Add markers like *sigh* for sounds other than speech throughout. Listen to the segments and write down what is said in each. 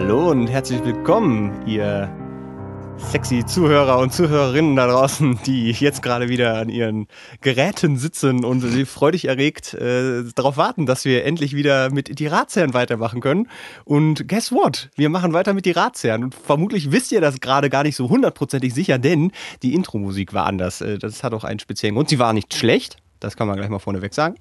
Hallo und herzlich willkommen, ihr sexy Zuhörer und Zuhörerinnen da draußen, die jetzt gerade wieder an ihren Geräten sitzen und sie freudig erregt äh, darauf warten, dass wir endlich wieder mit die Ratsherren weitermachen können. Und guess what? Wir machen weiter mit die Ratsherren. Und vermutlich wisst ihr das gerade gar nicht so hundertprozentig sicher, denn die Intro-Musik war anders. Äh, das hat auch einen speziellen Grund. Sie war nicht schlecht, das kann man gleich mal vorneweg sagen.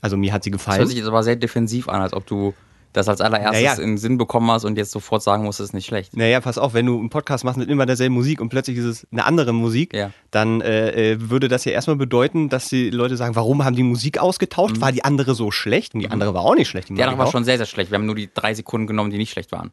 Also mir hat sie Das gefallen. hört sich jetzt aber sehr defensiv an, als ob du das als allererstes Naja. in den Sinn bekommen hast und jetzt sofort sagen musst, es ist nicht schlecht. Naja, pass auf, wenn du einen Podcast machst mit immer derselben Musik und plötzlich ist es eine andere Musik, Ja. dann äh, äh, würde das ja erstmal bedeuten, dass die Leute sagen, warum haben die Musik ausgetauscht? War die andere so schlecht? Und die andere war auch nicht schlecht. Mhm. Die andere war mag ich schon sehr, sehr schlecht. Wir haben nur die drei Sekunden genommen, die nicht schlecht waren.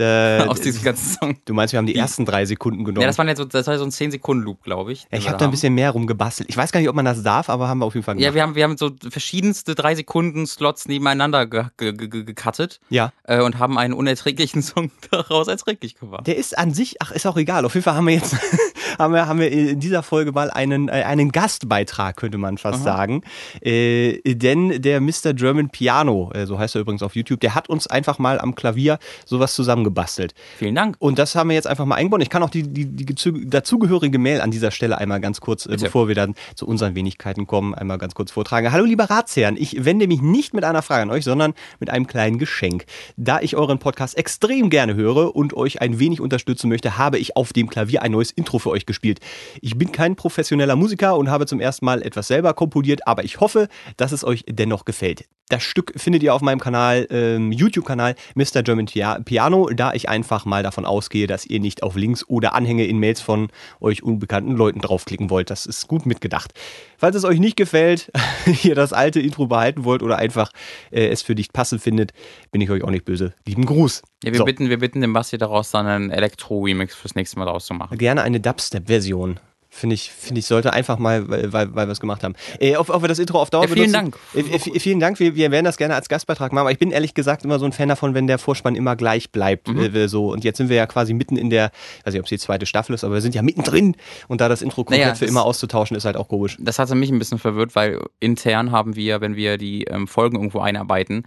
Äh, *laughs* Aus diesem ganzen Song. du meinst, wir haben die ersten drei Sekunden genommen? Ja, das, waren jetzt so, das war so ein 10-Sekunden-Loop, glaube ich. ja, ich habe da ein bisschen mehr rumgebastelt. Ich weiß gar nicht, ob man das darf, aber haben wir auf jeden Fall gemacht. Ja, wir haben, wir haben so verschiedenste 3-Sekunden-Slots nebeneinander ge ge ge ge gecuttet ja. äh, und haben einen unerträglichen *laughs* Song daraus erträglich gemacht. Der ist an sich, ach, ist auch egal. Auf jeden Fall haben wir jetzt, *laughs* haben wir, haben wir in dieser Folge mal einen, äh, einen Gastbeitrag, könnte man fast sagen. Äh, denn der Mr. German Piano, äh, so heißt er übrigens auf YouTube, der hat uns einfach mal am Klavier sowas zusammengebastelt. Vielen Dank. Und das haben wir jetzt einfach mal eingebaut. Ich kann auch die, die, die dazugehörige Mail an dieser Stelle einmal ganz kurz, äh, Bitte. bevor wir dann zu unseren Wenigkeiten kommen, einmal ganz kurz vortragen. Hallo lieber Ratsherren, ich wende mich nicht mit einer Frage an euch, sondern mit einem kleinen Geschenk. Da ich euren Podcast extrem gerne höre und euch ein wenig unterstützen möchte, habe ich auf dem Klavier ein neues Intro für euch gespielt. Ich bin kein professioneller Musiker und habe zum ersten Mal etwas selber komponiert, aber ich hoffe, dass es euch dennoch gefällt. Das Stück findet ihr auf meinem Kanal, ähm, YouTube-Kanal Mr. German Pia- Piano, da ich einfach mal davon ausgehe, dass ihr nicht auf Links oder Anhänge in Mails von euch unbekannten Leuten draufklicken wollt. Das ist gut mitgedacht. Falls es euch nicht gefällt, *laughs* ihr das alte Intro behalten wollt oder einfach äh, es für dich passend findet, bin ich euch auch nicht böse. Lieben Gruß. Ja, wir, So. bitten, wir bitten den Basti daraus dann einen Elektro-Remix fürs nächste Mal draus zu machen. Gerne eine Dubstep-Version. Finde ich, finde ich, sollte einfach mal, weil, weil, weil wir es gemacht haben. Äh, ob, ob wir das Intro auf Dauer Ja, vielen benutzen? Äh, äh, vielen Dank. Wir, wir werden das gerne als Gastbeitrag machen, aber ich bin ehrlich gesagt immer so ein Fan davon, wenn der Vorspann immer gleich bleibt. Mhm. Äh, so. Und jetzt sind wir ja quasi mitten in der, ich weiß nicht, ob es die zweite Staffel ist, aber wir sind ja mittendrin. Und da das Intro komplett Naja, für immer auszutauschen, ist halt auch komisch. Das hatte mich ein bisschen verwirrt, weil intern haben wir, wenn wir die ähm, Folgen irgendwo einarbeiten,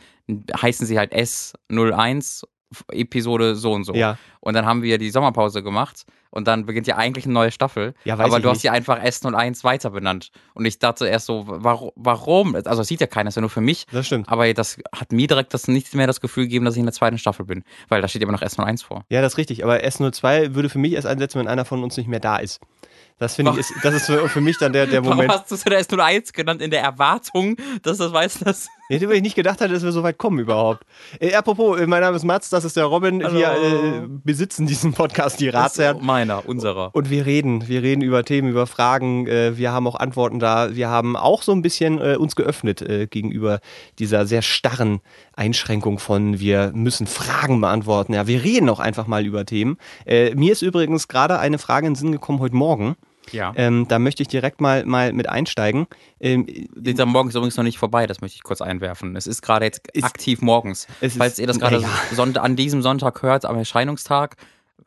heißen sie halt S01 Episode so und so. Ja. Und dann haben wir die Sommerpause gemacht und dann beginnt ja eigentlich eine neue Staffel. Ja, weiß aber du hast nicht. sie einfach S01 weiter benannt. Und ich dachte erst so, warum? warum? Also das sieht ja keiner, ist ja nur für mich. Das stimmt. Aber das hat mir direkt das nicht mehr das Gefühl gegeben, dass ich in der zweiten Staffel bin. Weil da steht immer noch S01 vor. Ja, das ist richtig. Aber S02 würde für mich erst einsetzen, wenn einer von uns nicht mehr da ist. Das finde ich, ist, das ist für, mich dann der, der *laughs* Warum Moment. hast du es der S01 genannt in der Erwartung, dass das weiß, dass. Ich nicht gedacht dass wir so weit kommen überhaupt. Äh, apropos, äh, mein Name ist Mats, das ist der Robin. Hallo. Wir äh, besitzen diesen Podcast, die Ratsherren. Meiner, unserer. Und wir reden, wir reden über Themen, über Fragen, äh, wir haben auch Antworten da. Wir haben auch so ein bisschen äh, uns geöffnet äh, gegenüber dieser sehr starren Einschränkung von wir müssen Fragen beantworten. Ja, wir reden auch einfach mal über Themen. Mir ist übrigens gerade eine Frage in den Sinn gekommen heute Morgen. Ja. Ähm, da möchte ich direkt mal, mal mit einsteigen. Ähm, Dieser Morgen ist übrigens noch nicht vorbei, das möchte ich kurz einwerfen. Es ist gerade jetzt Ist- aktiv morgens. Es ist- Falls ihr das gerade. Sonntag, an diesem Sonntag hört, am Erscheinungstag,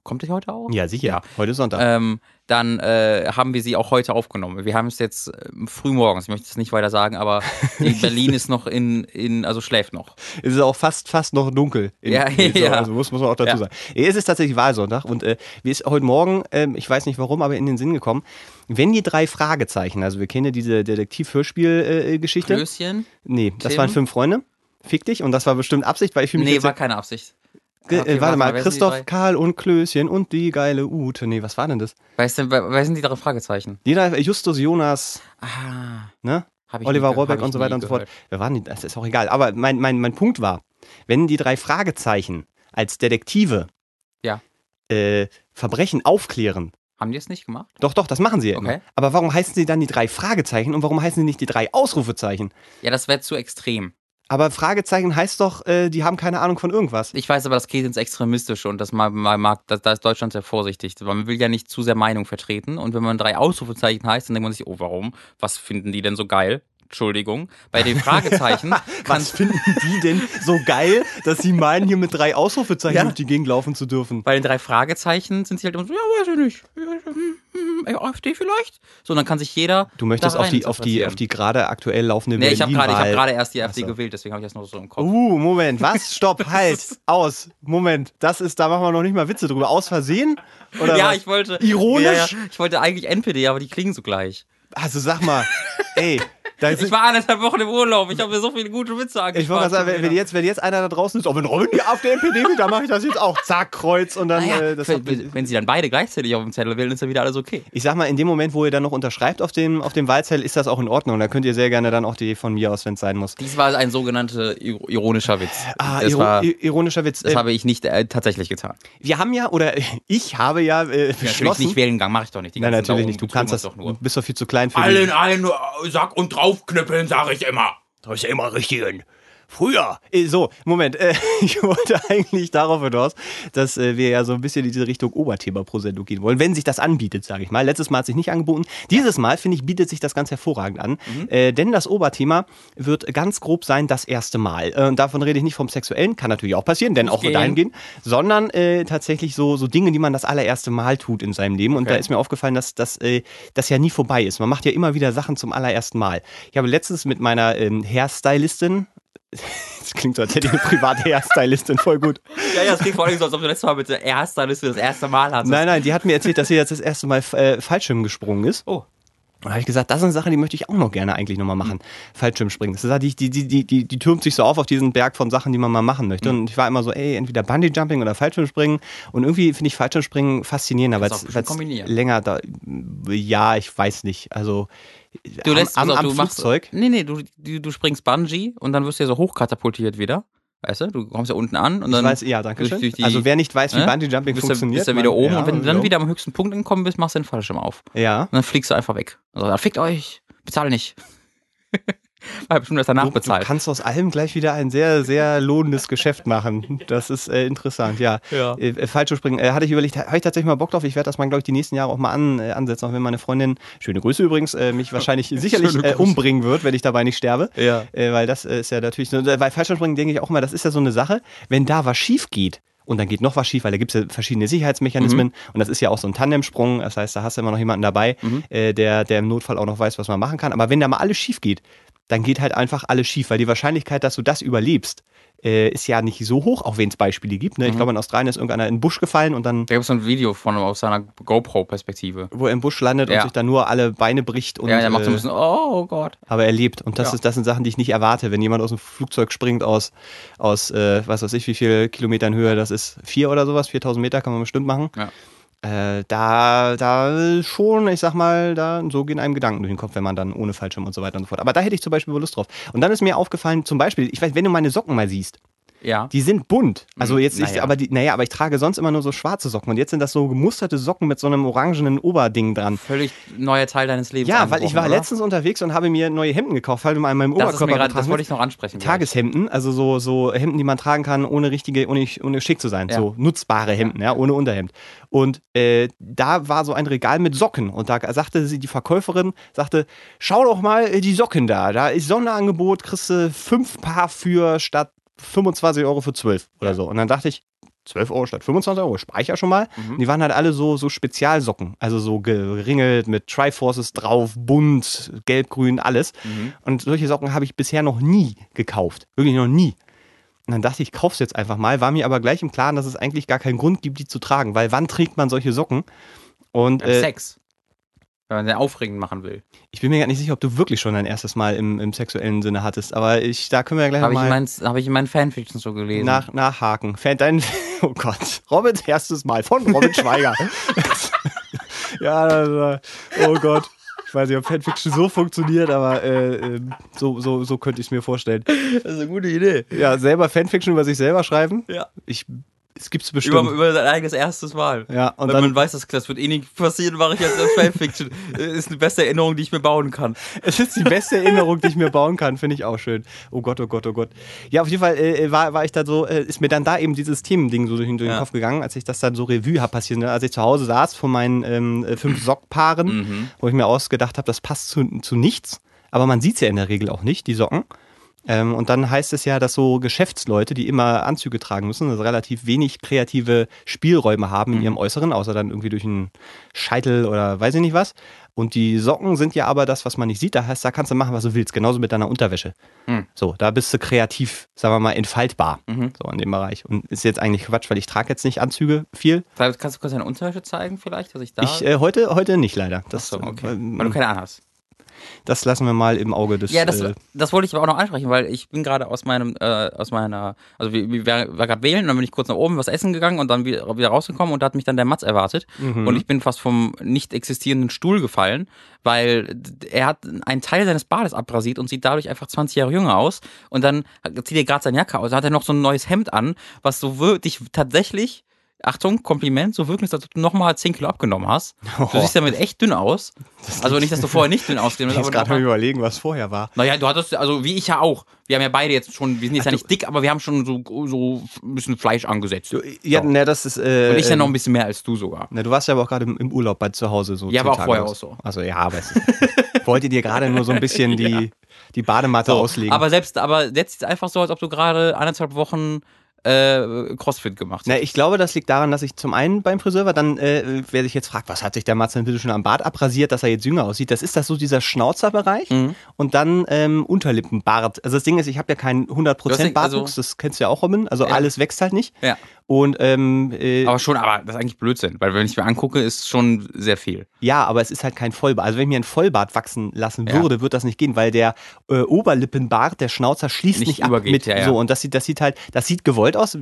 kommt ihr heute auch? ja, sicher. Ja. Heute ist Sonntag. Ähm, dann äh, haben wir sie auch heute aufgenommen. Wir haben es jetzt äh, früh morgens, ich möchte es nicht weiter sagen, aber *laughs* Berlin ist noch in, in, also schläft noch. Es ist auch fast, fast noch dunkel. in- Ja, in- *laughs* ja. Also muss, muss man auch dazu Ja. sagen. Es ist tatsächlich Wahlsonntag und äh, mir ist heute Morgen, ähm, ich weiß nicht warum, aber in den Sinn gekommen, wenn die drei Fragezeichen, also wir kennen ja diese Detektiv-Hörspiel-Geschichte. Klößchen? nee, das Tim? waren fünf Freunde. Fick dich und das war bestimmt Absicht, weil ich fühle mich Nee, war keine Absicht. Okay, äh, warte mal, die Christoph? Karl und Klößchen und die geile Ute. Nee, was war denn das? Weißt du, wer, sind die drei Fragezeichen? Die drei, Justus, Jonas, Ah, ne? Oliver nie, Rohrbeck und so weiter und so fort. Wer waren die? Das ist auch egal. Aber mein, mein, mein Punkt war, wenn die drei Fragezeichen als Detektive Ja. äh, Verbrechen aufklären, Haben die es nicht gemacht? doch, doch, das machen sie ja Okay. immer. Aber warum heißen sie dann die drei Fragezeichen und warum heißen sie nicht die drei Ausrufezeichen? Ja, das wäre zu extrem. Aber Fragezeichen heißt doch, äh, die haben keine Ahnung von irgendwas. Ich weiß aber, das geht ins Extremistische und das mag, da, da ist Deutschland sehr vorsichtig. weil Man will ja nicht zu sehr Meinung vertreten und wenn man drei Ausrufezeichen heißt, dann denkt man sich, oh, warum? Was finden die denn so geil? Entschuldigung, bei den Fragezeichen *laughs* Was finden die denn so geil, dass sie meinen, hier mit drei Ausrufezeichen Ja. durch die Gegend laufen zu dürfen? bei den drei Fragezeichen sind sie halt immer so, ja, weiß ich nicht. AfD vielleicht? So, dann kann sich jeder. Du möchtest auf die, auf die, auf die gerade aktuell laufende Nee, ich habe gerade ich hab erst die AfD so. gewählt, deswegen habe ich das noch so im Kopf. Uh, Moment, was? Stopp, *laughs* halt, aus, Moment. Das ist, da machen wir noch nicht mal Witze drüber. Aus Versehen? Oder ja, was? ich wollte. Ironisch? Ja, ja, ich wollte eigentlich NPD, aber die klingen so gleich. Also sag mal, *laughs* ey, Ich war anderthalb Wochen im Urlaub. Ich habe mir so viele gute Witze angespart. ich wollte sagen, wenn, wenn jetzt, wenn jetzt einer da draußen ist, oh, wenn Robin die AfD NPD will, dann mache ich das jetzt auch. Zack, Kreuz und dann, Naja, äh, wenn, wenn sie dann beide gleichzeitig auf dem Zettel wählen, ist ja wieder alles okay. ich sag mal, in dem Moment, wo ihr dann noch unterschreibt auf dem, auf dem Wahlzettel, ist das auch in Ordnung. Da könnt ihr sehr gerne dann auch die von mir aus, wenn es sein muss. Dies war ein sogenannter ir- ironischer Witz. Ah, iro war, ironischer Witz. das Äh, habe ich nicht äh, tatsächlich getan. wir haben ja, oder *laughs* ich habe ja äh, beschlossen. nicht wählen gegangen, mache ich doch nicht. Die Nein, natürlich Daumen nicht. Du kannst das, doch du nur. bist doch viel zu klein für Alle die. in einen äh, Sack und draufknüppeln, sage ich immer. Das ist immer richtig. Früher. Äh, So, Moment. Äh, *laughs* ich wollte eigentlich darauf hinaus, dass äh, wir ja so ein bisschen in diese Richtung Oberthema pro Sendung gehen wollen, wenn sich das anbietet, sage ich mal. Letztes Mal hat sich nicht angeboten. Dieses Mal, finde ich, bietet sich das ganz hervorragend an. Äh, denn das Oberthema wird ganz grob sein, das erste Mal. Und davon rede ich nicht vom Sexuellen, kann natürlich auch passieren, denn auch Fußgehen. dahin gehen, sondern tatsächlich so, so Dinge, die man das allererste Mal tut in seinem Leben. Und Okay. da ist mir aufgefallen, dass das das ja nie vorbei ist. Man macht ja immer wieder Sachen zum allerersten Mal. Ich habe letztens mit meiner ähm, Hairstylistin, *laughs* das klingt so, als hätte ich eine private Hairstylistin, voll gut. Ja, ja, es klingt vor allem so, als ob du letztes Mal mit der Erststylist das erste Mal hattest. Nein, nein, die hat mir erzählt, dass sie jetzt das erste Mal äh, Fallschirm gesprungen ist. Oh. Und da habe ich gesagt, das sind Sachen, die möchte ich auch noch gerne eigentlich nochmal machen. Fallschirmspringen. Das ist halt die, die, die, die, die, die türmt sich so auf auf diesen Berg von Sachen, die man mal machen möchte. Und ich war immer so, ey, entweder Bungee-Jumping oder Fallschirmspringen. Und irgendwie finde ich Fallschirmspringen faszinierender, weil es länger da. Ja, ich weiß nicht. Also Du lässt am, am, am du machst, Flugzeug. Nee, nee, du, du, springst Bungee und dann wirst du ja so hochkatapultiert wieder. Weißt du? Du kommst ja unten an und Ich dann. weiß, ja, danke schön. durch- durch die- also wer nicht weiß, wie ne? Bungee-Jumping bist, funktioniert. du, bist du wieder oben ja, und wenn du dann ja. wieder am höchsten Punkt angekommen bist, machst du den Fallschirm auf. Ja. Und dann fliegst du einfach weg. Also, dann fickt euch, bezahl nicht. *laughs* Weil bestimmt erst danach Du, du bezahlt. kannst aus allem gleich wieder ein sehr, sehr lohnendes Geschäft machen. Das ist äh, interessant, ja. Ja. Äh, äh, Fallschirmspringen, äh, hatte ich überlegt, habe ich tatsächlich mal Bock drauf. Ich werde das mal, glaube ich, die nächsten Jahre auch mal an, äh, ansetzen, auch wenn meine Freundin, schöne Grüße übrigens, äh, mich wahrscheinlich *laughs* sicherlich äh, umbringen wird, wenn ich dabei nicht sterbe. Ja. Weil das ist ja natürlich, bei Fallschirmspringen denke ich auch immer, das ist ja so eine Sache, wenn da was schief geht, und dann geht noch was schief, weil da gibt es ja verschiedene Sicherheitsmechanismen Mhm. und das ist ja auch so ein Tandemsprung, das heißt, da hast du immer noch jemanden dabei, Mhm. äh, der, der im Notfall auch noch weiß, was man machen kann. Aber wenn da mal alles schief geht, dann geht halt einfach alles schief, weil die Wahrscheinlichkeit, dass du das überlebst, äh, ist ja nicht so hoch, auch wenn es Beispiele gibt. Mhm. Ne? Ich glaube, in Australien ist irgendeiner in den Busch gefallen und dann, Da gibt es so ein Video von aus seiner GoPro-Perspektive. wo er im Busch landet und Ja. sich dann nur alle Beine bricht und Ja, der macht so ein äh, bisschen, oh Gott. aber er lebt. Und das, Ja. ist, das sind Sachen, die ich nicht erwarte. Wenn jemand aus dem Flugzeug springt aus, aus äh, was weiß ich, wie viel Kilometern Höhe das ist, vier oder sowas, 4000 Meter kann man bestimmt machen. Ja. Äh, da, da schon, ich sag mal, da, so gehen einem Gedanken durch den Kopf, wenn man dann ohne Fallschirm und so weiter und so fort. Aber da hätte ich zum Beispiel Lust drauf. Und dann ist mir aufgefallen, zum Beispiel, ich weiß, wenn du meine Socken mal siehst, Ja. die sind bunt. Also Mhm, jetzt, ich, naja. aber die, naja, aber ich trage sonst immer nur so schwarze Socken und jetzt sind das so gemusterte Socken mit so einem orangenen Oberding dran. Völlig neuer Teil deines Lebens. Ja, weil ich war oder? letztens unterwegs und habe mir neue Hemden gekauft, weil du mal in meinem Das, Oberkörper grad, das wollte ich noch ansprechen. Tageshemden, also so, so Hemden, die man tragen kann, ohne richtige, ohne, ohne schick zu sein. Ja. So nutzbare Hemden, ja, ohne Unterhemd. Und äh, da war so ein Regal mit Socken. Und da sagte sie, die Verkäuferin, sagte, schau doch mal äh, die Socken da. Da ist Sonderangebot, kriegst du fünf Paar für statt 25 Euro für 12 oder so. Und dann dachte ich, 12 Euro statt 25 Euro, speicher schon mal. Mhm. Und die waren halt alle so, so Spezialsocken. Also so geringelt mit Triforces drauf, bunt, gelb, grün, alles. Mhm. Und solche Socken habe ich bisher noch nie gekauft. Wirklich noch nie. Und dann dachte ich, ich kauf's jetzt einfach mal, war mir aber gleich im Klaren, dass es eigentlich gar keinen Grund gibt, die zu tragen, weil wann trägt man solche Socken? Und äh, Sex. Wenn man den aufregend machen will. ich bin mir gar nicht sicher, ob du wirklich schon dein erstes Mal im, im sexuellen Sinne hattest, aber ich, da können wir ja gleich Habe ich, in mal meinen- hab ich in meinen Fanfiction so gelesen. nach, nachhaken. Fan, dein, *laughs* oh Gott, Robins erstes Mal von Robin Schweiger. *laughs* ja, das, war- oh Gott. Ich weiß nicht, ob Fanfiction so funktioniert, aber äh, ähm, so, so, so könnte ich es mir vorstellen. das ist eine gute Idee. Ja, selber Fanfiction über sich selber schreiben. Ja. Ich, es gibt's bestimmt. Über, über sein eigenes erstes Mal. ja, und Wenn dann, man weiß, das, das wird eh nicht passieren, mache ich jetzt eine Fanfiction. *laughs* Ist die beste Erinnerung, die ich mir bauen kann. es ist die beste Erinnerung, die ich mir bauen kann, finde ich auch schön. Oh Gott, oh Gott, oh Gott. Ja, auf jeden Fall äh, war, war ich da so, äh, ist mir dann da eben dieses Themending so durch, den- durch den Ja. Kopf gegangen, als ich das dann so Revue habe passieren, als ich zu Hause saß von meinen ähm, äh, fünf *clears throat* Sockpaaren, Mhm. wo ich mir ausgedacht habe, das passt zu, zu nichts. aber man sieht es ja in der Regel auch nicht, die Socken. Ähm, und dann heißt es ja, dass so Geschäftsleute, die immer Anzüge tragen müssen, also relativ wenig kreative Spielräume haben in ihrem Äußeren, außer dann irgendwie durch einen Scheitel oder weiß ich nicht was. Und die Socken sind ja aber das, was man nicht sieht. Da heißt, da kannst du machen, was du willst. Genauso mit deiner Unterwäsche. Hm. So, da bist du kreativ, sagen wir mal, entfaltbar. Mhm. So in dem Bereich. Und ist jetzt eigentlich Quatsch, weil ich trage jetzt nicht Anzüge viel. Kannst du kurz deine Unterwäsche zeigen, vielleicht, dass ich da. Ich äh, heute, heute nicht leider. Das, Achso, okay. ähm, Weil du keine Ahnung hast. Das lassen wir mal im Auge des. Ja, das, äh, das wollte ich aber auch noch ansprechen, weil ich bin gerade aus meinem, äh, aus meiner, also wir, wir war gerade wählen und dann bin ich kurz nach oben was essen gegangen und dann wieder, wieder rausgekommen und da hat mich dann der Matz erwartet Mhm. und ich bin fast vom nicht existierenden Stuhl gefallen, weil er hat einen Teil seines Bades abrasiert und sieht dadurch einfach 20 Jahre jünger aus und dann zieht er gerade seine Jacke aus, hat er noch so ein neues Hemd an, was so wirklich tatsächlich Achtung, Kompliment, so wirklich, dass du nochmal 10 Kilo abgenommen hast. Du Oh. siehst damit echt dünn aus. Also nicht, dass du vorher nicht dünn *laughs* ausgesehen ich hast, muss aber gerade mal überlegen, was vorher war. naja, du hattest, also wie ich ja auch. Wir haben ja beide jetzt schon, wir sind jetzt ja nicht dick, aber wir haben schon so, so ein bisschen Fleisch angesetzt. Du, ja, So. ne, das ist. Äh, Und ich ja noch ein ähm, bisschen mehr als du sogar. Na, du warst ja aber auch gerade im, im Urlaub bei zu Hause so. Ja, aber auch vorher oder auch so. Also ja, aber es ist, *laughs* wollte dir gerade nur so ein bisschen *laughs* die, die Badematte auslegen. Aber selbst, aber jetzt sieht es einfach so, als ob du gerade anderthalb Wochen äh, Crossfit gemacht. Na, ich glaube, das liegt daran, dass ich zum einen beim Friseur war, dann äh, wer sich jetzt fragt, was hat sich der Matze denn bitte schon am Bart abrasiert, dass er jetzt jünger aussieht. Das ist das so dieser Schnauzerbereich Mhm. und dann ähm, Unterlippenbart. Also das Ding ist, ich habe ja keinen 100% Du hast ja- Bartwuchs, also- das kennst du ja auch, Robin. Also Ja. alles wächst halt nicht. Ja. Und ähm, äh, Aber schon, aber das ist eigentlich Blödsinn, weil wenn ich mir angucke, ist schon sehr viel. Ja, aber es ist halt kein Vollbart. Also wenn ich mir ein Vollbart wachsen lassen Ja. würde, wird das nicht gehen, weil der äh, Oberlippenbart, der Schnauzer schließt Nicht nicht, ab übergeht, mit ja, ja. so und das sieht das sieht halt das sieht gewollt aus.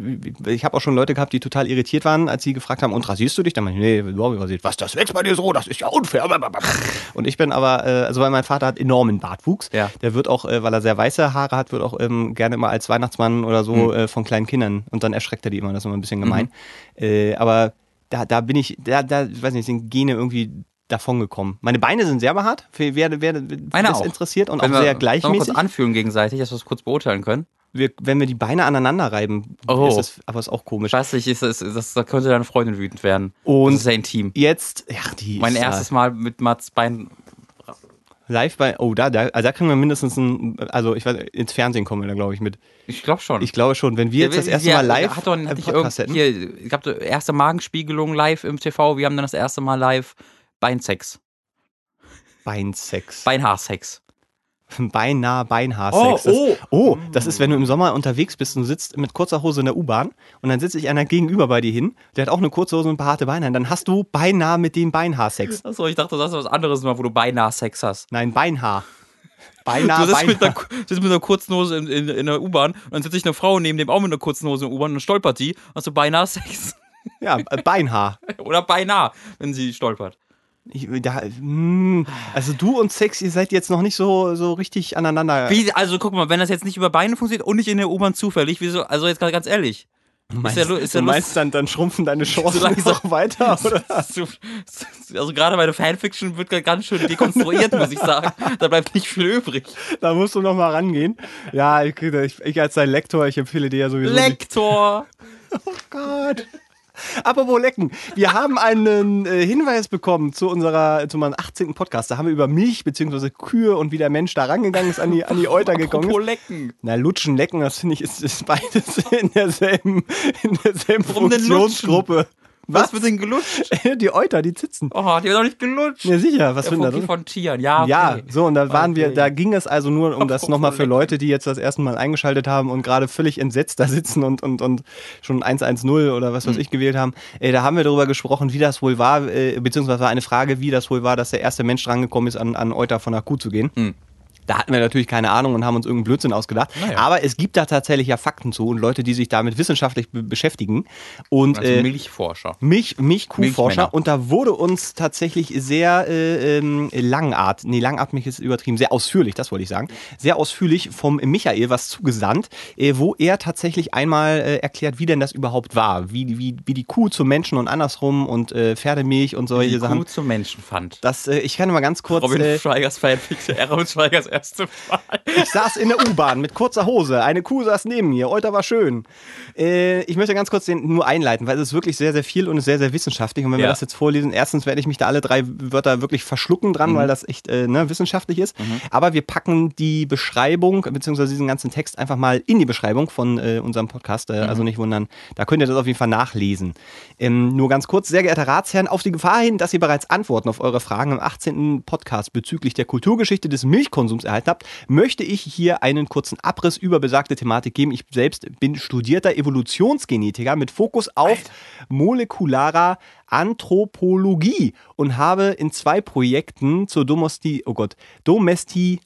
Ich habe auch schon Leute gehabt, die total irritiert waren, als sie gefragt haben, und rasierst du dich? Dann meinte ich, nee, nicht rasiert. Was das wächst bei dir so? Das ist ja unfair. *laughs* Und ich bin aber äh, also weil mein Vater hat enormen Bartwuchs. Ja. Der wird auch äh, weil er sehr weiße Haare hat, wird auch ähm, gerne mal als Weihnachtsmann oder so Mhm. äh, von kleinen Kindern und dann erschreckt er die immer, das ist immer ein bisschen gemein. Äh, aber da, da bin ich, da, da, ich weiß nicht, sind Gene irgendwie davon gekommen. Meine Beine sind sehr behaart, für wer, wer Meine das auch. interessiert und Wenn auch sehr Sollen wir gleichmäßig. kurz anfühlen gegenseitig, dass wir es kurz beurteilen können? Wir, wenn wir die Beine aneinander reiben, Oh. ist das, aber ist auch komisch. Ich weiß nicht, ist das, das, da könnte deine Freundin wütend werden. Und- das ist ja intim. Jetzt, ja, die Mein ist erstes Mal mit Mats Bein. Ja live bei, oh, da, da, also da kriegen wir mindestens ein, also ich weiß, ins Fernsehen kommen wir da, glaube ich, mit. Ich glaube schon. Ich glaube schon, wenn wir jetzt das erste Mal live Hat doch, einen hat Podcast hätten. hier, ich glaube, erste Magenspiegelung live im TV. Wir haben dann das erste Mal live Beinsex. Beinsex. Beinhaarsex. *laughs* Beinahe Beinhaarsex. Das- oh. oh, das ist, wenn du im Sommer unterwegs bist und sitzt mit kurzer Hose in der U-Bahn und dann sitzt sich einer gegenüber bei dir hin, der hat auch eine kurze Hose und behaarte Beine, und dann hast du beinahe mit dem Beinhaarsex. Achso, ich dachte, das ist was anderes, mal, wo du beinahe Sex hast. Nein, Beinhaar. Beinahe, du sitzt mit, einer, sitzt mit einer kurzen Hose in, in, in der U-Bahn und dann sitzt sich eine Frau neben dem auch mit einer kurzen Hose in der U-Bahn und stolpert die. Hast du beinahe Sex. Ja, Beinhaar. *laughs* Oder beinahe, wenn sie stolpert. Ich, da, hm, also du und Sex, ihr seid jetzt noch nicht so, so richtig aneinander. Wie, also guck mal, wenn das jetzt nicht über Beine funktioniert und nicht in der U-Bahn zufällig, wieso, also jetzt ganz ehrlich. Meinst, ist ja, ist ja du meinst dann, dann schrumpfen deine *laughs* Chancen So langsam. noch weiter? *laughs* Oder? Also gerade meine Fanfiction wird ganz schön dekonstruiert, muss ich sagen. Da bleibt nicht viel übrig. Da musst du noch mal rangehen. Ja, ich, ich, ich als dein Lektor, ich empfehle dir ja sowieso. Lektor! *laughs* Oh Gott. Apropos Lecken. Wir haben einen äh, Hinweis bekommen zu unserer, zu meinem 18. Podcast. Da haben wir über Milch bzw. Kühe und wie der Mensch da rangegangen ist, an die, an die Euter gekommen Apropos ist. Lecken. Na, Lutschen, Lecken, das finde ich, ist, ist beides in derselben, in derselben Warum Funktionsgruppe. Was Was? wird denn gelutscht? *laughs* Die Euter, die Zitzen. Oh, die wird doch nicht gelutscht. Ja, sicher. Was finden da von, Tieren, ja. Okay. Ja, so, und da waren wir, Okay. da ging es also nur um das nochmal für. Leute, die jetzt das erste Mal eingeschaltet haben und gerade völlig entsetzt da sitzen und, und, und schon 110 oder was weiß Mhm. ich gewählt haben. Äh, da haben wir darüber gesprochen, wie das wohl war, äh, beziehungsweise war eine Frage, wie das wohl war, dass der erste Mensch drangekommen ist, an, an Euter von einer Kuh zu gehen. Mhm. Da hatten wir natürlich keine Ahnung und haben uns irgendeinen Blödsinn ausgedacht. Naja. Aber es gibt da tatsächlich ja Fakten zu und Leute, die sich damit wissenschaftlich be beschäftigen. Und Also äh, Milchforscher. Milch, Milchkuhforscher und da wurde uns tatsächlich sehr äh, ähm, langatmig, nee, langatmig ist übertrieben, sehr ausführlich, das wollte ich sagen, sehr ausführlich vom Michael was zugesandt, äh, wo er tatsächlich einmal äh, erklärt, wie denn das überhaupt war, wie, wie, wie die Kuh zum Menschen und andersrum und äh, Pferdemilch und solche Die Sachen. Kuh zum Menschen fand. Das, äh, ich kann mal ganz kurz. Robin Äh, Schweigers Fanfiction, äh, Robin Schweigers erste Mal. Ich saß in der U-Bahn mit kurzer Hose. Eine Kuh saß neben mir. Euter war schön. Äh, ich möchte ganz kurz den nur einleiten, weil es ist wirklich sehr, sehr viel und ist sehr, sehr wissenschaftlich. Und wenn wir Ja. das jetzt vorlesen, erstens werde ich mich da alle drei Wörter wirklich verschlucken dran, weil das echt äh, ne, wissenschaftlich ist. Aber wir packen die Beschreibung, beziehungsweise diesen ganzen Text einfach mal in die Beschreibung von äh, unserem Podcast. Äh, Also nicht wundern, da könnt ihr das auf jeden Fall nachlesen. Ähm, nur ganz kurz, sehr geehrter Ratsherren, auf die Gefahr hin, dass ihr bereits Antworten auf eure Fragen im 18. Podcast bezüglich der Kulturgeschichte des Milchkonsums erhalten habt, möchte ich hier einen kurzen Abriss über besagte Thematik geben. Ich selbst bin studierter Evolutionsgenetiker mit Fokus auf molekularer Anthropologie und habe in zwei Projekten zur Domesti oh Gott, Domesti.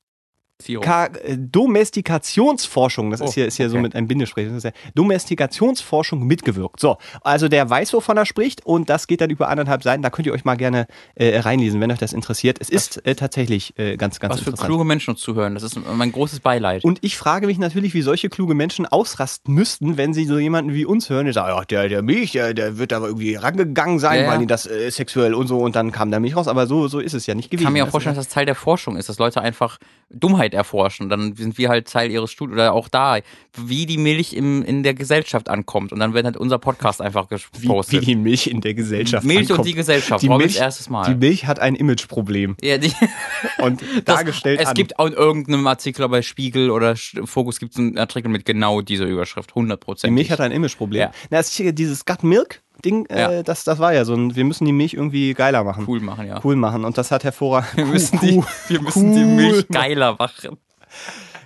Ka äh, Domestikationsforschung, das ist Oh, hier, ist hier so okay. mit einem ist ja Domestikationsforschung mitgewirkt. So, also der weiß, wovon er spricht und das geht dann über anderthalb Seiten. Da könnt ihr euch mal gerne äh, reinlesen, wenn euch das interessiert. Es ist äh, tatsächlich äh, ganz, ganz Was für interessant. kluge Menschen uns zuhören. Das ist mein großes Beileid. Und ich frage mich natürlich, wie solche kluge Menschen ausrasten müssten, wenn sie so jemanden wie uns hören, die sagen, ja, der, der Milch, der, der wird da irgendwie rangegangen sein, Ja, weil die das äh, sexuell und so und dann kam da Milch raus. Aber so, so ist es ja nicht gewesen. Ich kann mir auch vorstellen, dass das Teil der Forschung ist, dass Leute einfach Dummheit erforschen. Dann sind wir halt Teil ihres Studiums oder auch da, wie die Milch im, in der Gesellschaft ankommt. Und dann wird halt unser Podcast einfach wie, wie gepostet. die Milch in der Gesellschaft Milch und ankommt. die Gesellschaft. Die Milch, erstes Mal. die Milch hat ein Imageproblem ja, die, *laughs* und das, dargestellt Es an. gibt auch in irgendeinem Artikel bei Spiegel oder Fokus gibt es einen Artikel mit genau dieser Überschrift. 100% die Milch hat ein Imageproblem. Ja. Na, das ist hier dieses Gut Milk Ding, Ja. äh, das, das war ja so ein, wir müssen die Milch irgendwie geiler machen. cool machen, ja. Cool machen und das hat hervorragend. Wir müssen, Cool, die, wir müssen die cool Milch machen. geiler machen.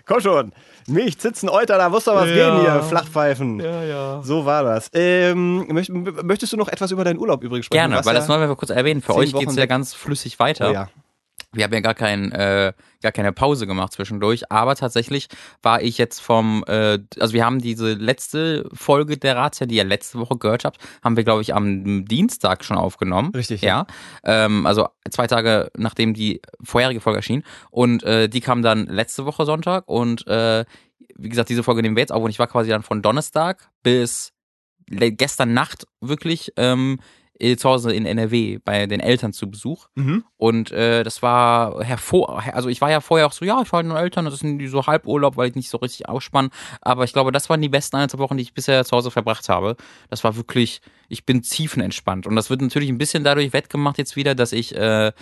Komm schon. Milch, Zitzen, Euter, da muss doch was Ja. gehen hier. Flachpfeifen. Ja, ja. So war das. Ähm, möcht, möchtest du noch etwas über deinen Urlaub übrigens sprechen? Gerne, weil ja- das wollen wir kurz erwähnen. Für euch geht's Wochen ja ganz flüssig weiter. Oh, ja. Wir haben ja gar, kein, äh, gar keine Pause gemacht zwischendurch, aber tatsächlich war ich jetzt vom, äh, also wir haben diese letzte Folge der Razzia, die ihr letzte Woche gehört habt, haben wir, glaube ich, am Dienstag schon aufgenommen. Richtig, Ja. Ähm, also zwei Tage nachdem die vorherige Folge erschien. Und äh, die kam dann letzte Woche Sonntag und äh, wie gesagt, diese Folge nehmen wir jetzt auf und ich war quasi dann von Donnerstag bis gestern Nacht wirklich ähm, äh, zu Hause in NRW bei den Eltern zu Besuch. Mhm. Und äh, das war hervor, also ich war ja vorher auch so, ja, ich war mit meinen Eltern, das ist irgendwie so Halburlaub, weil ich nicht so richtig ausspann. Aber ich glaube, das waren die besten eineinhalb Wochen, die ich bisher zu Hause verbracht habe. Das war wirklich, ich bin tiefenentspannt. Und das wird natürlich ein bisschen dadurch wettgemacht jetzt wieder, dass ich äh,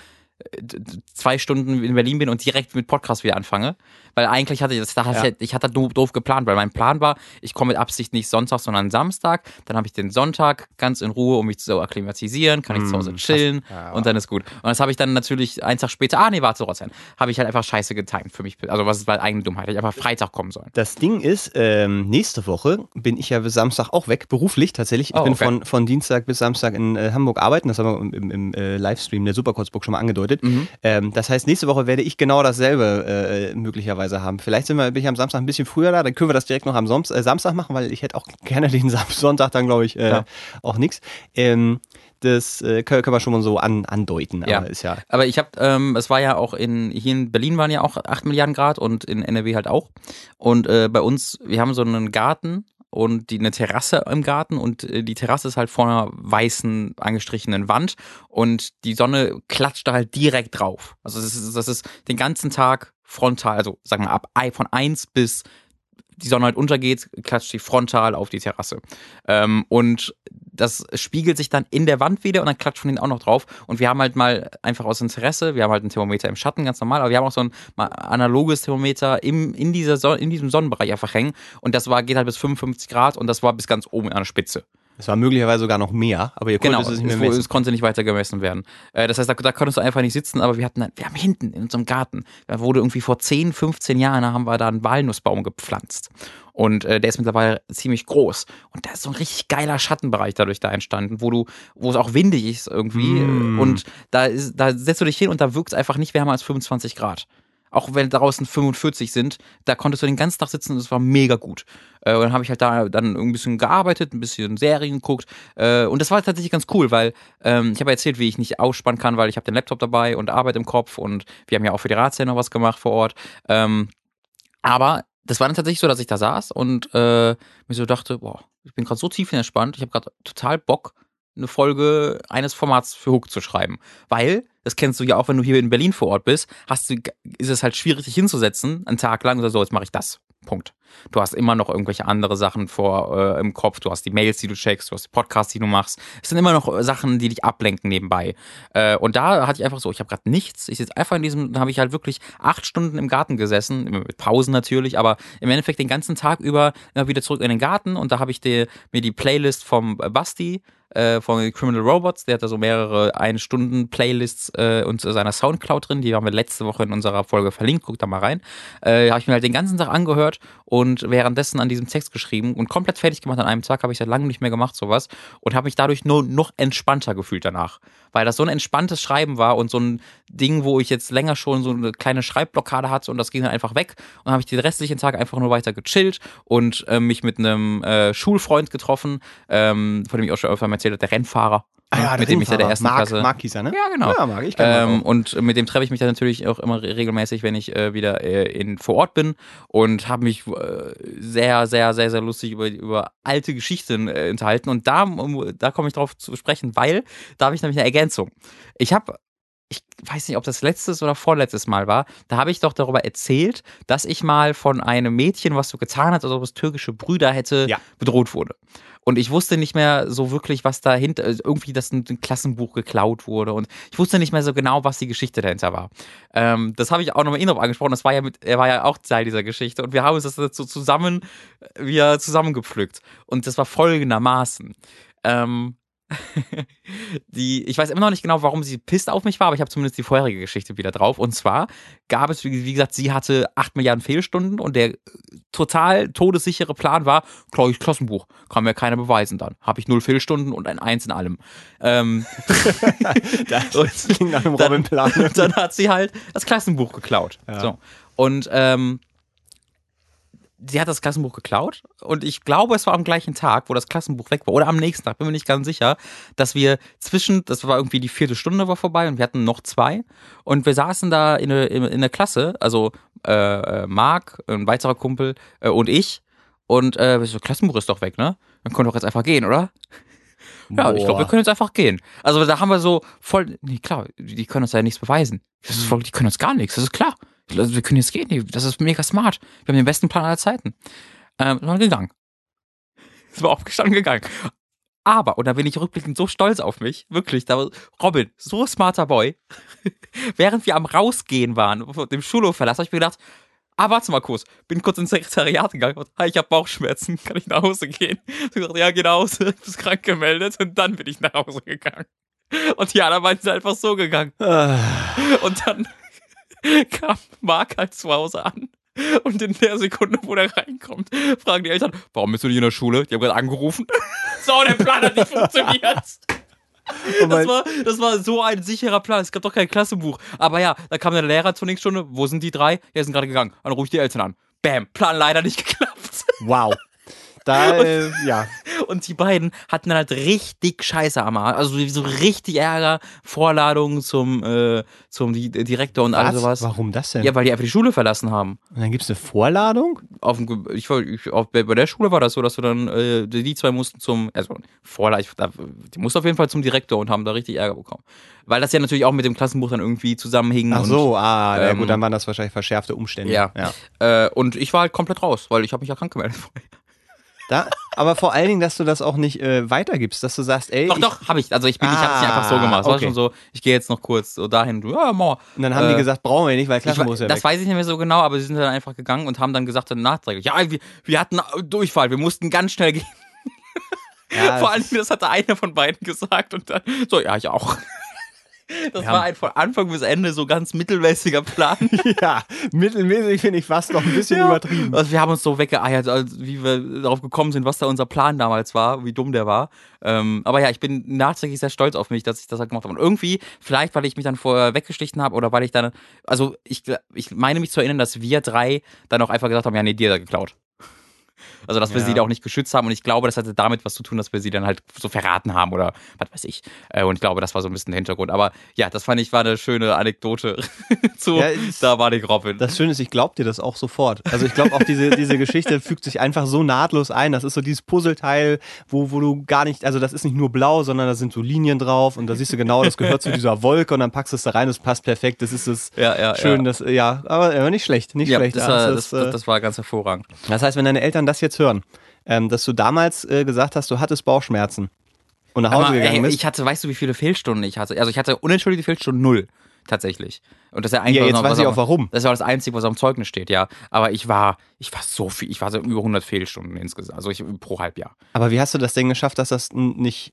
zwei Stunden in Berlin bin und direkt mit Podcast wieder anfange. Weil eigentlich hatte ich das, da hatte Ja. ich, hatte das doof, doof geplant, weil mein Plan war, ich komme mit Absicht nicht Sonntag, sondern Samstag. Dann habe ich den Sonntag ganz in Ruhe, um mich zu akklimatisieren, kann ich zu Hause chillen Ja. und dann ist gut. Und das habe ich dann natürlich einen Tag später, ah nee, warte, Rotzheim, habe ich halt einfach scheiße getimt für mich. Also was ist meine eigene Dummheit, ich einfach Freitag kommen sollen. Das Ding ist, ähm, nächste Woche bin ich ja bis Samstag auch weg, beruflich tatsächlich. Ich Oh, bin okay. von, von Dienstag bis Samstag in äh, Hamburg arbeiten, das haben wir im, im, im äh, Livestream der Superkurzburg schon mal angedeutet. Mhm. Ähm, das heißt, nächste Woche werde ich genau dasselbe äh, möglicherweise haben. Vielleicht sind wir, bin ich am Samstag ein bisschen früher da, dann können wir das direkt noch am Soms äh, Samstag machen, weil ich hätte auch *laughs* gerne den Sam Sonntag dann, glaube ich, äh, Ja. auch nichts. Ähm, das äh, können, wir schon mal so an, andeuten, Ja. aber ist ja. Aber ich habe, ähm, es war ja auch in, hier in Berlin waren ja auch 8 Milliarden Grad und in NRW halt auch. Und äh, bei uns, wir haben so einen Garten und die, eine Terrasse im Garten und äh, die Terrasse ist halt vor einer weißen angestrichenen Wand und die Sonne klatscht da halt direkt drauf. Also das ist, das ist den ganzen Tag frontal, also sagen wir ab von eins bis die Sonne halt untergeht, klatscht die frontal auf die Terrasse. Ähm, und das spiegelt sich dann in der Wand wieder und dann klatscht von hinten auch noch drauf. Und wir haben halt mal einfach aus Interesse, wir haben halt ein Thermometer im Schatten, ganz normal, aber wir haben auch so ein analoges Thermometer im, in, dieser Son in diesem Sonnenbereich einfach hängen. Und das war, geht halt bis 55 Grad und das war bis ganz oben an der Spitze. Es war möglicherweise sogar noch mehr, aber ihr Genau, konntet es nicht mehr messen. es konnte nicht weiter gemessen werden. Äh, das heißt, da, da konntest du einfach nicht sitzen, aber wir hatten, wir haben hinten in unserem Garten, da wurde irgendwie vor 10, 15 Jahren, da haben wir da einen Walnussbaum gepflanzt. Und äh, der ist mittlerweile ziemlich groß. Und da ist so ein richtig geiler Schattenbereich dadurch da entstanden, wo du, wo es auch windig ist irgendwie. Mm. Und da ist, da setzt du dich hin und da wirkt es einfach nicht wärmer als 25 Grad. Auch wenn draußen 45 sind, da konntest du den ganzen Tag sitzen und es war mega gut. Äh, und dann habe ich halt da dann ein bisschen gearbeitet, ein bisschen Serien geguckt. Äh, und das war tatsächlich ganz cool, weil ähm, ich habe ja erzählt, wie ich nicht ausspannen kann, weil ich habe den Laptop dabei und Arbeit im Kopf und wir haben ja auch für die Ratsherren noch was gemacht vor Ort. Ähm, aber das war dann tatsächlich so, dass ich da saß und äh, mir so dachte, boah, ich bin gerade so tief entspannt, ich habe gerade total Bock, eine Folge eines Formats für Hook zu schreiben. Weil, das kennst du ja auch, wenn du hier in Berlin vor Ort bist, hast du, ist es halt schwierig, dich hinzusetzen, einen Tag lang und so, jetzt mache ich das. Punkt. Du hast immer noch irgendwelche andere Sachen vor äh, im Kopf. Du hast die Mails, die du checkst, du hast die Podcasts, die du machst. Es sind immer noch äh, Sachen, die dich ablenken nebenbei. Äh, und da hatte ich einfach so, ich habe gerade nichts. Ich sitze einfach in diesem, da habe ich halt wirklich acht Stunden im Garten gesessen, mit Pausen natürlich, aber im Endeffekt den ganzen Tag über immer wieder zurück in den Garten und da habe ich die, mir die Playlist vom Basti äh, von Criminal Robots. Der hat da so mehrere Ein-Stunden-Playlists äh, und seiner Soundcloud drin. Die haben wir letzte Woche in unserer Folge verlinkt. Guckt da mal rein. Äh, habe ich mir halt den ganzen Tag angehört und währenddessen an diesem Text geschrieben und komplett fertig gemacht an einem Tag. Habe ich seit langem nicht mehr gemacht, sowas. Und habe mich dadurch nur noch entspannter gefühlt danach. Weil das so ein entspanntes Schreiben war und so ein Ding, wo ich jetzt länger schon so eine kleine Schreibblockade hatte und das ging dann einfach weg. Und habe ich den restlichen Tag einfach nur weiter gechillt und äh, mich mit einem äh, Schulfreund getroffen, ähm, von dem ich auch schon öfter mal erzählt habe, der Rennfahrer. Ah ja, mit dem ich seit der ersten Mark, Klasse. Mark hieß er, ne? Ja, genau. Ja, Mark, ich Ähm, und mit dem treffe ich mich dann natürlich auch immer re- regelmäßig, wenn ich äh, wieder äh, in, vor Ort bin und habe mich äh, sehr, sehr, sehr, sehr lustig über, über alte Geschichten äh, unterhalten. Und da, da komme ich drauf zu sprechen, weil da habe ich nämlich eine Ergänzung. Ich habe ich weiß nicht, ob das letztes oder vorletztes Mal war, da habe ich doch darüber erzählt, dass ich mal von einem Mädchen, was so getan hat, als ob es türkische Brüder hätte, Ja. bedroht wurde. Und ich wusste nicht mehr so wirklich, was dahinter, also irgendwie, dass ein Klassenbuch geklaut wurde. Und ich wusste nicht mehr so genau, was die Geschichte dahinter war. Ähm, das habe ich auch nochmal ihn drauf angesprochen. Das war ja mit, er war ja auch Teil dieser Geschichte. Und wir haben uns das so zusammen, wir zusammengepflückt. Und das war folgendermaßen. Ähm, *laughs* die, ich weiß immer noch nicht genau, warum sie pisst auf mich war, aber ich habe zumindest die vorherige Geschichte wieder drauf. Und zwar gab es, wie, wie gesagt, sie hatte 8 Milliarden Fehlstunden und der äh, total todessichere Plan war, klar, ich Klassenbuch, kann mir keiner beweisen dann. Habe ich null Fehlstunden und ein Eins in allem. Ähm, *laughs* Das *laughs* klingt nach einem dann- Robin-Plan. und dann hat sie halt das Klassenbuch geklaut. Ja. So. Und ähm, sie hat das Klassenbuch geklaut und ich glaube, es war am gleichen Tag, wo das Klassenbuch weg war oder am nächsten Tag, bin mir nicht ganz sicher, dass wir zwischen, das war irgendwie die vierte Stunde war vorbei und wir hatten noch zwei und wir saßen da in der, in, in der Klasse, also äh, äh, Marc, ein weiterer Kumpel äh, und ich und äh, so, Klassenbuch ist doch weg, ne? Dann können wir doch jetzt einfach gehen, oder? Ja, ich glaube, wir können jetzt einfach gehen. Also da haben wir so voll, nee, klar, die können uns ja nichts beweisen. Das ist voll, die können uns gar nichts, das ist klar. Wir können jetzt gehen, das ist mega smart. Wir haben den besten Plan aller Zeiten. Ähm, sind wir gegangen. *laughs* Sind wir aufgestanden gegangen. Aber, und da bin ich rückblickend so stolz auf mich, wirklich, da war Robin, so smarter Boy. *laughs* Während wir am Rausgehen waren, dem Schulhof verlassen, habe ich mir gedacht, ah, warte mal kurz, bin kurz ins Sekretariat gegangen und, hi, ich habe Bauchschmerzen, kann ich nach Hause gehen? *laughs* Ich gesagt, ja, geh nach Hause, du bist krank gemeldet und dann bin ich nach Hause gegangen. Und die anderen beiden sind einfach so gegangen. Ah, Und dann *laughs* kam Marc halt zu Hause an. Und in der Sekunde, wo der reinkommt, fragen die Eltern, warum bist du nicht in der Schule? Die haben gerade angerufen. *laughs* So, der Plan hat nicht funktioniert. *laughs* Das war, das war so ein sicherer Plan. Es gab doch kein Klassenbuch. Aber ja, da kam der Lehrer zur nächsten Stunde. Wo sind die drei? Ja, die sind gerade gegangen. Dann rufe ich die Eltern an. Bam, Plan leider nicht geklappt. wow. Da, *laughs* äh, ja. Und die beiden hatten dann halt richtig Scheiße am Arsch. Also so richtig Ärger, Vorladungen zum, äh, zum Di- Direktor und all Was? sowas. Warum das denn? Ja, weil die einfach die Schule verlassen haben. Und dann gibt's eine Vorladung? Auf ich, ich, auf, bei der Schule war das so, dass du dann, äh, die zwei mussten zum, also da- die mussten auf jeden Fall zum Direktor und haben da richtig Ärger bekommen. Weil das ja natürlich auch mit dem Klassenbuch dann irgendwie zusammenhing. Ach und, so, ah, ja ähm, gut, dann waren das wahrscheinlich verschärfte Umstände. Ja. ja. Äh, und ich war halt komplett raus, weil ich habe mich ja krank gemeldet. Da, aber vor allen Dingen, dass du das auch nicht äh, weitergibst, dass du sagst, ey, Doch, doch, habe ich. Also ich bin, ich habe es nicht einfach so Ah, gemacht. Es war okay. schon so, ich gehe jetzt noch kurz so dahin. Du, Ja, Mauer. und dann haben die äh, gesagt, brauchen wir nicht, weil we- ist ja das weg. weiß ich nicht mehr so genau, aber sie sind dann einfach gegangen und haben dann gesagt dann nachträglich, ja, wir, wir hatten Durchfall, wir mussten ganz schnell gehen. Ja, *laughs* Vor allem, das hatte einer von beiden gesagt und dann so, ja, ich auch. *laughs* Das war ein von Anfang bis Ende so ganz mittelmäßiger Plan. *laughs* ja, mittelmäßig finde ich fast noch ein bisschen Ja. übertrieben. Also wir haben uns so weggeeiert, also wie wir darauf gekommen sind, was da unser Plan damals war, wie dumm der war. Ähm, aber ja, ich bin nachträglich sehr stolz auf mich, dass ich das halt gemacht habe. Und irgendwie, vielleicht, weil ich mich dann vorher weggeschlichen habe oder weil ich dann, also ich, ich meine mich zu erinnern, dass wir drei dann auch einfach gesagt haben, ja, nee, dir er geklaut. Also, dass wir Ja. sie da auch nicht geschützt haben. Und ich glaube, das hatte damit was zu tun, dass wir sie dann halt so verraten haben oder was weiß ich. Äh, Und ich glaube, das war so ein bisschen der Hintergrund. Aber ja, das fand ich war eine schöne Anekdote. *laughs* zu, Ja, *laughs* ich- da war die Robin. Das Schöne ist, ich glaube dir das auch sofort. Also ich glaube auch, diese, diese Geschichte fügt sich einfach so nahtlos ein. Das ist so dieses Puzzleteil, wo, wo du gar nicht, also das ist nicht nur blau, sondern da sind so Linien drauf und da siehst du genau, das gehört zu dieser Wolke und dann packst du es da rein, das passt perfekt. Das ist es Ja, ja, schön, ja. das, ja, aber nicht schlecht, nicht schlecht. das, Ja, war, das, das, äh, das, das war ganz hervorragend. das heißt, wenn deine Eltern das jetzt hören, ähm, dass du damals äh, gesagt hast, du hattest Bauchschmerzen und nach Hause Aber, gegangen ey, bist. ich hatte, weißt du, wie viele Fehlstunden ich hatte? Also ich hatte unentschuldigte Fehlstunden null, tatsächlich. Und das ist ja eigentlich Ja, jetzt was- weiß ich auch warum. Das war das Einzige, was auf dem Zeugnis steht, ja. Aber ich war, ich war so viel, ich war so über 100 Fehlstunden insgesamt, also ich, pro Halbjahr. aber wie hast du das denn geschafft, dass das nicht,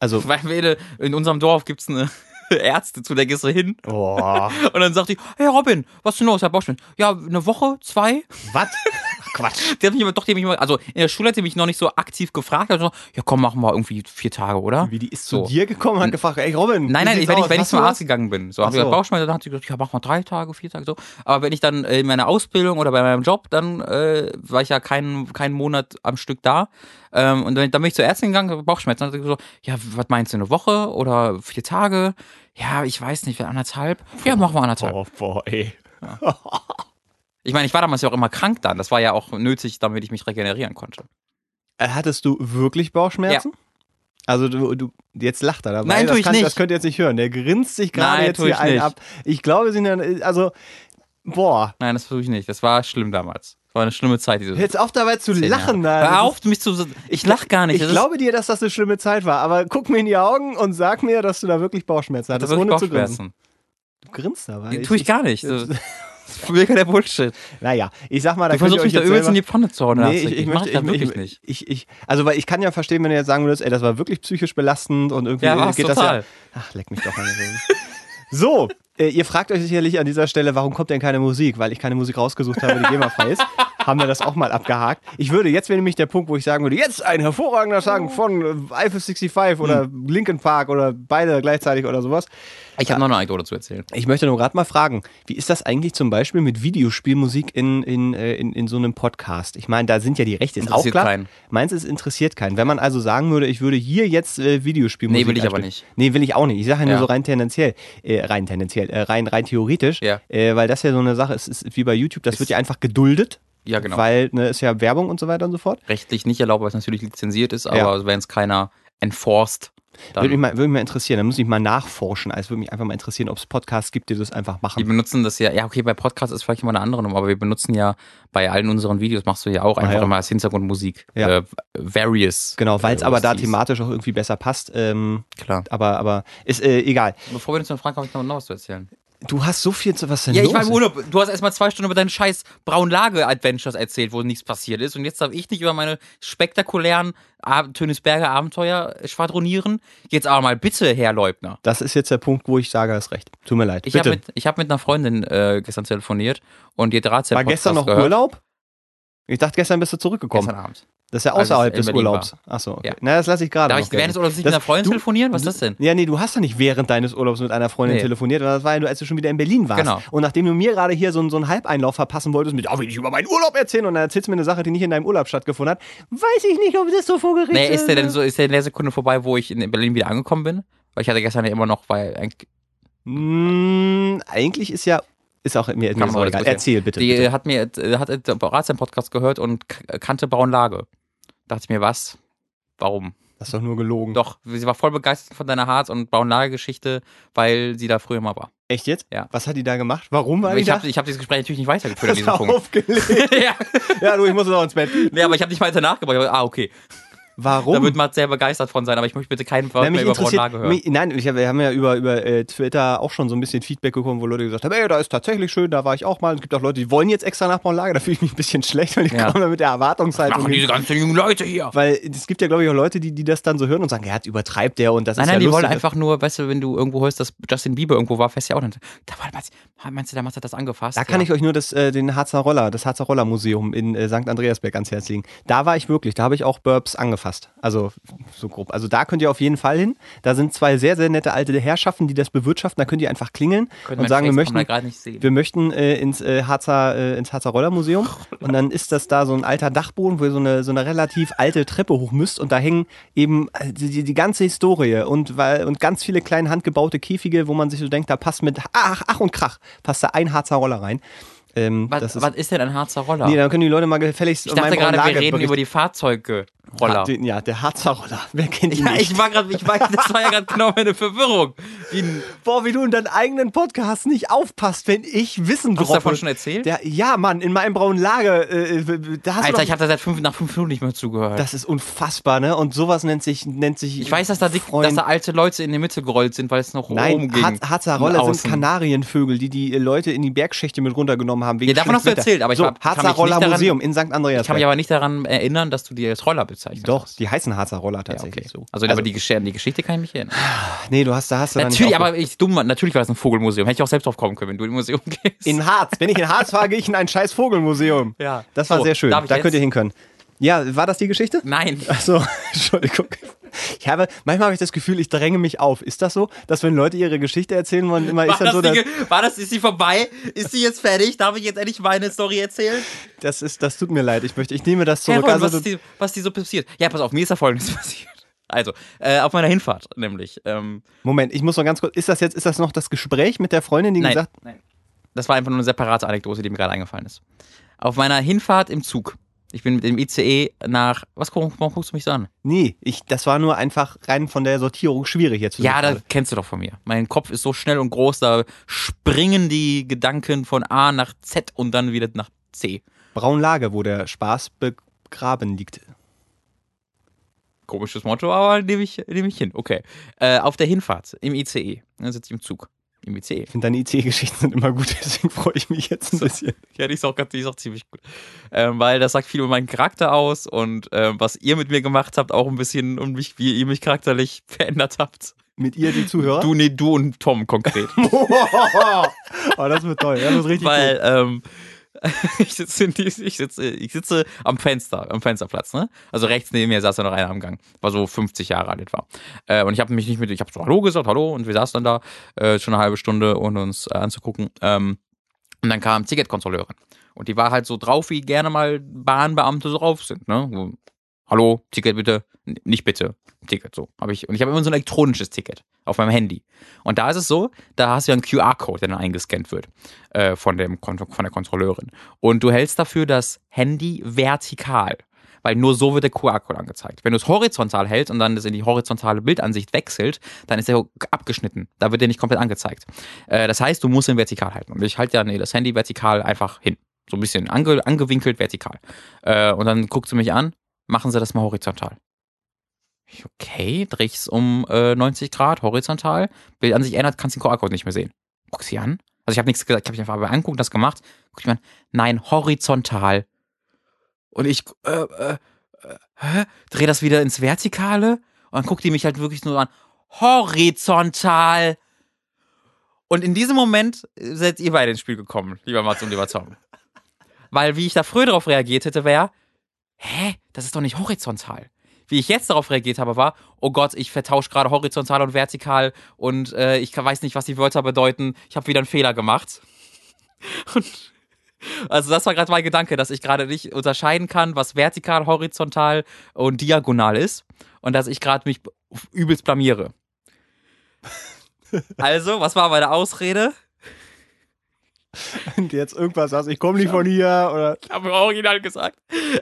also, Weil wir in unserem Dorf gibt's eine *laughs* Ärzte, zu der gehst du hin boah, *laughs* und dann sagt die, hey Robin, was ist denn los, Herr Bauchschmerzen? Ja, eine Woche, zwei? was? *laughs* Quatsch. *laughs* Die hat mich aber doch, die hat mich immer, also in der Schule hat sie mich noch nicht so aktiv gefragt, also ja komm, machen wir irgendwie vier Tage, oder? Wie, die ist zu So. dir gekommen und hat gefragt, ey Robin, Nein, nein, sieht's wenn ich, wenn ich zum Arzt gegangen bin. So, habe ich so. gesagt, Bauchschmerzen, dann hat sie gesagt, ja, mach mal drei Tage, vier Tage so. Aber wenn ich dann äh, in meiner Ausbildung oder bei meinem Job, dann äh, war ich ja keinen, keinen Monat am Stück da. Ähm, und dann, dann bin ich zur Ärztin gegangen, Bauchschmerzen. Dann hat sie so, ja, was meinst du, eine Woche oder vier Tage? Ja, ich weiß nicht, anderthalb. Ja, machen wir anderthalb. Oh, boah, ey. *laughs* Ich meine, ich war damals ja auch immer krank dann. Das war ja auch nötig, damit ich mich regenerieren konnte. Äh, Hattest du wirklich Bauchschmerzen? Also du, du jetzt lacht er dabei. Nein, das ich kann- nicht. Das könnt ihr jetzt nicht hören. Der grinst sich gerade Nein, jetzt hier ich einen nicht. ab. Ich glaube, sie sind also boah. Nein, das versuche ich nicht. Das war schlimm damals. Das war eine schlimme Zeit, diese Jetzt auf dabei zu lachen da. Hör auf, mich zu. Ich lach gar nicht. Ich Das glaube dir, dass das eine schlimme Zeit war, aber guck mir in die Augen und sag mir, dass du da wirklich Bauchschmerzen das hattest, ohne zu grinsen. Du grinst dabei. Tue ich gar nicht. *laughs* Das ist für mich der Bullshit. Naja, ich sag mal, da Du versuchst mich da jetzt übelst in die Pfanne zu hauen. Nee, ich, ich, mach möchte, das ich, wirklich ich, nicht. Ich, ich, also, weil ich kann ja verstehen, wenn du jetzt sagen würdest, ey, das war wirklich psychisch belastend und irgendwie Ja, geht total. das ja. Ach, leck mich doch an. so, äh, ihr fragt euch sicherlich an dieser Stelle, warum kommt denn keine Musik? Weil ich keine Musik rausgesucht habe, die GEMA-frei ist. Haben wir das auch mal abgehakt. Ich würde, jetzt wäre nämlich der Punkt, wo ich sagen würde, jetzt ein hervorragender Song von Eiffel 65 oder Hm. Linkin Park oder beide gleichzeitig oder sowas. Ich habe noch eine Anekdote zu erzählen. Ich möchte nur gerade mal fragen, wie ist das eigentlich zum Beispiel mit Videospielmusik in, in, äh, in, in so einem Podcast? Ich meine, da sind ja die Rechte, ist auch klar. keinen. Meins ist interessiert keinen. Wenn man also sagen würde, ich würde hier jetzt äh, Videospielmusik Nee, will ich aber einstimmen. nicht. Nee, will ich auch nicht. Ich sage ja nur Ja. so rein tendenziell, äh, rein tendenziell, äh, rein, rein theoretisch, Ja. äh, weil das ja so eine Sache ist, ist wie bei YouTube, das Ist- wird ja einfach geduldet. Ja, genau. Weil, ne, ist ja Werbung und so weiter und so fort. Rechtlich nicht erlaubt, weil es natürlich lizenziert ist, Ja. aber wenn es keiner enforced, Würde mich, mal, würde mich mal interessieren. Da muss ich mal nachforschen. Also würde mich einfach mal interessieren, ob es Podcasts gibt, die das einfach Die machen. benutzen das ja, ja, okay, bei Podcasts ist vielleicht immer eine andere Nummer, aber wir benutzen ja bei allen unseren Videos, machst du ja auch einfach ja. immer als Hintergrundmusik. Ja. Äh, various. Genau, weil es äh, aber da thematisch auch irgendwie besser passt. Ähm, Klar. aber, aber ist äh, egal. Bevor wir uns dann fragen, habe ich noch, noch was zu erzählen. Du hast so viel zu was denn Ja, los ich war im ist? Urlaub. Du hast erstmal zwei Stunden über deine scheiß Braunlage-Adventures erzählt, wo nichts passiert ist. Und jetzt darf ich nicht über meine spektakulären Ab Tönisberger Abenteuer schwadronieren. Jetzt aber mal bitte, Herr Leubner. Das ist jetzt der Punkt, wo ich sage, hast recht. Tut mir leid. Ich habe mit, ich hab mit einer Freundin äh, gestern telefoniert und die hat Ratsherr War gestern noch gehört. Urlaub? Ich dachte, gestern bist du zurückgekommen. Gestern Abend. Das ist ja außerhalb in des Berlin Urlaubs. Achso, okay. Ja. Na, das lasse ich gerade. Darf ich während des. Urlaubs nicht Das- mit einer Freundin du- telefonieren? Was ist das denn? Ja, nee, du hast ja nicht während deines Urlaubs mit einer Freundin Nee. telefoniert. Das war ja nur, als du schon wieder in Berlin warst. Genau. Und nachdem du mir gerade hier so, einen- so einen Halbeinlauf verpassen wolltest mit, oh, will ich über meinen Urlaub erzählen und dann erzählst du mir eine Sache, die nicht in deinem Urlaub stattgefunden hat, weiß ich nicht, ob das so vor Gericht Nee, ist der denn so, ist der in der Sekunde vorbei, wo ich in Berlin wieder angekommen bin? Weil ich hatte gestern ja immer noch, weil eigentlich- Mm, eigentlich ist ja, ist auch mir, mir ist auch egal. Erzähl bitte. die bitte. hat mir, hat den Ratsherr-Podcast gehört und kannte Braunlage. Dachte ich mir, was? Warum? Das ist doch nur gelogen. Doch, sie war voll begeistert von deiner Harz- und Braunlage-Geschichte, weil sie da früher mal war. Echt jetzt? Ja. Was hat die da gemacht? Warum war die Ich da? habe ich hab dieses Gespräch natürlich nicht weitergeführt an diesem Punkt. aufgelegt. *laughs* ja. ja, du, ich muss auch ins Bett. Nee, aber ich habe nicht weiter nachgebracht. Ich hab- Ah, okay. Warum? Da wird Mats sehr begeistert von sein, aber ich möchte bitte keinen Wort mehr über Braunlage hören. mich, nein, ich hab, wir haben ja über, über äh, Twitter auch schon so ein bisschen Feedback bekommen, wo Leute gesagt haben, ey, da ist tatsächlich schön, da war ich auch mal. Es gibt auch Leute, die wollen jetzt extra nach Braunlage, da fühle ich mich ein bisschen schlecht, weil die Ja. kommen da mit der Erwartungshaltung Machen hin. diese ganzen jungen Leute hier. Weil es gibt ja, glaube ich, auch Leute, die, die das dann so hören und sagen, ja, übertreibt der und das Nein, ist nein, ja die lustig. wollen einfach nur, weißt du, wenn du irgendwo hörst, dass Justin Bieber irgendwo war, fährst du ja auch dann. Da war, meinst, meinst du, der Mats hat das angefasst? Da kann ja. ich euch nur das, äh, den Harzer Roller, das Harzer Roller Museum in äh, St. Andreasberg ans Herz legen. Da war ich wirklich, da habe ich auch Burps angefasst. Fast. Also so grob. Also da könnt ihr auf jeden Fall hin. Da sind zwei sehr, sehr nette alte Herrschaften, die das bewirtschaften. Da könnt ihr einfach klingeln Können und sagen, wir möchten, gerade nicht sehen. wir möchten äh, ins, äh, Harzer, äh, ins Harzer Rollermuseum. *laughs* Und dann ist das da so ein alter Dachboden, wo ihr so eine, so eine relativ alte Treppe hoch müsst. Und da hängen eben äh, die, die ganze Historie und, weil, und ganz viele kleine handgebaute Käfige, wo man sich so denkt, da passt mit Ach, Ach und Krach, passt da ein Harzer Roller rein. Ähm, Was, das ist, was ist denn ein Harzer Roller? nee, dann können die Leute mal gefälligst ich dachte gerade, wir reden über die Fahrzeuge. Roller. den, ja, der Harzer Roller. *laughs* Wer kennt ihn Ja, nicht? ich war gerade, ich war, das war ja gerade genau meine Verwirrung. Wie Boah, wie du in deinen eigenen Podcast nicht aufpasst, wenn ich Wissen hast du droppe. davon schon erzählt? Der, ja, Mann, in meinem braunen Lager. Äh, äh, da hast Alter, du ich doch, habe da seit fünf, nach fünf Minuten nicht mehr zugehört. Das ist unfassbar, ne? Und sowas nennt sich, nennt sich. ich weiß, dass da, dick, dass da alte Leute in die Mitte gerollt sind, weil es noch oben Nein, ging. Har- Harzer Roller sind. Kanarienvögel, die die äh, Leute in die Bergschächte mit runtergenommen haben. Wegen Ja, davon hast du erzählt, aber ich so, kann Harzer Roller Museum in St. Andreas. Ich kann mich aber nicht daran erinnern, dass du die als Roller bezeichnest. Doch, die heißen Harzer Roller Ja, tatsächlich okay. so. Also, aber die, Gesch die Geschichte kann ich mich erinnern. nee, du hast, da hast du Natürlich, aber ich dumm, natürlich war das ein Vogelmuseum. Hätte ich auch selbst drauf kommen können, wenn du in ein Museum *laughs* gehst. In Harz. Wenn ich in Harz fahre, gehe ich in ein scheiß Vogelmuseum. Ja. Das war So, sehr schön. Da jetzt? könnt ihr hin können. Ja, war das die Geschichte? Nein. Achso, *laughs* Entschuldigung. Ich habe, manchmal habe ich das Gefühl, ich dränge mich auf. Ist das so, dass wenn Leute ihre Geschichte erzählen wollen, immer ist War dann das, so, die, dass, ge- war das, ist sie vorbei? Ist sie jetzt fertig? Darf ich jetzt endlich meine Story erzählen? das ist, das tut mir leid. Ich möchte, ich nehme das zurück. Heroin, was, also, ist die, was die so passiert? Ja, pass auf, mir ist da folgendes *laughs* passiert. Also, äh, auf meiner Hinfahrt nämlich. Ähm, Moment, ich muss noch ganz kurz. Ist das jetzt, ist das noch das Gespräch mit der Freundin, die nein, gesagt, nein. Das war einfach nur eine separate Anekdote, die mir gerade eingefallen ist. Auf meiner Hinfahrt im Zug. Ich bin mit dem ICE nach. Was warum guckst du mich so an? nee, ich, das war nur einfach rein von der Sortierung schwierig jetzt. Ja, das kennst du doch von mir. Mein Kopf ist so schnell und groß, da springen die Gedanken von A nach Z und dann wieder nach C. Braunlage, wo der Spaß begraben liegt. Komisches Motto, aber nehme ich, nehme ich hin. Okay. Äh, auf der Hinfahrt im ICE. Dann sitze ich im Zug. Im ICE. Ich finde, deine IC-Geschichten sind immer gut, *laughs* deswegen freue ich mich jetzt ein bisschen. Ja, die ist auch, ganz- die ist auch ziemlich gut. Ähm, weil das sagt viel über meinen Charakter aus und ähm, was ihr mit mir gemacht habt, auch ein bisschen um mich, wie ihr mich charakterlich *laughs* verändert habt. Mit ihr, die Zuhörer? Du, nee, du und Tom konkret. *laughs* oh, das wird toll. Das wird richtig weil ähm, *laughs* ich, sitze in die, ich, sitze, ich sitze am Fenster, am Fensterplatz, ne? Also rechts neben mir saß da noch einer am Gang, war so 50 Jahre alt etwa. Äh, und ich habe mich nicht mit, ich habe so Hallo gesagt, Hallo, und wir saßen dann da äh, schon eine halbe Stunde, ohne uns äh, anzugucken. Ähm, und dann kam Ticketkontrolleurin. Und die war halt so drauf, wie gerne mal Bahnbeamte so drauf sind, ne? Hallo, Ticket bitte. Nicht bitte. Ticket, so. Hab ich, und ich habe immer so ein elektronisches Ticket auf meinem Handy. Und da ist es so, da hast du ja einen QR-Code, der dann eingescannt wird äh, von, dem, von der Kontrolleurin. Und du hältst dafür das Handy vertikal. Weil nur so wird der QR-Code angezeigt. Wenn du es horizontal hältst und dann das in die horizontale Bildansicht wechselt, dann ist er abgeschnitten. Da wird der nicht komplett angezeigt. Äh, das heißt, du musst ihn vertikal halten. Und ich halte ja nee, das Handy vertikal einfach hin. So ein bisschen ange, angewinkelt vertikal. Äh, und dann guckt sie mich an, machen Sie das mal horizontal. Ich, okay, dreh ich's um äh, 90 Grad horizontal. Bild an sich ändert, kannst den QR-Code nicht mehr sehen. Guck sie an. Also ich habe nichts gesagt, ich habe mich einfach aber angeguckt, das gemacht. Guck ich mal an. Nein, horizontal. Und ich äh, äh, äh, hä? dreh das wieder ins Vertikale und dann guckt die mich halt wirklich nur an. Horizontal. Und in diesem Moment seid ihr beide ins Spiel gekommen, lieber Mats und lieber Tom. Weil wie ich da früher darauf reagiert hätte, wäre, hä, das ist doch nicht horizontal. Wie ich jetzt darauf reagiert habe, war, oh Gott, ich vertausche gerade horizontal und vertikal und äh, ich weiß nicht, was die Wörter bedeuten. Ich habe wieder einen Fehler gemacht. *laughs* Und also das war gerade mein Gedanke, dass ich gerade nicht unterscheiden kann, was vertikal, horizontal und diagonal ist und dass ich gerade mich übelst blamiere. *laughs* Also, was war meine Ausrede? *laughs* Und jetzt irgendwas sagst, ich komme nicht von hier oder. Ich habe im Original gesagt.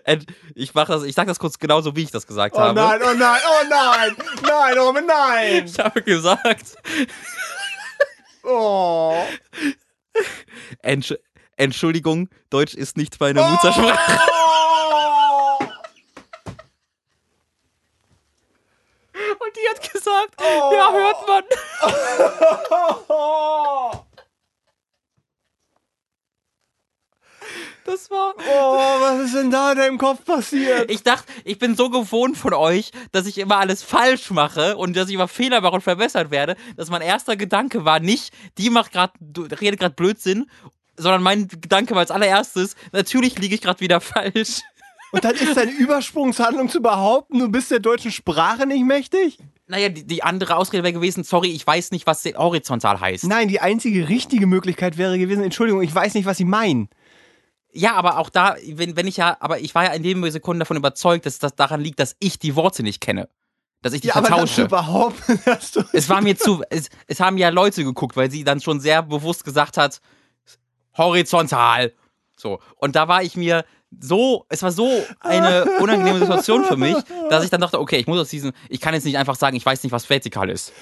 Und Ich mach das, ich sag das kurz genauso, wie ich das gesagt Oh habe. nein, oh nein, oh nein, nein, oh nein. Ich habe gesagt, Oh. Entsch Entschuldigung, Deutsch ist nicht meine Muttersprache. Oh. Und die hat gesagt, ja, hört man. *laughs* Das war. oh, was ist denn da in deinem Kopf passiert? Ich dachte, ich bin so gewohnt von euch, dass ich immer alles falsch mache und dass ich immer Fehler mache und verbessert werde, dass mein erster Gedanke war nicht, die macht gerade, redet gerade Blödsinn, sondern mein Gedanke war als allererstes, natürlich liege ich gerade wieder falsch. Und dann ist deine Übersprungshandlung zu behaupten, du bist der deutschen Sprache nicht mächtig? Naja, die, die andere Ausrede wäre gewesen, sorry, ich weiß nicht, was horizontal heißt. Nein, die einzige richtige Möglichkeit wäre gewesen, Entschuldigung, ich weiß nicht, was Sie meinen. Ja, aber auch da, wenn, wenn ich ja, aber ich war ja in dem Sekunden davon überzeugt, dass das daran liegt, dass ich die Worte nicht kenne. Dass ich die Ja, aber vertausche. *laughs* dass du... es war mir zu, es, es haben ja Leute geguckt, weil sie dann schon sehr bewusst gesagt hat, horizontal. So. Und da war ich mir so, es war so eine unangenehme Situation für mich, dass ich dann dachte, okay, ich muss aus diesem, ich kann jetzt nicht einfach sagen, ich weiß nicht, was vertikal ist.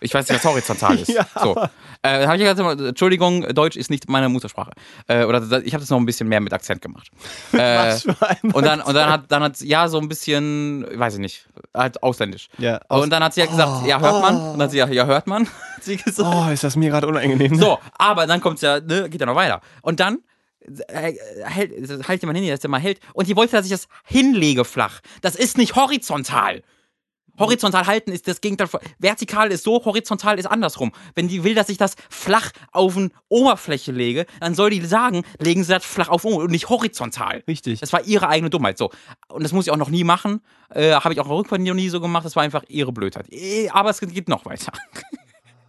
Ich weiß nicht, was horizontal ist. *laughs* Ja, so. Äh, habe ich gesagt, Entschuldigung, Deutsch ist nicht meine Muttersprache. Äh, oder ich habe das noch ein bisschen mehr mit Akzent gemacht. *laughs* Äh, Was für ein und dann, und dann hat, dann hat, ja, so ein bisschen, weiß ich nicht, halt ausländisch. Ja, aus- und dann hat sie ja gesagt, ja, hört man? Und dann hat sie ja, ja, hört man? *laughs* Sie gesagt. Oh, ist das mir gerade unangenehm. So, aber dann kommt's ja, ne, geht ja noch weiter. Und dann äh, hält, halt jemand hin, dass der mal hält. Und die wollte, dass ich das hinlege flach. Das ist nicht horizontal. Horizontal halten ist das Gegenteil. von- Vertikal ist so, horizontal ist andersrum. Wenn die will, dass ich das flach auf eine Oberfläche lege, dann soll die sagen, legen sie das flach auf und nicht horizontal. Richtig. Das war ihre eigene Dummheit. So. Und das muss ich auch noch nie machen. Äh, Habe ich auch rückwärts noch nie so gemacht. Das war einfach ihre Blödheit. Eh, Aber es geht noch weiter. *laughs*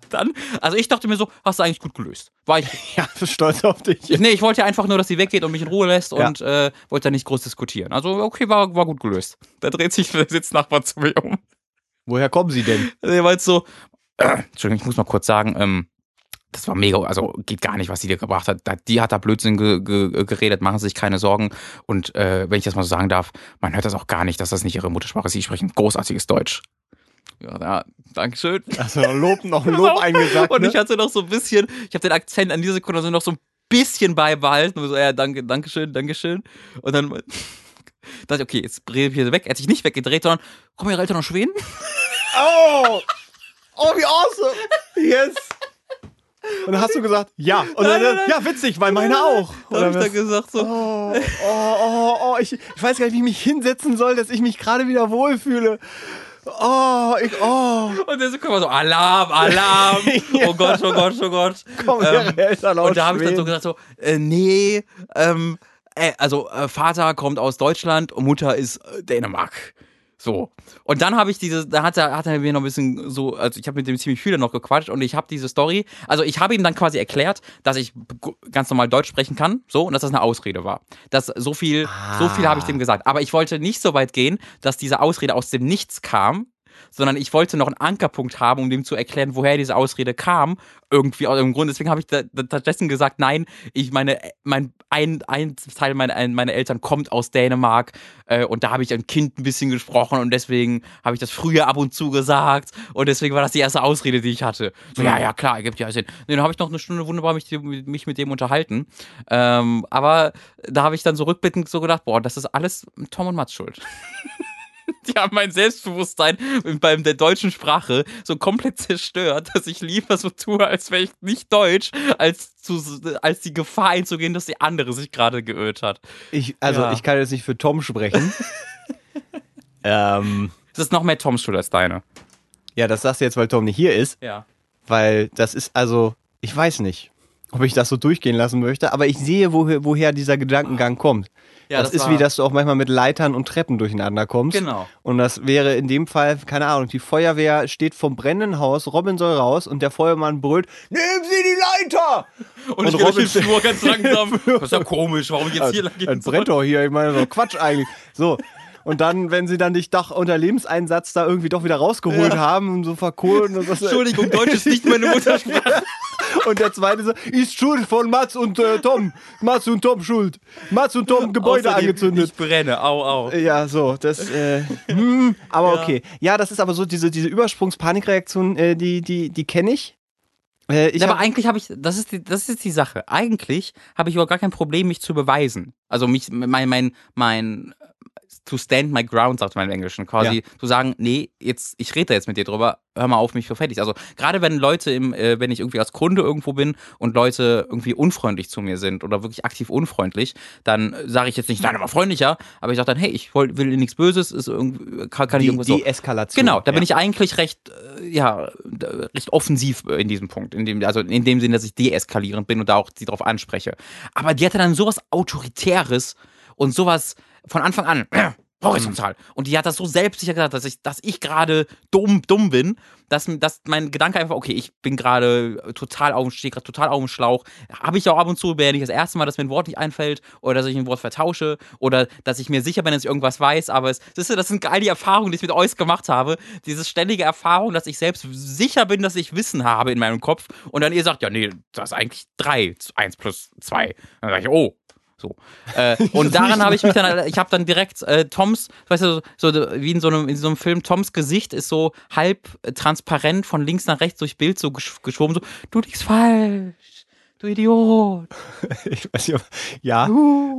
Dann, also ich dachte mir so, hast du eigentlich gut gelöst. War ich. *laughs* Ja, ich bin stolz auf dich. Nee, ich wollte ja einfach nur, dass sie weggeht und mich in Ruhe lässt Ja. und äh, wollte da nicht groß diskutieren. Also, okay, war, war gut gelöst. Da dreht sich der Sitznachbar zu mir um. Woher kommen Sie denn? *laughs* Der war jetzt so, äh, Entschuldigung, ich muss mal kurz sagen, ähm, das war mega, also geht gar nicht, was sie dir gebracht hat. Da- Die hat da Blödsinn ge ge geredet, machen Sie sich keine Sorgen. Und äh, wenn ich das mal so sagen darf, man hört das auch gar nicht, dass das nicht ihre Muttersprache ist. Sie sprechen großartiges Deutsch. Ja, ja Dankeschön. Also Lob, noch *laughs* ein Lob eingesagt. Und ne? ich hatte noch so ein bisschen, ich habe den Akzent an dieser Sekunde so noch so ein bisschen beibehalten. Und so, ja, danke, Dankeschön, Dankeschön. Und dann dachte ich, okay, jetzt drehe ich hier weg. Er hat sich nicht weggedreht, sondern, kommen Ihre Eltern aus Schweden? *laughs* Oh! Oh, wie awesome! Yes! Und dann hast du gesagt, ja. Und dann, Nein, nein, nein. ja, witzig, weil meine auch. Da habe ich dann gesagt so, Oh, oh, oh, oh, ich, ich weiß gar nicht, wie ich mich hinsetzen soll, dass ich mich gerade wieder wohlfühle. Oh, ich, oh, und dann so, guck mal so, Alarm, Alarm. *laughs* Oh Gott, oh Gott, oh Gott. komm, Ähm, Eltern Und da habe ich dann so gesagt so, äh, nee, ähm, äh, also äh, Vater kommt aus Deutschland und Mutter ist äh, Dänemark. So. Und dann habe ich diese, da hat er, hat er mir noch ein bisschen so, also ich habe mit dem ziemlich viel noch gequatscht und ich habe diese Story, also ich habe ihm dann quasi erklärt, dass ich ganz normal Deutsch sprechen kann, so, und dass das eine Ausrede war. Das, so viel, so viel habe ich dem gesagt. Aber ich wollte nicht so weit gehen, dass diese Ausrede aus dem Nichts kam, sondern ich wollte noch einen Ankerpunkt haben, um dem zu erklären, woher diese Ausrede kam. Irgendwie aus irgendeinem Grund. Deswegen habe ich da, da, stattdessen gesagt, nein, ich meine, mein, ein, ein Teil meiner, ein- meiner Eltern kommt aus Dänemark äh, und da habe ich ein Kind ein bisschen gesprochen und deswegen habe ich das früher ab und zu gesagt und deswegen war das die erste Ausrede, die ich hatte. So, ja, ja, klar, ergibt ja Sinn. Nee, dann habe ich noch eine Stunde wunderbar mich, mich mit dem unterhalten. Ähm, aber da habe ich dann so rückblickend so gedacht, boah, das ist alles Tom und Mats schuld. *laughs* *laughs* Die haben mein Selbstbewusstsein beim der deutschen Sprache so komplett zerstört, dass ich lieber so tue, als wäre ich nicht deutsch, als, zu, als die Gefahr einzugehen, dass die andere sich gerade geirrt hat. Ich, also, Ja. ich kann jetzt nicht für Tom sprechen. *laughs* ähm, Das ist noch mehr Toms Schuld als deine. ja, das sagst du jetzt, weil Tom nicht hier ist. Ja. Weil das ist also, ich weiß nicht, ob ich das so durchgehen lassen möchte, aber ich sehe, woher, woher dieser Gedankengang kommt. Ja, das, das ist wie, dass du auch manchmal mit Leitern und Treppen durcheinander kommst. Genau. Und das wäre in dem Fall, keine Ahnung, die Feuerwehr steht vom brennenden Haus, Robin soll raus und der Feuermann brüllt, nehmen Sie die Leiter! Und, Und ich Robin den Flur ganz *laughs* langsam. Das ist ja komisch, warum jetzt hier lang Ein gehen soll. brennt doch hier, ich meine, so Quatsch eigentlich. So. Und dann, wenn sie dann dich doch unter Lebenseinsatz da irgendwie doch wieder rausgeholt haben und so verkohlen und das, Entschuldigung, Deutsch ist nicht meine Muttersprache. *laughs* Und der zweite so, ist Schuld von Mats und äh, Tom. Mats und Tom schuld. Mats und Tom Gebäude Außerdem, angezündet. Ich brenne, au, au. Ja, so, das, äh, *laughs* hm, aber Ja. okay. Ja, das ist aber so, diese, diese Übersprungspanikreaktion, äh, die, die, die kenne ich. Äh, Ja, aber hab, eigentlich habe ich, das ist, die, das ist die Sache. Eigentlich habe ich überhaupt gar kein Problem, mich zu beweisen. Also mich, mein, mein, mein, to stand my ground, sagt man im Englischen, quasi zu sagen, nee, jetzt, ich rede jetzt mit dir drüber, hör mal auf, mich für fertig. Also gerade wenn Leute im, äh, wenn ich irgendwie als Kunde irgendwo bin und Leute irgendwie unfreundlich zu mir sind oder wirklich aktiv unfreundlich, dann sage ich jetzt nicht, nein, aber freundlicher, aber ich sage dann, hey, ich woll, will nichts Böses, ist irgendwie, kann, kann ich die, irgendwas so. die Eskalation. Genau, da bin ja. ich eigentlich recht, äh, ja, recht offensiv in diesem Punkt. In dem, also in dem Sinne, dass ich deeskalierend bin und da auch sie drauf anspreche. Aber die hatte dann sowas Autoritäres Und sowas von Anfang an, *clears throat* horizontal. Und die hat das so selbstsicher gesagt, dass ich, dass ich gerade dumm, dumm bin, dass, dass mein Gedanke einfach, okay, ich bin gerade total auf, stehe gerade total auf dem Schlauch. Habe ich auch ab und zu, wäre nicht das erste Mal, dass mir ein Wort nicht einfällt oder dass ich ein Wort vertausche oder dass ich mir sicher bin, dass ich irgendwas weiß. Aber es, das, ist, das sind geil die Erfahrungen, die ich mit euch gemacht habe. Diese ständige Erfahrung, dass ich selbst sicher bin, dass ich Wissen habe in meinem Kopf. Und dann ihr sagt, ja, nee, das ist eigentlich drei, eins plus zwei. Dann sage ich, oh, so. Äh, *laughs* und daran habe ich mich dann, ich habe dann direkt äh, Toms, weißt du, so, wie in so, einem, in so einem Film, Toms Gesicht ist so halb äh, transparent von links nach rechts durch Bild so gesch geschoben, so, du liegst falsch, du Idiot. *laughs* Ich weiß nicht, ob, ja,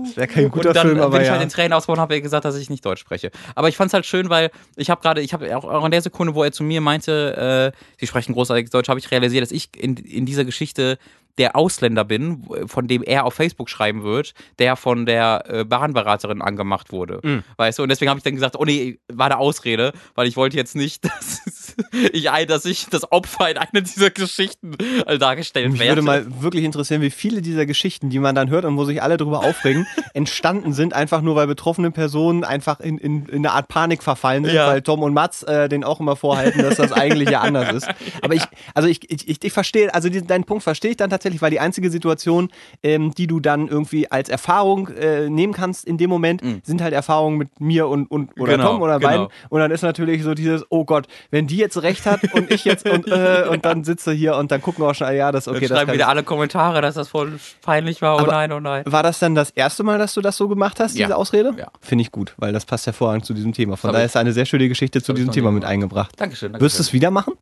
das wäre kein guter und dann Film, aber bin ich ja. halt in Tränen ausgebrochen und habe gesagt, dass ich nicht Deutsch spreche. Aber ich fand es halt schön, weil ich habe gerade, ich habe auch, in der Sekunde, wo er zu mir meinte, äh, sie sprechen großartiges Deutsch, habe ich realisiert, dass ich in, in dieser Geschichte der Ausländer bin, von dem er auf Facebook schreiben wird, der von der äh, Bahnberaterin angemacht wurde. Mhm. Weißt du? Und deswegen habe ich dann gesagt, oh nee, war eine Ausrede, weil ich wollte jetzt nicht, *laughs* dass ich, ein- dass ich das Opfer in einer dieser Geschichten äh, dargestellt Mich werde. würde mal wirklich interessieren, wie viele dieser Geschichten, die man dann hört und wo sich alle drüber aufregen, *laughs* entstanden sind, einfach nur weil betroffene Personen einfach in, in, in eine Art Panik verfallen sind, Ja. weil Tom und Mats äh, den auch immer vorhalten, dass das eigentlich ja anders ist. *laughs* Aber ich, also ich, ich, ich, ich verstehe, also diesen, deinen Punkt verstehe ich dann tatsächlich, weil die einzige Situation, ähm, die du dann irgendwie als Erfahrung äh, nehmen kannst in dem Moment, sind halt Erfahrungen mit mir und, und oder Genau, Tom oder genau. beiden. Und dann ist natürlich so dieses, oh Gott, wenn die jetzt recht hat und ich jetzt und, äh, *laughs* und dann sitzt du hier und dann gucken wir auch schon, ja, das okay, Dann das schreiben kann wieder alle Kommentare, dass das voll peinlich war. Oh Aber- nein, oh nein. war das dann das erste Mal, dass du das so gemacht hast, Ja. diese Ausrede? Ja. Finde ich gut, weil das passt hervorragend zu diesem Thema. Von daher ich- ist eine sehr schöne Geschichte zu ich diesem Thema mit eingebracht. Dankeschön. Dankeschön. Wirst du es wieder machen?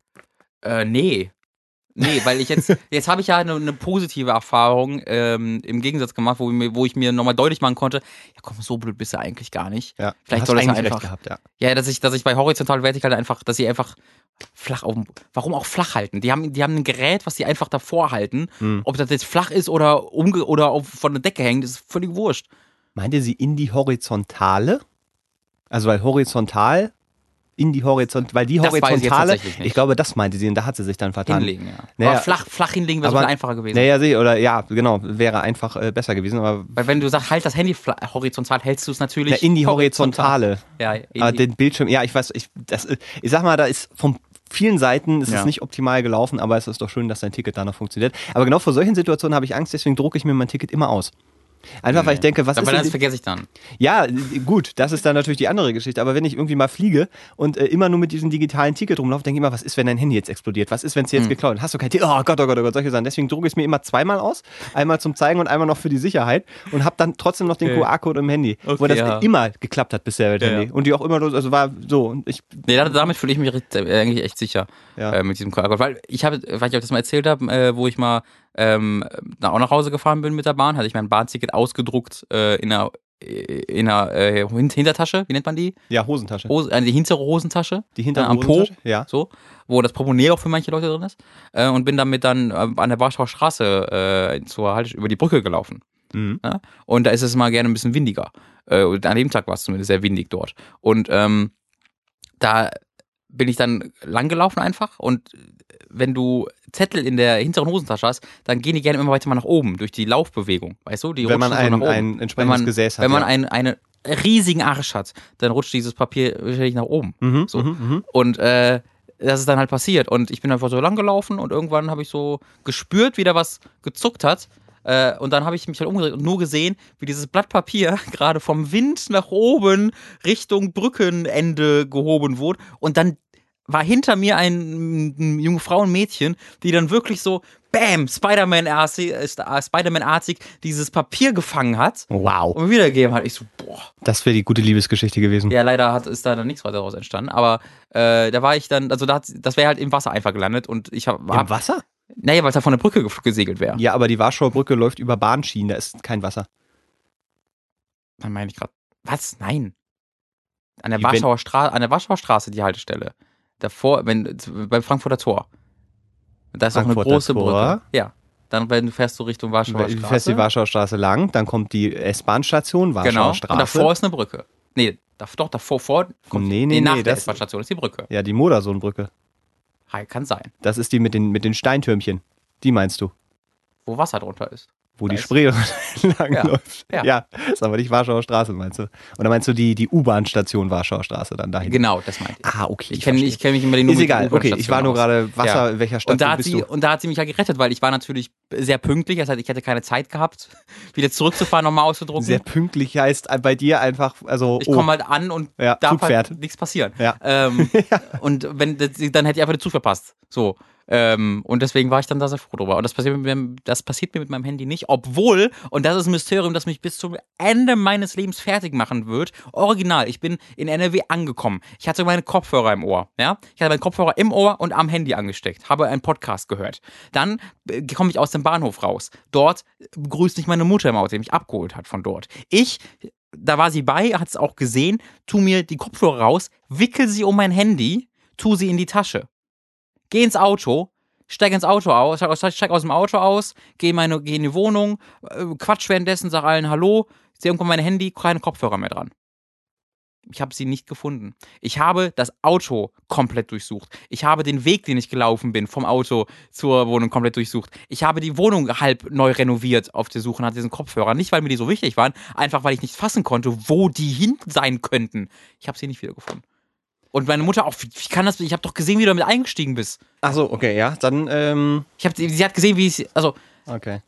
Äh, nee. Nee, weil ich jetzt, *laughs* jetzt habe ich ja eine, eine positive Erfahrung ähm, im Gegensatz gemacht, wo, ich mir- wo ich mir nochmal deutlich machen konnte, ja komm, so blöd bist du eigentlich gar nicht. Ja. Vielleicht soll das einfach- gehabt, ja. Ja, dass ich, dass ich bei horizontal vertikal einfach, dass sie einfach flach auf dem, warum auch flach halten? Die haben, die haben ein Gerät, was sie einfach davor halten. Hm. Ob das jetzt flach ist oder umge oder auf, von der Decke hängt, ist völlig wurscht. Meinte sie in die Horizontale? Also weil horizontal in die Horizont, weil die Das ich Horizontale, nicht. ich glaube, das meinte sie und da hat sie sich dann vertan. Hinlegen, ja. Naja, aber flach, flach hinlegen wäre so aber- viel einfacher gewesen. Naja, sie, oder ja, genau, wäre einfach äh, besser gewesen, aber Weil wenn du sagst, halt das Handy horizontal, hältst du es natürlich na, in die Horizontale. Ja, in Aber die, den Bildschirm, ja, ich weiß, ich, das, ich sag mal, da ist von vielen Seiten ist Ja. es nicht optimal gelaufen, aber es ist doch schön, dass dein Ticket da noch funktioniert. Aber genau vor solchen Situationen habe ich Angst, deswegen drucke ich mir mein Ticket immer aus. Einfach weil ich denke, was aber ist das denn, vergesse ich dann. ja, gut, das ist dann natürlich die andere Geschichte. Aber wenn ich irgendwie mal fliege und äh, immer nur mit diesem digitalen Ticket rumlaufe, denke ich immer, was ist, wenn dein Handy jetzt explodiert? Was ist, wenn es jetzt geklaut wird? Hast du kein Ticket? Oh Gott, oh Gott, oh Gott, solche Sachen. Deswegen drucke ich es mir immer zweimal aus. Einmal zum Zeigen und einmal noch für die Sicherheit. Und habe dann trotzdem noch den Okay. QR-Code im Handy. wo Okay, das ja. immer geklappt hat bisher mit dem Ja, Handy. ja. Und die auch immer, also war so. Und ich, Nee, da- damit fühle ich mich äh, eigentlich echt sicher Ja. äh, mit diesem QR-Code. Weil ich habe, ob ich das mal erzählt habe, äh, wo ich mal ähm, auch nach Hause gefahren bin mit der Bahn, hatte ich mein Bahnticket ausgedruckt äh, in einer, in einer äh, Hin- Hintertasche, wie nennt man die? ja, Hosentasche. Hose, äh, die hintere Hosentasche. die hintere äh, am Po. Ja. So, wo das Portemonnaie auch für manche Leute drin ist. Äh, und bin damit dann äh, an der Warschauer Straße äh, zur halt über die Brücke gelaufen. Mhm. Ja? Und da ist es mal gerne ein bisschen windiger. Äh, an dem Tag war es zumindest sehr windig dort. Und ähm, da bin ich dann langgelaufen einfach und wenn du Zettel in der hinteren Hosentasche hast, dann gehen die gerne immer weiter mal nach oben durch die Laufbewegung, weißt du? Die Wenn man ein, ein wenn entsprechendes man, Gesäß hat. wenn man ja. einen, einen riesigen Arsch hat, dann rutscht dieses Papier wahrscheinlich nach oben. Mhm, so. mhm, mhm. Und äh, das ist dann halt passiert. Und ich bin einfach so lang gelaufen und irgendwann habe ich so gespürt, wie da was gezuckt hat. Äh, und dann habe ich mich halt umgedreht und nur gesehen, wie dieses Blatt Papier *laughs* gerade vom Wind nach oben Richtung Brückenende gehoben wurde. Und dann war hinter mir ein, ein junge Frau und Mädchen, die dann wirklich so, bam, Spider-Man-artig äh, Spider-Man-artig dieses Papier gefangen hat Wow. und wiedergegeben hat. Ich so, boah. Das wäre die gute Liebesgeschichte gewesen. Ja, leider hat, ist da dann nichts weiter daraus entstanden. Aber äh, da war ich dann, also da hat, das wäre halt im Wasser einfach gelandet und ich habe, Im Wasser? Naja, weil es halt von der Brücke ge- gesegelt wäre. Ja, aber die Warschauer Brücke läuft über Bahnschienen, da ist kein Wasser. Dann meine ich gerade, was? Nein. An der Warschauer Straße, an der Warschauer Straße die Haltestelle. Davor, wenn, beim Frankfurter Tor. Da ist auch eine große Tor. Brücke. Ja. Dann, wenn du fährst du Richtung Warschauer Du Straße. fährst die Warschauer Straße lang, dann kommt die S-Bahn-Station, Warschauer genau. Straße. Und davor ist eine Brücke. Nee, da, doch, davor, vor, kommt Nee, nee, nach nee, der S-Bahn-Station ist die Brücke. ja, die Modersohnbrücke. Hi, kann sein. Das ist die mit den, mit den Steintürmchen. Die meinst du? Wo Wasser drunter ist. Wo die Weiß. Spree *laughs* lang Ja. läuft. Ja. Ja. ist aber nicht Warschauer Straße, meinst du? Oder meinst du die, die U-Bahn-Station Warschauer Straße dann dahin? Genau, das meinte ich. Ah, okay. Ich kenne ich kenn mich in Berlin nur Ist egal, okay, ich war nur gerade, Wasser, Ja. welcher Stadt Und da, hat bist sie, du? und da hat sie mich ja gerettet, weil ich war natürlich sehr pünktlich. Das heißt, ich hätte keine Zeit gehabt, wieder zurückzufahren, nochmal auszudrucken. Sehr pünktlich heißt bei dir einfach, also ich oh, komme halt an und Ja, darf halt nichts passieren. Ja. Ähm, *laughs* Und wenn dann hätte ich einfach den Zug verpasst. So. Ähm, und deswegen war ich dann da sehr froh drüber. Und das passiert, mir, das passiert mir mit meinem Handy nicht, obwohl, und das ist ein Mysterium, das mich bis zum Ende meines Lebens fertig machen wird. Original, ich bin in NRW angekommen. Ich hatte meine Kopfhörer im Ohr. Ja? Ich hatte meinen Kopfhörer im Ohr und am Handy angesteckt, habe einen Podcast gehört. Dann äh, komme ich aus dem Bahnhof raus. Dort begrüßt mich meine Mutter im Auto, die mich abgeholt hat von dort. Ich da war sie bei, hat es auch gesehen, tu mir die Kopfhörer raus, wickel sie um mein Handy, tu sie in die Tasche. Geh ins Auto, steig ins Auto aus, steig, aus dem Auto aus, geh, meine, geh in die Wohnung, äh, quatsch währenddessen, sag allen Hallo, sehe irgendwann mein Handy, keine Kopfhörer mehr dran. Ich habe sie nicht gefunden. Ich habe das Auto komplett durchsucht. Ich habe den Weg, den ich gelaufen bin, vom Auto zur Wohnung komplett durchsucht. Ich habe die Wohnung halb neu renoviert auf der Suche nach diesen Kopfhörern. Nicht, weil mir die so wichtig waren, einfach weil ich nicht fassen konnte, wo die hin sein könnten. Ich habe sie nicht wiedergefunden. Und meine Mutter auch, wie, wie kann das, ich habe doch gesehen, wie du damit eingestiegen bist. Ach so, okay, ja, dann, ähm, Ich hab, sie hat gesehen, wie ich, also, okay.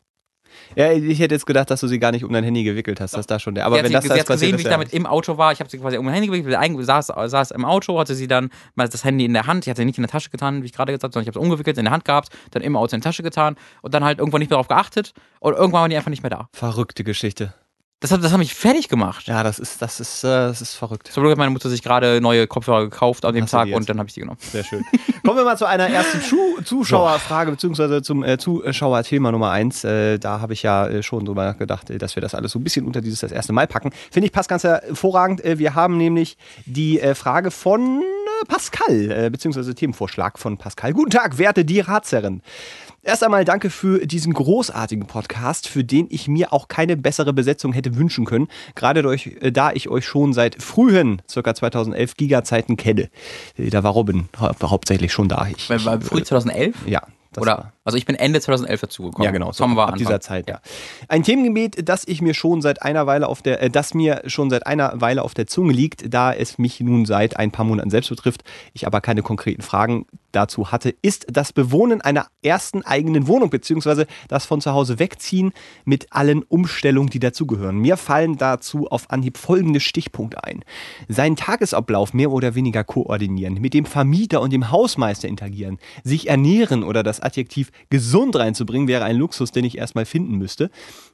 Ja, ich hätte jetzt gedacht, dass du sie gar nicht um dein Handy gewickelt hast, das da schon der. Aber sie wenn das sie, da sie hat gesehen, wie ich das damit im Auto war. Ich habe sie quasi um mein Handy gewickelt, saß, saß im Auto, hatte sie dann mal das Handy in der Hand. Ich hatte sie nicht in der Tasche getan, wie ich gerade gesagt habe, sondern ich habe es umgewickelt, in der Hand gehabt, dann im Auto in die Tasche getan und dann halt irgendwann nicht mehr darauf geachtet und irgendwann waren die einfach nicht mehr da. Verrückte Geschichte. Das hat, das hat mich fertig gemacht. Ja, das ist, das ist, äh, das ist verrückt. Zum Glück hat meine Mutter sich gerade neue Kopfhörer gekauft an dem Hast du Tag jetzt? und dann habe ich die genommen. Sehr schön. Kommen wir mal zu einer ersten Schu *laughs* Zuschauerfrage, beziehungsweise zum äh, Zuschauerthema Nummer eins. Äh, da habe ich ja äh, schon drüber nachgedacht, äh, dass wir das alles so ein bisschen unter dieses das erste Mal packen. Finde ich passt ganz hervorragend. Äh, wir haben nämlich die äh, Frage von äh, Pascal, äh, beziehungsweise Themenvorschlag von Pascal. Guten Tag, werte die Ratsherren. Erst einmal danke für diesen großartigen Podcast, für den ich mir auch keine bessere Besetzung hätte wünschen können. Gerade durch, äh, da ich euch schon seit frühen, circa 2011 Giga-Zeiten kenne. Äh, Da war Robin hau hauptsächlich schon da. Ich, War, war früh 2011? ja. Oder? war- Also ich bin Ende 2011 dazugekommen. ja, genau. Tom war ab Anfang. dieser Zeit, ja. Ein Themengebiet, das ich mir schon seit einer Weile auf der, äh, das mir schon seit einer Weile auf der Zunge liegt, da es mich nun seit ein paar Monaten selbst betrifft, ich aber keine konkreten Fragen dazu hatte, ist das Bewohnen einer ersten eigenen Wohnung, beziehungsweise das von zu Hause wegziehen mit allen Umstellungen, die dazugehören. Mir fallen dazu auf Anhieb folgende Stichpunkte ein. Seinen Tagesablauf mehr oder weniger koordinieren, mit dem Vermieter und dem Hausmeister interagieren, sich ernähren oder das Adjektiv gesund reinzubringen, wäre ein Luxus, den ich erstmal finden müsste.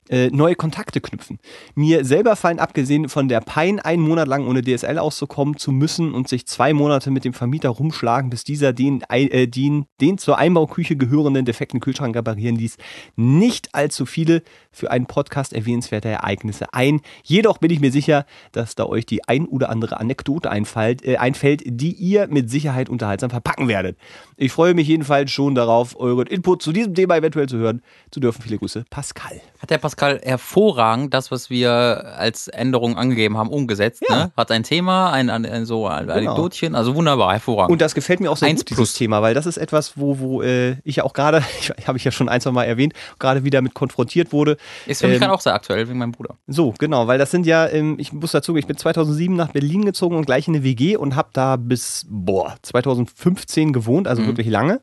Äh, neue Kontakte knüpfen. Mir selber fallen, abgesehen von der Pein, einen Monat lang ohne DSL auszukommen zu müssen und sich zwei Monate mit dem Vermieter rumschlagen, bis dieser den, äh, den, den zur Einbauküche gehörenden defekten Kühlschrank reparieren ließ. Nicht allzu viele für einen Podcast erwähnenswerte Ereignisse ein. Jedoch bin ich mir sicher, dass da euch die ein oder andere Anekdote einfällt, äh, einfällt, die ihr mit Sicherheit unterhaltsam verpacken werdet. Ich freue mich jedenfalls schon darauf, euren Input zu diesem Thema eventuell zu hören zu dürfen. Viele Grüße, Pascal. Hat der Pascal hervorragend das, was wir als Änderung angegeben haben, umgesetzt. Ja. Genau. Ne? Hat ein Thema, ein, ein, ein so ein Anekdotchen, also wunderbar, hervorragend. Und das gefällt mir auch sehr Eins gut, dieses plus. Thema, weil das ist etwas, wo, wo äh, ich ja auch gerade, *laughs* ich, habe ich ja schon ein, zwei Mal erwähnt, gerade wieder mit konfrontiert wurde. ist für mich ähm, gerade auch sehr aktuell, wegen meinem Bruder. So, genau, weil das sind ja, ähm, ich muss dazu, ich bin 2007 nach Berlin gezogen und gleich in eine WG und habe da bis, boah, 2015 gewohnt, also wirklich lange.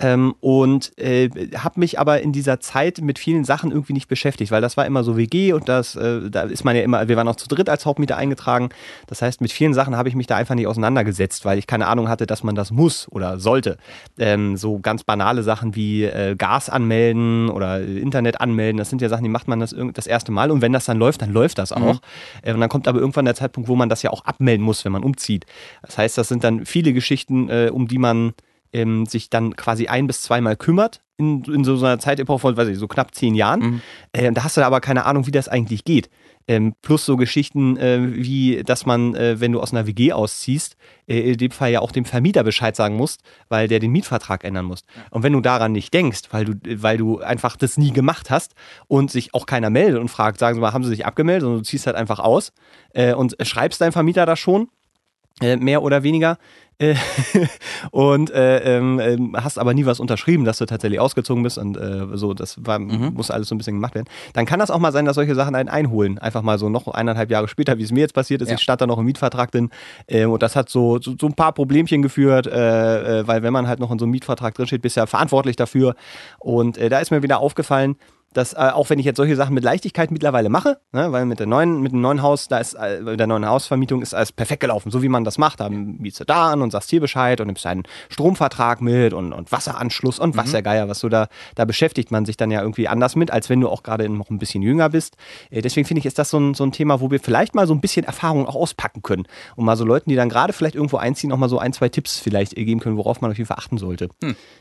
Ähm, und äh, habe mich aber in dieser Zeit mit vielen Sachen irgendwie nicht beschäftigt, weil das war immer so WG und das, äh, da ist man ja immer, wir waren auch zu dritt als Hauptmieter eingetragen. Das heißt, mit vielen Sachen habe ich mich da einfach nicht auseinandergesetzt, weil ich keine Ahnung hatte, dass man das muss oder sollte. Ähm, so ganz banale Sachen wie äh, Gas anmelden oder Internet anmelden, das sind ja Sachen, die macht man das das erste Mal und wenn das dann läuft, dann läuft das auch. Äh, und dann kommt aber irgendwann der Zeitpunkt, wo man das ja auch abmelden muss, wenn man umzieht. Das heißt, das sind dann viele Geschichten, äh, um die man ähm, sich dann quasi ein- bis zweimal kümmert in, in so einer Zeitepoche von, weiß ich, so knapp zehn Jahren. Äh, da hast du aber keine Ahnung, wie das eigentlich geht. Ähm, plus so Geschichten äh, wie, dass man, äh, wenn du aus einer WG ausziehst, äh, in dem Fall ja auch dem Vermieter Bescheid sagen musst, weil der den Mietvertrag ändern muss. Und wenn du daran nicht denkst, weil du, weil du einfach das nie gemacht hast und sich auch keiner meldet und fragt, sagen sie mal, haben sie sich abgemeldet, sondern du ziehst halt einfach aus äh, und schreibst deinem Vermieter das schon, äh, mehr oder weniger. Äh, *laughs* und äh, ähm, ähm, hast aber nie was unterschrieben, dass du tatsächlich ausgezogen bist und äh, so, das war, Mhm. muss alles so ein bisschen gemacht werden. Dann kann das auch mal sein, dass solche Sachen einen einholen. Einfach mal so noch eineinhalb Jahre später, wie es mir jetzt passiert ist. Ja. Ich stand da noch im Mietvertrag drin ähm, und das hat so, so, so ein paar Problemchen geführt, äh, äh, weil wenn man halt noch in so einem Mietvertrag drinsteht, bist du ja verantwortlich dafür. Und äh, da ist mir wieder aufgefallen, dass äh, auch wenn ich jetzt solche Sachen mit Leichtigkeit mittlerweile mache, ne, weil mit der neuen, mit dem neuen Haus, da ist äh, mit der neuen Hausvermietung ist alles perfekt gelaufen, so wie man das macht. Da mietst du da an und sagst hier Bescheid und nimmst deinen Stromvertrag mit und, und Wasseranschluss und was der Geier, was du da, da beschäftigt man sich dann ja irgendwie anders mit, als wenn du auch gerade noch ein bisschen jünger bist. Äh, deswegen finde ich, ist das so ein, so ein Thema, wo wir vielleicht mal so ein bisschen Erfahrung auch auspacken können und mal so Leuten, die dann gerade vielleicht irgendwo einziehen, auch mal so ein, zwei Tipps vielleicht äh, geben können, worauf man auf jeden Fall achten sollte.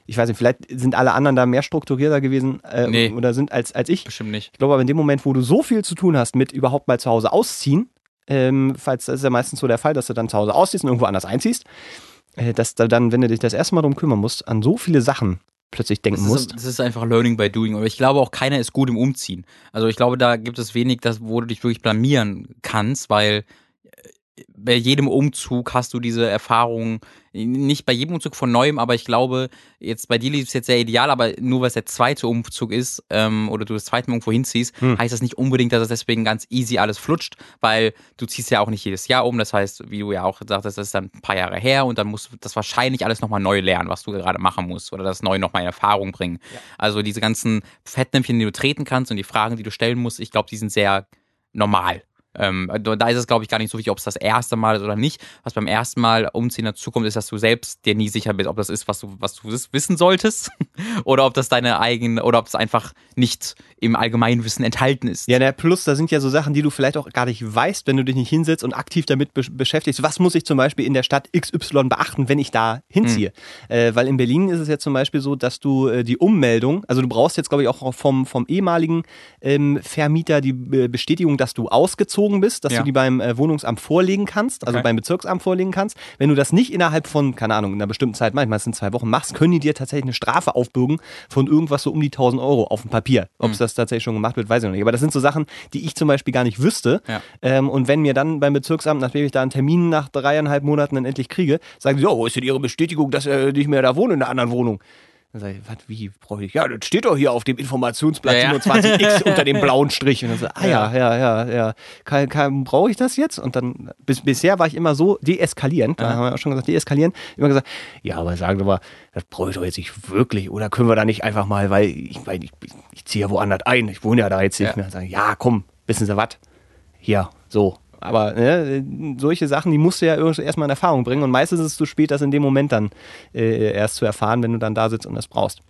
Ich weiß nicht, vielleicht sind alle anderen da mehr strukturierter gewesen äh, Nee. oder sind als, als ich. Bestimmt nicht. Ich glaube aber in dem Moment, wo du so viel zu tun hast mit überhaupt mal zu Hause ausziehen, ähm, falls das ist ja meistens so der Fall, dass du dann zu Hause ausziehst und irgendwo anders einziehst, äh, dass du dann, wenn du dich das erste Mal drum kümmern musst, an so viele Sachen plötzlich denken Das musst. ist, das ist einfach Learning by Doing. Aber ich glaube auch, keiner ist gut im Umziehen. Also ich glaube, da gibt es wenig, das, wo du dich wirklich blamieren kannst, weil bei jedem Umzug hast du diese Erfahrung, nicht bei jedem Umzug von neuem, aber ich glaube, jetzt bei dir lief es jetzt sehr ideal, aber nur weil es der zweite Umzug ist ähm, oder du das zweite Mal irgendwo hinziehst, heißt das nicht unbedingt, dass es deswegen ganz easy alles flutscht, weil du ziehst ja auch nicht jedes Jahr um. Das heißt, wie du ja auch sagtest, das ist dann ein paar Jahre her und dann musst du das wahrscheinlich alles nochmal neu lernen, was du gerade machen musst oder das neu nochmal in Erfahrung bringen. Also diese ganzen Fettnäpfchen, die du treten kannst und die Fragen, die du stellen musst, ich glaube, die sind sehr normal. Ähm, da ist es, glaube ich, gar nicht so wichtig, ob es das erste Mal ist oder nicht. Was beim ersten Mal umziehen dazu kommt, ist, dass du selbst dir nie sicher bist, ob das ist, was du, was du wiss- wissen solltest *laughs* oder ob das deine eigene oder ob es einfach nicht im Allgemeinwissen enthalten ist. Ja, na, plus, da sind ja so Sachen, die du vielleicht auch gar nicht weißt, wenn du dich nicht hinsetzt und aktiv damit be beschäftigst. Was muss ich zum Beispiel in der Stadt XY beachten, wenn ich da hinziehe? Äh, weil in Berlin ist es ja zum Beispiel so, dass du äh, die Ummeldung, also du brauchst jetzt, glaube ich, auch vom, vom ehemaligen ähm, Vermieter die Be Bestätigung, dass du ausgezogen bist, dass Ja. du die beim äh, Wohnungsamt vorlegen kannst, also Okay. beim Bezirksamt vorlegen kannst. Wenn du das nicht innerhalb von, keine Ahnung, in einer bestimmten Zeit, manchmal sind zwei Wochen machst, können die dir tatsächlich eine Strafe aufbürgen von irgendwas so um die 1000 Euro auf dem Papier. Ob es das tatsächlich schon gemacht wird, weiß ich noch nicht. Aber das sind so Sachen, die ich zum Beispiel gar nicht wüsste. Ja. Ähm, und wenn mir dann beim Bezirksamt, nachdem ich da einen Termin nach dreieinhalb Monaten dann endlich kriege, sagen sie, wo ist denn Ihre Bestätigung, dass äh, nicht mehr da wohnen in der anderen Wohnung? Dann sage ich, was, wie brauche ich? Ja, das steht doch hier auf dem Informationsblatt Ja, ja. 27x *laughs* unter dem blauen Strich. Und dann so, ah ja, ja, ja, ja. Kann, kann, brauche ich das jetzt? Und dann, bis, bisher war ich immer so deeskalierend, da haben wir auch schon gesagt, deeskalieren, immer gesagt, ja, aber sagen Sie mal, das brauche ich doch jetzt nicht wirklich. Oder können wir da nicht einfach mal, weil ich meine, ich, ich ziehe ja woanders ein, ich wohne ja da jetzt nicht mehr. Sagen, ja, komm, wissen Sie was? Hier, so. Aber ne, solche Sachen, die musst du ja irgendwie erstmal in Erfahrung bringen. Und meistens ist es zu spät, das in dem Moment dann äh, erst zu erfahren, wenn du dann da sitzt und das brauchst.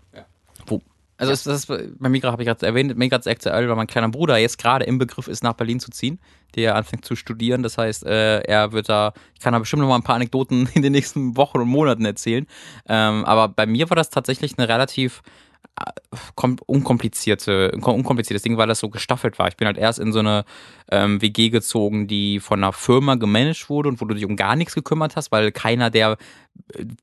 Wo, Also es, das ist, bei mir gerade habe ich gerade erwähnt, mir gerade aktuell, weil mein kleiner Bruder jetzt gerade im Begriff ist, nach Berlin zu ziehen, der anfängt zu studieren. Das heißt, äh, er wird da, ich kann da bestimmt noch mal ein paar Anekdoten *laughs* in den nächsten Wochen und Monaten erzählen. Ähm, aber bei mir war das tatsächlich eine relativ unkomplizierte, unkompliziertes Ding, weil das so gestaffelt war. Ich bin halt erst in so eine ähm, WG gezogen, die von einer Firma gemanagt wurde und wo du dich um gar nichts gekümmert hast, weil keiner der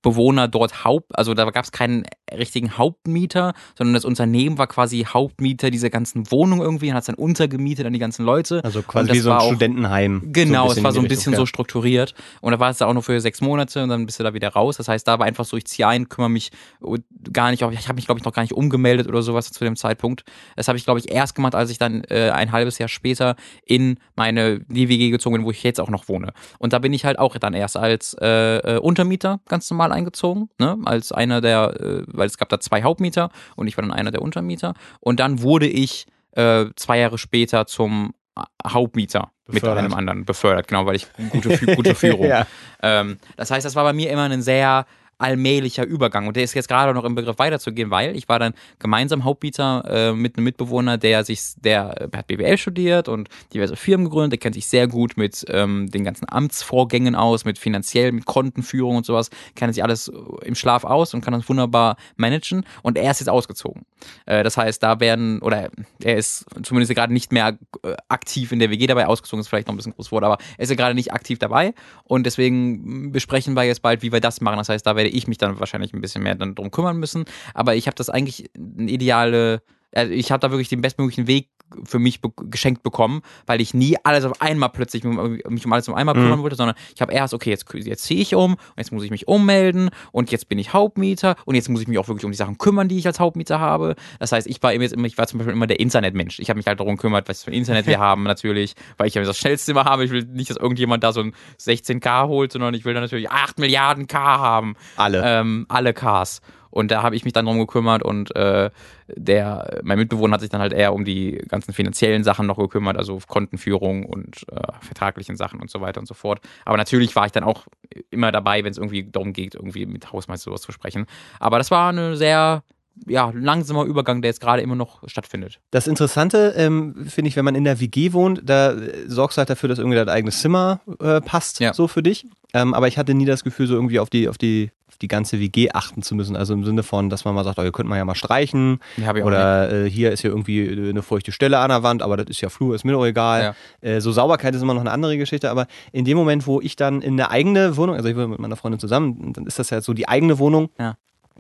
Bewohner dort Haupt, also da gab es keinen richtigen Hauptmieter, sondern das Unternehmen war quasi Hauptmieter dieser ganzen Wohnung irgendwie und hat es dann untergemietet an die ganzen Leute. also quasi das wie so ein auch- Studentenheim. Genau, es war so in ein bisschen Richtung, so strukturiert. Und da war es da auch nur für sechs Monate und dann bist du da wieder raus. Das heißt, da war einfach so, ich ziehe ein, kümmere mich gar nicht, ich habe mich, glaube ich, noch gar nicht umgemeldet oder sowas zu dem Zeitpunkt. Das habe ich, glaube ich, erst gemacht, als ich dann äh, ein halbes Jahr später in meine die WG gezogen bin, wo ich jetzt auch noch wohne. Und da bin ich halt auch dann erst als äh, äh, Untermieter ganz normal eingezogen, ne? als einer der, äh, weil es gab da zwei Hauptmieter und ich war dann einer der Untermieter. Und dann wurde ich äh, zwei Jahre später zum Hauptmieter mit Befördert. einem anderen befördert, genau, weil ich gute, *laughs* gute Führung. Ja. ähm, das heißt, das war bei mir immer ein sehr allmählicher Übergang. Und der ist jetzt gerade noch im Begriff weiterzugehen, weil ich war dann gemeinsam Hauptmieter äh, mit einem Mitbewohner, der sich, der hat BWL studiert und diverse Firmen gegründet, der kennt sich sehr gut mit ähm, den ganzen Amtsvorgängen aus, mit finanziell, mit Kontenführung und sowas, kennt sich alles im Schlaf aus und kann das wunderbar managen. Und er ist jetzt ausgezogen. Äh, das heißt, da werden, oder er ist zumindest gerade nicht mehr äh, aktiv in der WG dabei, ausgezogen ist vielleicht noch ein bisschen groß Wort, aber er ist ja gerade nicht aktiv dabei. Und deswegen besprechen wir jetzt bald, wie wir das machen. Das heißt, da werde ich mich dann wahrscheinlich ein bisschen mehr dann drum kümmern müssen, aber ich habe das eigentlich eine ideale, also ich habe da wirklich den bestmöglichen Weg für mich be geschenkt bekommen, weil ich nie alles auf einmal plötzlich mich um alles auf einmal kümmern wollte, sondern ich habe erst, okay, jetzt, jetzt ziehe ich um, und jetzt muss ich mich ummelden und jetzt bin ich Hauptmieter und jetzt muss ich mich auch wirklich um die Sachen kümmern, die ich als Hauptmieter habe. Das heißt, ich war immer, ich war zum Beispiel immer der Internetmensch. Ich habe mich halt darum gekümmert, was für ein Internet wir *laughs* haben natürlich, weil ich ja das schnellste immer habe. Ich will nicht, dass irgendjemand da so ein 16K holt, sondern ich will da natürlich 8 Milliarden K haben. Alle. Ähm, alle Ks. Und da habe ich mich dann drum gekümmert und äh, der, mein Mitbewohner hat sich dann halt eher um die ganzen finanziellen Sachen noch gekümmert, also Kontenführung und äh, vertraglichen Sachen und so weiter und so fort. Aber natürlich war ich dann auch immer dabei, wenn es irgendwie darum geht, irgendwie mit Hausmeister sowas zu sprechen. Aber das war eine sehr ja, langsamer Übergang, der jetzt gerade immer noch stattfindet. Das Interessante ähm, finde ich, wenn man in der WG wohnt, da äh, sorgst du halt dafür, dass irgendwie dein eigenes Zimmer äh, passt, Ja. so für dich. Ähm, aber ich hatte nie das Gefühl, so irgendwie auf die, auf die, die ganze WG achten zu müssen. Also im Sinne von, dass man mal sagt, oh, ihr könnt mal ja mal streichen. Ja, Oder äh, hier ist ja irgendwie eine feuchte Stelle an der Wand, aber das ist ja Flur, ist mir doch egal. Äh, so Sauberkeit ist immer noch eine andere Geschichte, aber in dem Moment, wo ich dann in eine eigene Wohnung, also ich wohne mit meiner Freundin zusammen, dann ist das ja so die eigene Wohnung. Ja.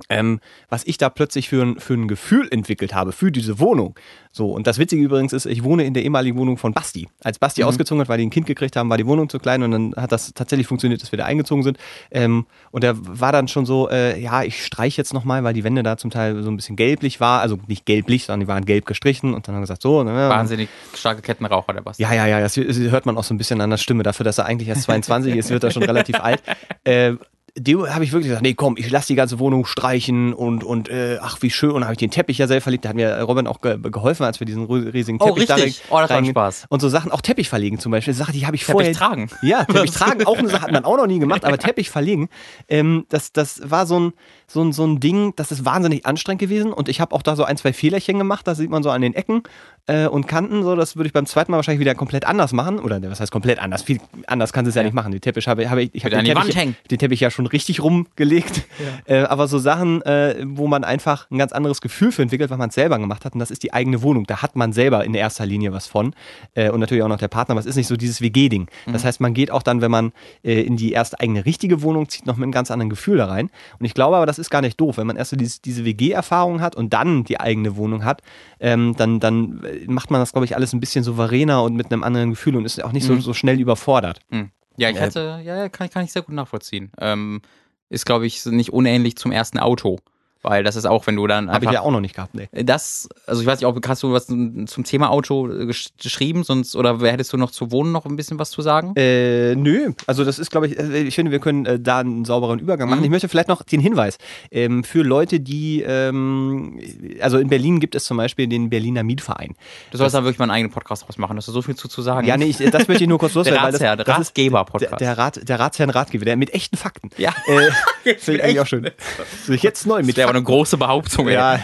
Ähm, was ich da plötzlich für ein, für ein Gefühl entwickelt habe für diese Wohnung. So, und das Witzige übrigens ist, ich wohne in der ehemaligen Wohnung von Basti. Als Basti ausgezogen hat, weil die ein Kind gekriegt haben, war die Wohnung zu klein und dann hat das tatsächlich funktioniert, dass wir da eingezogen sind. Ähm, und er war dann schon so, äh, ja, ich streiche jetzt nochmal, weil die Wände da zum Teil so ein bisschen gelblich war. Also nicht gelblich, sondern die waren gelb gestrichen und dann haben wir gesagt, so. Ne, Wahnsinnig starke Kettenraucher, der Basti. ja, ja, ja, das hört man auch so ein bisschen an der Stimme. Dafür, dass er eigentlich erst *laughs* 22 ist, wird er schon relativ alt. Äh, dem habe ich wirklich gesagt, nee, komm, ich lasse die ganze Wohnung streichen und, und äh, ach, wie schön. Und habe ich den Teppich ja selber verlegt. Da hat mir Robin auch ge geholfen, als wir diesen riesigen Oh, Teppich da richtig. rein- Oh, das war. Spaß. Und so Sachen, auch Teppich verlegen zum Beispiel. Sache, die habe ich Teppich vorher... tragen. *laughs* Ja, Teppich tragen, auch eine Sache hat man auch noch nie gemacht, aber Teppich verlegen, ähm, das, das war so ein, so, ein, so ein Ding, das ist wahnsinnig anstrengend gewesen und ich habe auch da so ein, zwei Fehlerchen gemacht, das sieht man so an den Ecken äh, und Kanten, so, das würde ich beim zweiten Mal wahrscheinlich wieder komplett anders machen, oder ne, was heißt komplett anders, viel anders kannst du es ja, nicht machen, den Teppich habe habe ich, ich habe den, an die Teppich- den Teppich ja schon richtig rumgelegt, äh, aber so Sachen, äh, wo man einfach ein ganz anderes Gefühl für entwickelt, weil man es selber gemacht hat und das ist die eigene Wohnung, da hat man selber in erster Linie was von. Äh, und natürlich auch noch der Partner, aber es ist nicht so dieses WG-Ding. Das heißt, man geht auch dann, wenn man äh, in die erste eigene richtige Wohnung zieht, noch mit einem ganz anderen Gefühl da rein. Und ich glaube aber, das ist gar nicht doof. Wenn man erst so dieses, diese WG-Erfahrung hat und dann die eigene Wohnung hat, ähm, dann, dann äh, macht man das, glaube ich, alles ein bisschen souveräner und mit einem anderen Gefühl und ist auch nicht so, so schnell überfordert. Hm. Ja, ich Äh, hatte, ja, kann, ich- kann ich sehr gut nachvollziehen. Ähm, ist, glaube ich, nicht unähnlich zum ersten Auto. Weil das ist auch, wenn du dann Habe ich ja auch noch nicht gehabt. Nee. Das, also ich weiß nicht, ob hast du was zum Thema Auto gesch- geschrieben, sonst oder hättest du noch zu Wohnen noch ein bisschen was zu sagen? Äh, nö, also das ist, glaube ich, äh, ich finde, wir können äh, da einen sauberen Übergang machen. Mhm. Ich möchte vielleicht noch den Hinweis ähm, für Leute, die, ähm, also in Berlin gibt es zum Beispiel den Berliner Mietverein. Du sollst da wirklich mal einen eigenen Podcast draus machen, hast du so viel zu, zu sagen. Ja, nee, ich, das möchte ich nur kurz der *laughs* loswerden. das, Ratsherr, der das ist der, Ratgeber-Podcast. der, Rat, der Ratsherrn Ratgeber, der mit echten Fakten. Ja. Äh, *laughs* Finde ich eigentlich auch schön. *laughs* So, jetzt neu mit wäre aber eine große Behauptung, ey. ja,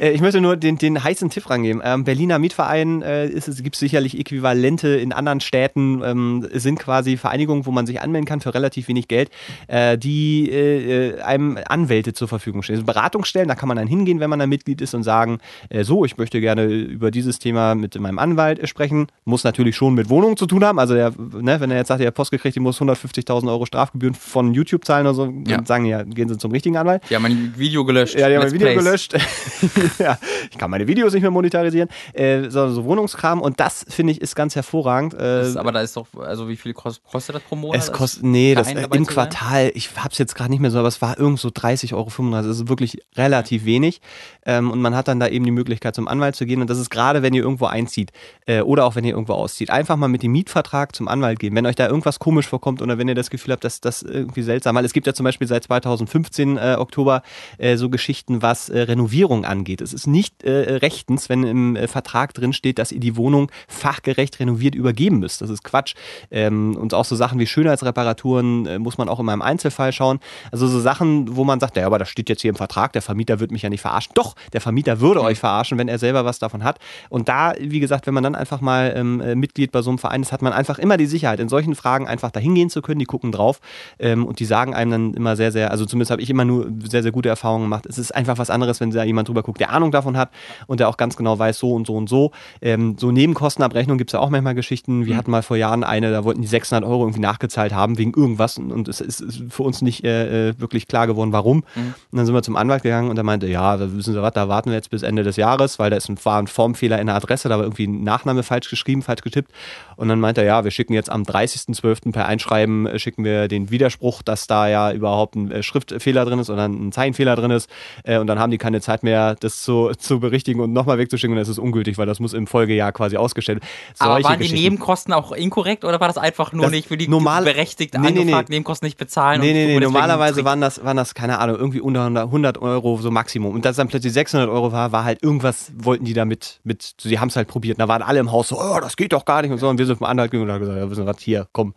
äh, ich möchte nur den, den heißen Tipp rangeben. Ähm, Berliner Mietverein äh, ist es gibt sicherlich Äquivalente in anderen Städten, ähm, sind quasi Vereinigungen, wo man sich anmelden kann für relativ wenig Geld, äh, die äh, äh, einem Anwälte zur Verfügung stellen. Also Beratungsstellen, da kann man dann hingehen, wenn man da Mitglied ist und sagen, äh, so, ich möchte gerne über dieses Thema mit meinem Anwalt sprechen. Muss natürlich schon mit Wohnungen zu tun haben. Also der, ne, wenn er jetzt sagt, er hat Post gekriegt, die muss 150.000 Euro Strafgebühren von YouTube zahlen oder so, dann Ja. sagen die ja, gehen Sie zum richtigen Anwalt. Haben mein Video gelöscht. Ja, die haben Let's mein Video Plays. gelöscht. *laughs* ja, ich kann meine Videos nicht mehr monetarisieren. Äh, so, so Wohnungskram und das finde ich ist ganz hervorragend. Äh, Das ist, aber da ist doch, also wie viel kost, kostet das pro Monat? es kostet, nee, das, äh, dabei im? Quartal, ich hab's jetzt gerade nicht mehr so, aber es war irgend so 30 Euro, 35, das ist wirklich relativ wenig. Ähm, und man hat dann da eben die Möglichkeit zum Anwalt zu gehen und das ist gerade, wenn ihr irgendwo einzieht äh, oder auch wenn ihr irgendwo auszieht, einfach mal mit dem Mietvertrag zum Anwalt gehen. Wenn euch da irgendwas komisch vorkommt oder wenn ihr das Gefühl habt, dass das irgendwie seltsam, weil es gibt ja zum Beispiel seit 2015 äh, Oktober äh, so Geschichten, was äh, Renovierung angeht. Es ist nicht äh, rechtens, wenn im äh, Vertrag drin steht, dass ihr die Wohnung fachgerecht renoviert übergeben müsst. Das ist Quatsch. Ähm, und auch so Sachen wie Schönheitsreparaturen äh, muss man auch immer im Einzelfall schauen. Also so Sachen, wo man sagt, ja, aber das steht jetzt hier im Vertrag, der Vermieter wird mich ja nicht verarschen. Doch, der Vermieter würde euch verarschen, wenn er selber was davon hat. Und da, wie gesagt, wenn man dann einfach mal ähm, äh, Mitglied bei so einem Verein ist, hat man einfach immer die Sicherheit, in solchen Fragen einfach dahin gehen zu können. Die gucken drauf ähm, und die sagen einem dann immer sehr, sehr, also zumindest habe ich immer nur sehr, sehr gute Erfahrungen gemacht. Es ist einfach was anderes, wenn da jemand drüber guckt, der Ahnung davon hat und der auch ganz genau weiß, so und so und so. Ähm, so Nebenkostenabrechnung gibt es ja auch manchmal Geschichten. Wir Mhm. hatten mal vor Jahren eine, da wollten die 600 Euro irgendwie nachgezahlt haben wegen irgendwas und, und es ist, für uns nicht äh, äh, wirklich klar geworden, warum. Mhm. Und dann sind wir zum Anwalt gegangen und der meinte, ja, da wissen Sie was, da warten wir jetzt bis Ende des Jahres, weil da ist ein, war ein Formfehler in der Adresse, da war irgendwie ein Nachname falsch geschrieben, falsch getippt. Und dann meinte er, ja, wir schicken jetzt am 30.12. per Einschreiben, äh, schicken wir den Widerspruch, dass da ja überhaupt ein äh, Schriftfehler drin ist oder ein Zeichenfehler drin ist. Äh, und dann haben die keine Zeit mehr, das zu, zu berichtigen und nochmal wegzuschicken. Und das ist ungültig, weil das muss im Folgejahr quasi ausgestellt werden. Aber waren die. Nebenkosten auch inkorrekt oder war das einfach nur Das nicht für die normal- berechtigt Nee, nee, nee. angefragt, Nebenkosten nicht bezahlen? Nee, und nee, nee, normalerweise waren das, waren das, keine Ahnung, irgendwie unter 100 100 Euro so Maximum. Und dass dann plötzlich 600 Euro war, war halt irgendwas, wollten die damit, mit, sie haben es halt probiert. Und da waren alle im Haus so, oh, das geht doch gar nicht und so. Und wir sind vom gegangen und haben gesagt, ja, wissen Sie was, hier, komm.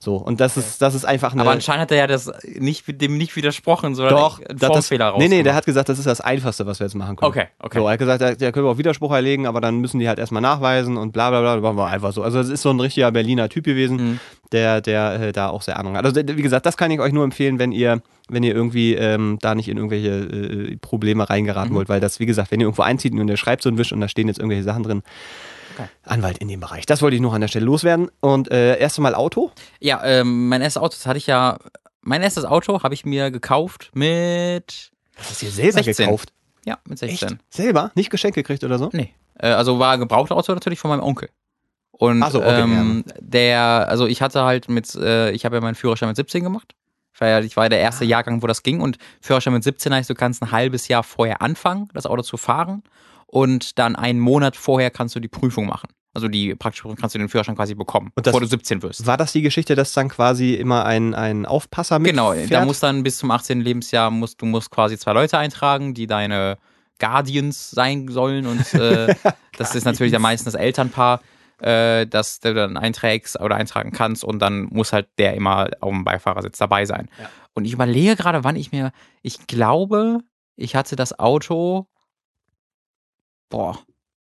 So. Und das ist, das ist einfach eine. Aber anscheinend hat er ja das nicht, dem nicht widersprochen, sondern Doch, einen das, das, Formfehler nee, nee, der hat gesagt, das ist das Einfachste, was wir jetzt machen können. Okay, okay. So, er hat gesagt, der, der können wir auch Widerspruch erlegen, aber dann müssen die halt erstmal nachweisen und bla bla bla. Machen wir einfach so. Also, das ist so ein richtiger Berliner Typ gewesen, Mhm. der, der äh, da auch sehr Ahnung hat. Also, wie gesagt, das kann ich euch nur empfehlen, wenn ihr, wenn ihr irgendwie ähm, da nicht in irgendwelche äh, Probleme reingeraten Mhm. wollt, weil das, wie gesagt, wenn ihr irgendwo einzieht und ihr schreibt so einen Wisch und da stehen jetzt irgendwelche Sachen drin, Okay. Anwalt in dem Bereich. Das wollte ich noch an der Stelle loswerden. Und äh, erst einmal Auto. Ja, ähm, mein erstes Auto, das hatte ich ja, mein erstes Auto habe ich mir gekauft mit, Das ist ihr selber 16. gekauft. ja, mit 16. Echt? Selber? Nicht geschenkt gekriegt oder so? Nee. Äh, also war ein gebrauchtes Auto natürlich von meinem Onkel. Und so, okay, ähm, der, also ich hatte halt mit, äh, ich habe ja meinen Führerschein mit 17 gemacht. Ich war ja, ich war ja der Ah. erste Jahrgang, wo das ging. Und Führerschein mit 17 heißt, du kannst ein halbes Jahr vorher anfangen, das Auto zu fahren. Und dann einen Monat vorher kannst du die Prüfung machen. Also die praktische Prüfung kannst du den Führerschein quasi bekommen, Und das- bevor du 17 wirst. War das die Geschichte, dass dann quasi immer ein, ein Aufpasser mit Genau, da muss dann bis zum 18. Lebensjahr musst du musst quasi zwei Leute eintragen, die deine Guardians sein sollen und äh, *laughs* das ist natürlich dann meistens das Elternpaar, äh, das du dann einträgst oder eintragen kannst und dann muss halt der immer auf dem Beifahrersitz dabei sein. Ja. Und ich überlege gerade, wann ich mir, ich glaube, ich hatte das Auto, boah,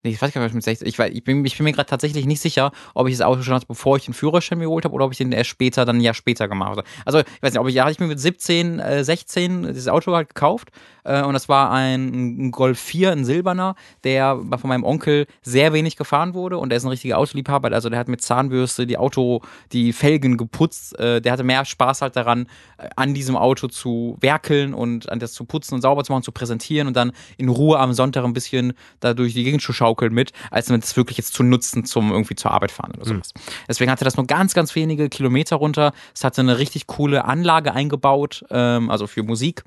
Ich weiß gar nicht, was mit 16. Ich, weiß, ich, bin, ich bin mir gerade tatsächlich nicht sicher, ob ich das Auto schon hatte, bevor ich den Führerschein mir geholt habe oder ob ich den erst später, dann ein Jahr später gemacht habe. Also, ich weiß nicht, ob ich, ja, hatte ich mir mit 17, äh, 16 dieses Auto halt gekauft äh, und das war ein, ein Golf 4, ein silberner, der von meinem Onkel sehr wenig gefahren wurde und der ist ein richtiger Autoliebhaber. Also, der hat mit Zahnbürste die Auto, die Felgen geputzt. Äh, der hatte mehr Spaß halt daran, äh, an diesem Auto zu werkeln und an das zu putzen und sauber zu machen, zu präsentieren und dann in Ruhe am Sonntag ein bisschen da durch die Gegend zu schaukeln mit, als mit es wirklich jetzt zu nutzen, zum irgendwie zur Arbeit fahren oder sowas. Deswegen hatte das nur ganz, ganz wenige Kilometer runter. Es hatte eine richtig coole Anlage eingebaut, ähm, also für Musik.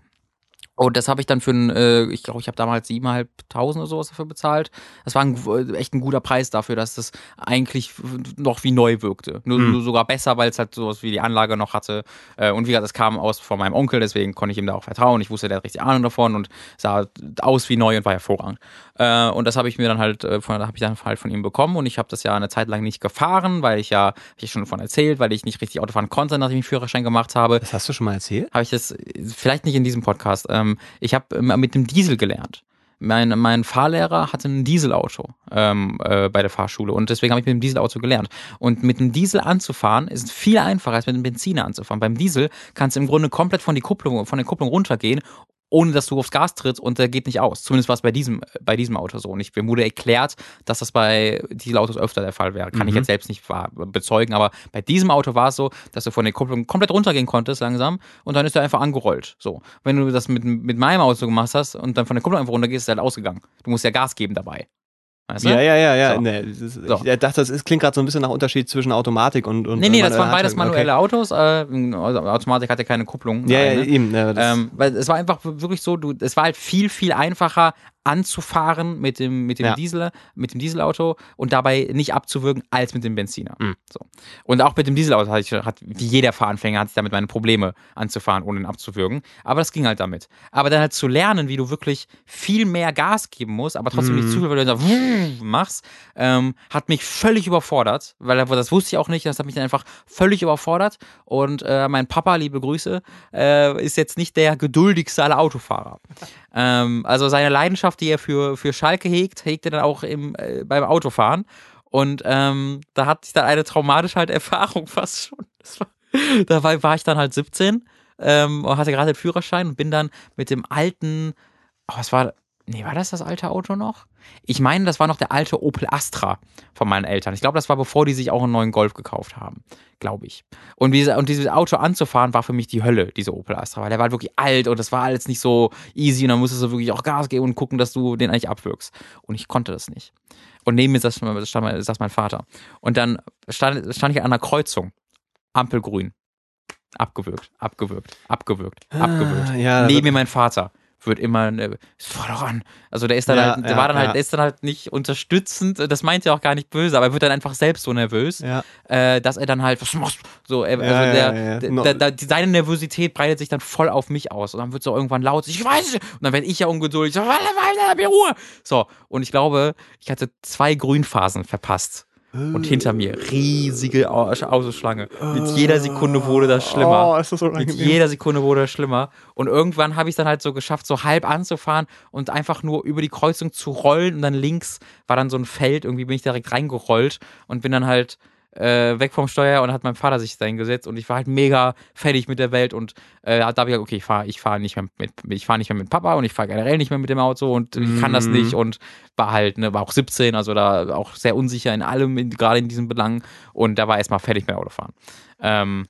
Und das habe ich dann für ein, äh, ich glaube, ich habe damals 7.500 oder sowas dafür bezahlt. Das war ein, äh, echt ein guter Preis dafür, dass das eigentlich noch wie neu wirkte. Nur, nur sogar besser, weil es halt sowas wie die Anlage noch hatte. Äh, und wie gesagt, das kam aus von meinem Onkel, deswegen konnte ich ihm da auch vertrauen. Ich wusste, der hat richtig Ahnung davon und sah aus wie neu und war hervorragend. Äh, und das habe ich mir dann halt, äh, von, habe ich dann halt von ihm bekommen und ich habe das ja eine Zeit lang nicht gefahren, weil ich ja, hab ich schon davon erzählt, weil ich nicht richtig Auto fahren konnte, nachdem ich den Führerschein gemacht habe Das hast du schon mal erzählt? habe ich das, vielleicht nicht in diesem Podcast, ähm, ich habe mit dem Diesel gelernt. Mein, mein Fahrlehrer hatte ein Dieselauto ähm, äh, bei der Fahrschule und deswegen habe ich mit dem Dieselauto gelernt. Und mit dem Diesel anzufahren ist viel einfacher als mit dem Benziner anzufahren. Beim Diesel kannst du im Grunde komplett von, die Kupplung, von der Kupplung runtergehen, ohne dass du aufs Gas trittst und der geht nicht aus. Zumindest war es bei diesem, bei diesem Auto so. Und ich mir wurde erklärt, dass das bei Dieselautos öfter der Fall wäre. Kann ich jetzt selbst nicht bezeugen, aber bei diesem Auto war es so, dass du von der Kupplung komplett runtergehen konntest langsam und dann ist er einfach angerollt. So. Wenn du das mit, mit meinem Auto gemacht hast und dann von der Kupplung einfach runtergehst, ist er halt ausgegangen. Du musst ja Gas geben dabei. Weißt du? Ja, ja, ja, ja. So. Nee, das ist, So. Ich dachte, das ist, klingt gerade so ein bisschen nach Unterschied zwischen Automatik und. und Nee, nee, das waren beides manuelle Autos. Äh, also Automatik hatte keine Kupplung. Okay. Ja, ja, eine. eben. Ja, Ähm, weil es war einfach wirklich so, du, es war halt viel, viel einfacher anzufahren mit dem, mit dem Ja. Diesel, mit dem Dieselauto und dabei nicht abzuwürgen als mit dem Benziner. Mhm. So. Und auch mit dem Dieselauto hatte ich, hat, wie jeder Fahranfänger hatte ich damit meine Probleme anzufahren, ohne ihn abzuwürgen. Aber das ging halt damit. Aber dann halt zu lernen, wie du wirklich viel mehr Gas geben musst, aber trotzdem nicht zu viel, weil du so machst, ähm, hat mich völlig überfordert, weil das wusste ich auch nicht, das hat mich dann einfach völlig überfordert. Und äh, mein Papa, liebe Grüße, äh, ist jetzt nicht der geduldigste aller Autofahrer. Ähm, also seine Leidenschaft, die er für, für Schalke hegt, hegt er dann auch im, äh, beim Autofahren. Und ähm, da hatte ich dann eine traumatische halt *laughs* Erfahrung fast schon. Das war, da war, ich dann halt 17 ähm, und hatte gerade den Führerschein und bin dann mit dem alten oh, was war, nee, war das das alte Auto noch? Ich meine, das war noch der alte Opel Astra von meinen Eltern. Ich glaube, das war bevor die sich auch einen neuen Golf gekauft haben. Glaube ich. Und, diese, und dieses Auto anzufahren war für mich die Hölle, dieser Opel Astra, weil der war wirklich alt und das war alles nicht so easy und dann musstest du wirklich auch Gas geben und gucken, dass du den eigentlich abwirkst. Und ich konnte das nicht. Und neben mir saß, stand mein, saß mein Vater. Und dann stand, stand ich an einer Kreuzung. Ampelgrün. Abgewürgt, abgewürgt, abgewürgt, abgewürgt. Ah, ja, Neben mir mein Vater wird immer, äh, fahr doch an. Also der ist dann Ja, halt, der ja, war dann ja. halt, der ist dann halt nicht unterstützend, das meint er auch gar nicht böse, aber er wird dann einfach selbst so nervös, äh, dass er dann halt, was machst? So, er, also der, der, der, seine Nervosität breitet sich dann voll auf mich aus und dann wird so irgendwann laut, ich weiß nicht, und dann werde ich ja ungeduldig, Ruhe. So, und ich glaube, ich hatte zwei Grünphasen verpasst. Und hinter mir riesige Au- Autoschlange. Mit jeder Sekunde wurde das schlimmer. Oh, ist das so Mit jeder Sekunde wurde es schlimmer. Und irgendwann habe ich dann halt so geschafft, so halb anzufahren und einfach nur über die Kreuzung zu rollen. Und dann links war dann so ein Feld. Irgendwie bin ich direkt reingerollt und bin dann halt äh, weg vom Steuer und hat mein Vater sich da hingesetzt und ich war halt mega fertig mit der Welt und äh, da habe ich gesagt, okay, ich fahre ich fahr nicht mehr mit, ich fahre nicht mehr mit Papa und ich fahre generell nicht mehr mit dem Auto und ich kann das Mhm. nicht und war halt, ne, war auch 17, also da auch sehr unsicher in allem, in, gerade in diesen Belangen und da war erstmal fertig mit Autofahren. Ähm,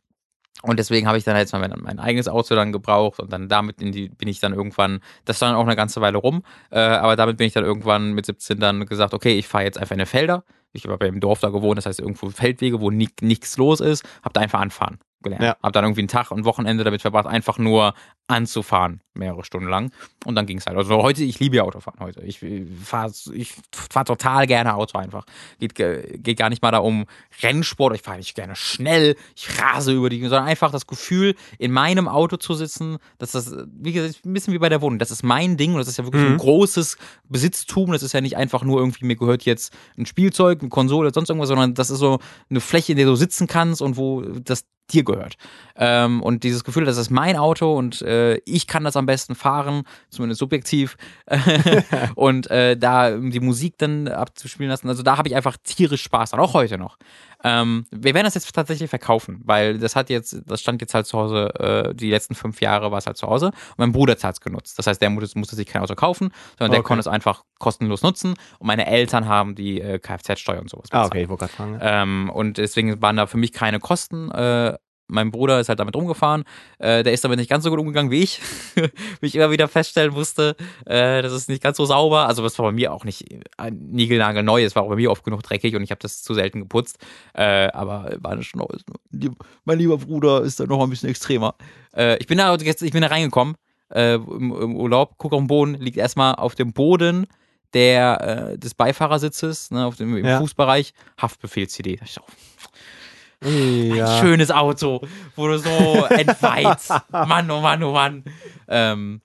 und deswegen habe ich dann jetzt mal mein, mein eigenes Auto dann gebraucht und dann damit die, bin ich dann irgendwann, das stand auch eine ganze Weile rum, äh, aber damit bin ich dann irgendwann mit 17 dann gesagt, okay, ich fahre jetzt einfach in eine Felder. Ich habe im Dorf da gewohnt, das heißt irgendwo Feldwege, wo ni nichts los ist, habe da einfach anfahren gelernt. Ja. Habe dann irgendwie einen Tag, ein Wochenende damit verbracht, einfach nur anzufahren, mehrere Stunden lang. Und dann ging es halt. Also heute, ich liebe ja Autofahren heute. Ich fahre ich fahr total gerne Auto einfach. Geht, ge- geht gar nicht mal da um Rennsport, ich fahre nicht gerne schnell, ich rase über die, sondern einfach das Gefühl, in meinem Auto zu sitzen, dass das, wie gesagt, ein bisschen wie bei der Wohnung. Das ist mein Ding und das ist ja wirklich Mhm. ein großes Besitztum. Das ist ja nicht einfach nur irgendwie, mir gehört jetzt ein Spielzeug, eine Konsole, sonst irgendwas, sondern das ist so eine Fläche, in der du sitzen kannst und wo das dir gehört. Ähm, und dieses Gefühl, das ist mein Auto und äh, ich kann das am besten fahren, zumindest subjektiv. *laughs* und äh, da die Musik dann abzuspielen lassen, also da habe ich einfach tierisch Spaß dran, auch heute noch. Ähm, wir werden das jetzt tatsächlich verkaufen, weil das hat jetzt, das stand jetzt halt zu Hause, äh, die letzten fünf Jahre war es halt zu Hause und mein Bruder hat es genutzt. Das heißt, der musste, musste sich kein Auto kaufen, sondern der Okay. konnte es einfach kostenlos nutzen und meine Eltern haben die äh, Kfz-Steuer und sowas Ah, bezahlt. okay, ich wollte gerade fragen. Ähm, und deswegen waren da für mich keine Kosten. Äh, mein Bruder ist halt damit rumgefahren. Äh, der ist damit nicht ganz so gut umgegangen wie ich. *laughs* wie ich immer wieder feststellen musste. Äh, das ist nicht ganz so sauber. Also das war bei mir auch nicht äh, niegelnagelneu. Es war auch bei mir oft genug dreckig und ich habe das zu selten geputzt. Äh, aber war schon mein lieber Bruder ist da noch ein bisschen extremer. Äh, ich bin da jetzt, ich bin da reingekommen äh, im, im Urlaub, gucke auf den Boden, liegt erstmal auf dem Boden der, des Beifahrersitzes, ne, auf dem, im Ja. Fußbereich, Haftbefehl-CD. Da dachte ich auch, Ja. ein schönes Auto, wo du so *laughs* entweizt. Mann, oh Mann, oh Mann. Ähm,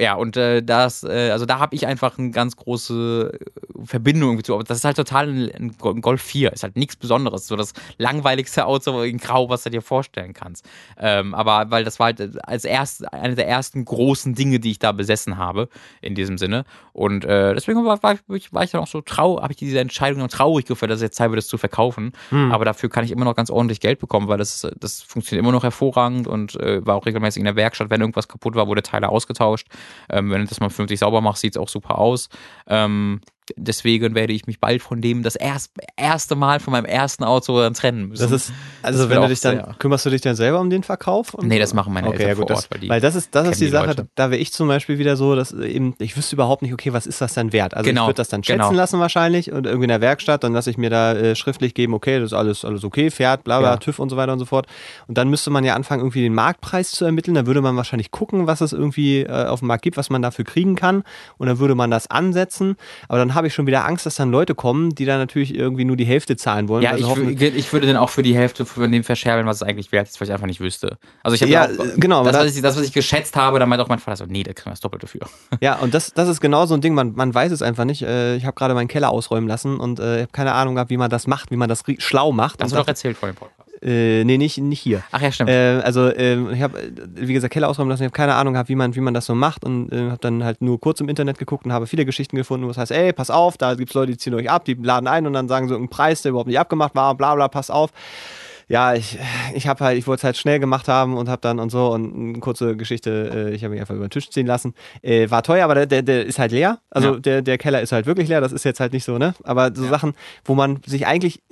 ja, und äh, das, äh, also da habe ich einfach eine ganz große äh, Verbindung zu. Aber das ist halt total ein, ein Go- ein Golf 4. Ist halt nichts Besonderes. So das langweiligste Auto in Grau, was du dir vorstellen kannst. Ähm, aber weil das war halt als erst eine der ersten großen Dinge, die ich da besessen habe, in diesem Sinne. Und äh, deswegen war, war, ich, war ich dann auch so traurig, habe ich diese Entscheidung dann traurig gefühlt, dass es jetzt Zeit wird, das zu verkaufen. Hm. Aber dafür kann ich immer noch ganz ordentlich Geld bekommen, weil das, das funktioniert immer noch hervorragend und äh, war auch regelmäßig in der Werkstatt. Wenn irgendwas kaputt war, wurde Teile ausgetauscht. Ähm, wenn du das mal vernünftig sauber machst, sieht es auch super aus. Ähm, deswegen werde ich mich bald von dem das erst, erste Mal von meinem ersten Auto dann trennen müssen. Das ist, also Das wenn du dich dann, sehr- kümmerst du dich dann selber um den Verkauf? Nee, das machen meine okay, Eltern ja, gut, vor das, Ort, weil die Weil das ist, das ist die die Sache, Leute. da wäre ich zum Beispiel wieder so, dass eben, ich wüsste überhaupt nicht, okay, was ist das dann wert? Also Genau, ich würde das dann schätzen genau. lassen wahrscheinlich und irgendwie in der Werkstatt, dann lasse ich mir da äh, schriftlich geben, okay, das ist alles, alles okay, fährt, bla bla, Ja. TÜV und so weiter und so fort. Und dann müsste man ja anfangen, irgendwie den Marktpreis zu ermitteln. Da würde man wahrscheinlich gucken, was es irgendwie äh, auf dem Markt gibt, was man dafür kriegen kann. Und dann würde man das ansetzen. Aber dann habe ich schon wieder Angst, dass dann Leute kommen, die dann natürlich irgendwie nur die Hälfte zahlen wollen. ja, sie ich, ich würde dann auch für die Hälfte von dem verscherbeln, was es eigentlich wert ist, weil ich einfach nicht wüsste. Also ich habe Ja, auch, äh, genau, das, da- was ich, das, was ich geschätzt habe, dann meinte auch mein Vater so, nee, da kriegen wir das Doppelte für. Ja, *laughs* und das, das ist genau so ein Ding, man, man weiß es einfach nicht. Äh, ich habe gerade meinen Keller ausräumen lassen und äh, ich habe keine Ahnung gehabt, wie man das macht, wie man das schlau macht. Das hast du doch erzählt vor dem Podcast. Äh, nee, nicht, nicht hier. Ach ja, stimmt. Äh, also ähm, ich habe, wie gesagt, Keller ausräumen lassen, ich habe keine Ahnung gehabt, wie man, wie man das so macht und äh, habe dann halt nur kurz im Internet geguckt und habe viele Geschichten gefunden, wo es heißt, ey, pass auf, da gibt's Leute, die ziehen euch ab, die laden ein und dann sagen so einen Preis, der überhaupt nicht abgemacht war, bla bla, pass auf. ja, ich, ich habe halt, ich wollte es halt schnell gemacht haben und habe dann und so und eine kurze Geschichte, äh, ich habe mich einfach über den Tisch ziehen lassen. Äh, war teuer, aber der, der, der ist halt leer. Also Ja. der, der Keller ist halt wirklich leer, das ist jetzt halt nicht so, ne? Aber so Sachen, wo man sich eigentlich,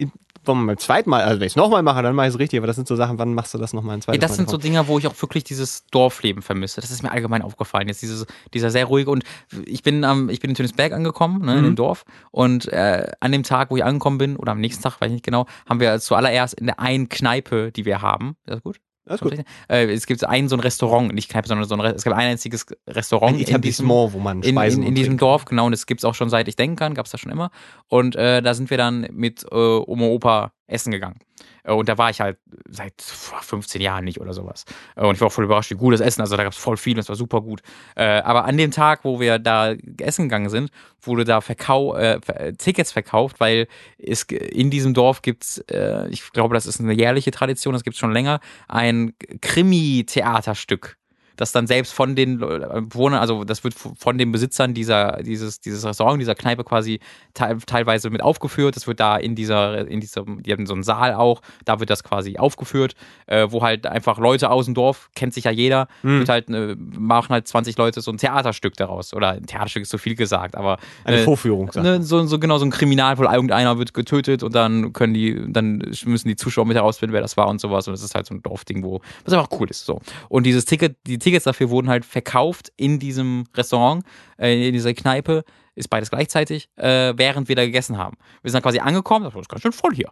wenn man beim zweiten Mal, also wenn ich es nochmal mache, dann mache ich es richtig, aber das sind so Sachen, wann machst du das nochmal ein Ja, zweites das Mal? sind so? Dinge, wo ich auch wirklich dieses Dorfleben vermisse. Das ist mir allgemein aufgefallen. Jetzt dieses, dieser sehr ruhige und ich bin am, ich bin in Tönisberg angekommen, ne, in Mhm. dem Dorf. Und äh, an dem Tag, wo ich angekommen bin, oder am nächsten Tag, weiß ich nicht genau, haben wir zuallererst in der einen Kneipe, die wir haben. Ist das gut? Alles gut. Äh, es gibt ein so ein Restaurant, nicht Kneipe, sondern so ein, Re- es gibt ein einziges Restaurant Ein in diesem, Etablissement, wo man in, Speisen in, in und diesem Dorf, genau, und das gibt's auch schon seit ich denken kann, gab's das schon immer. Und äh, da sind wir dann mit äh, Oma Opa essen gegangen. Äh, Und da war ich halt seit 15 Jahren nicht oder sowas. Äh, Und ich war auch voll überrascht, wie gut das Essen, also da gab's voll viel, das war super gut. Äh, Aber an dem Tag, wo wir da essen gegangen sind, wurde da Verkau äh, Tickets verkauft, weil es in diesem Dorf gibt's, äh, ich glaube, das ist eine jährliche Tradition, das gibt's schon länger, ein Krimi-Theaterstück das dann selbst von den Leu- Bewohnern, also das wird von den Besitzern dieser, dieses, dieses Restaurant, dieser Kneipe quasi te teilweise mit aufgeführt. Das wird da in dieser, in diesem, die haben so einen Saal auch, da wird das quasi aufgeführt, äh, wo halt einfach Leute aus dem Dorf, kennt sich ja jeder, wird halt, äh, machen halt 20 Leute so ein Theaterstück daraus. Oder ein Theaterstück ist zu viel gesagt, aber Eine äh, Vorführung. Ne, so, so genau so ein Kriminal, wo irgendeiner wird getötet und dann können die, dann müssen die Zuschauer mit herausfinden, wer das war und sowas. Und das ist halt so ein Dorfding, wo was einfach cool ist. So. Und dieses Ticket, die Tickets dafür wurden halt verkauft in diesem Restaurant, äh, in dieser Kneipe, ist beides gleichzeitig, äh, während wir da gegessen haben. Wir sind dann quasi angekommen, das ist ganz schön voll hier.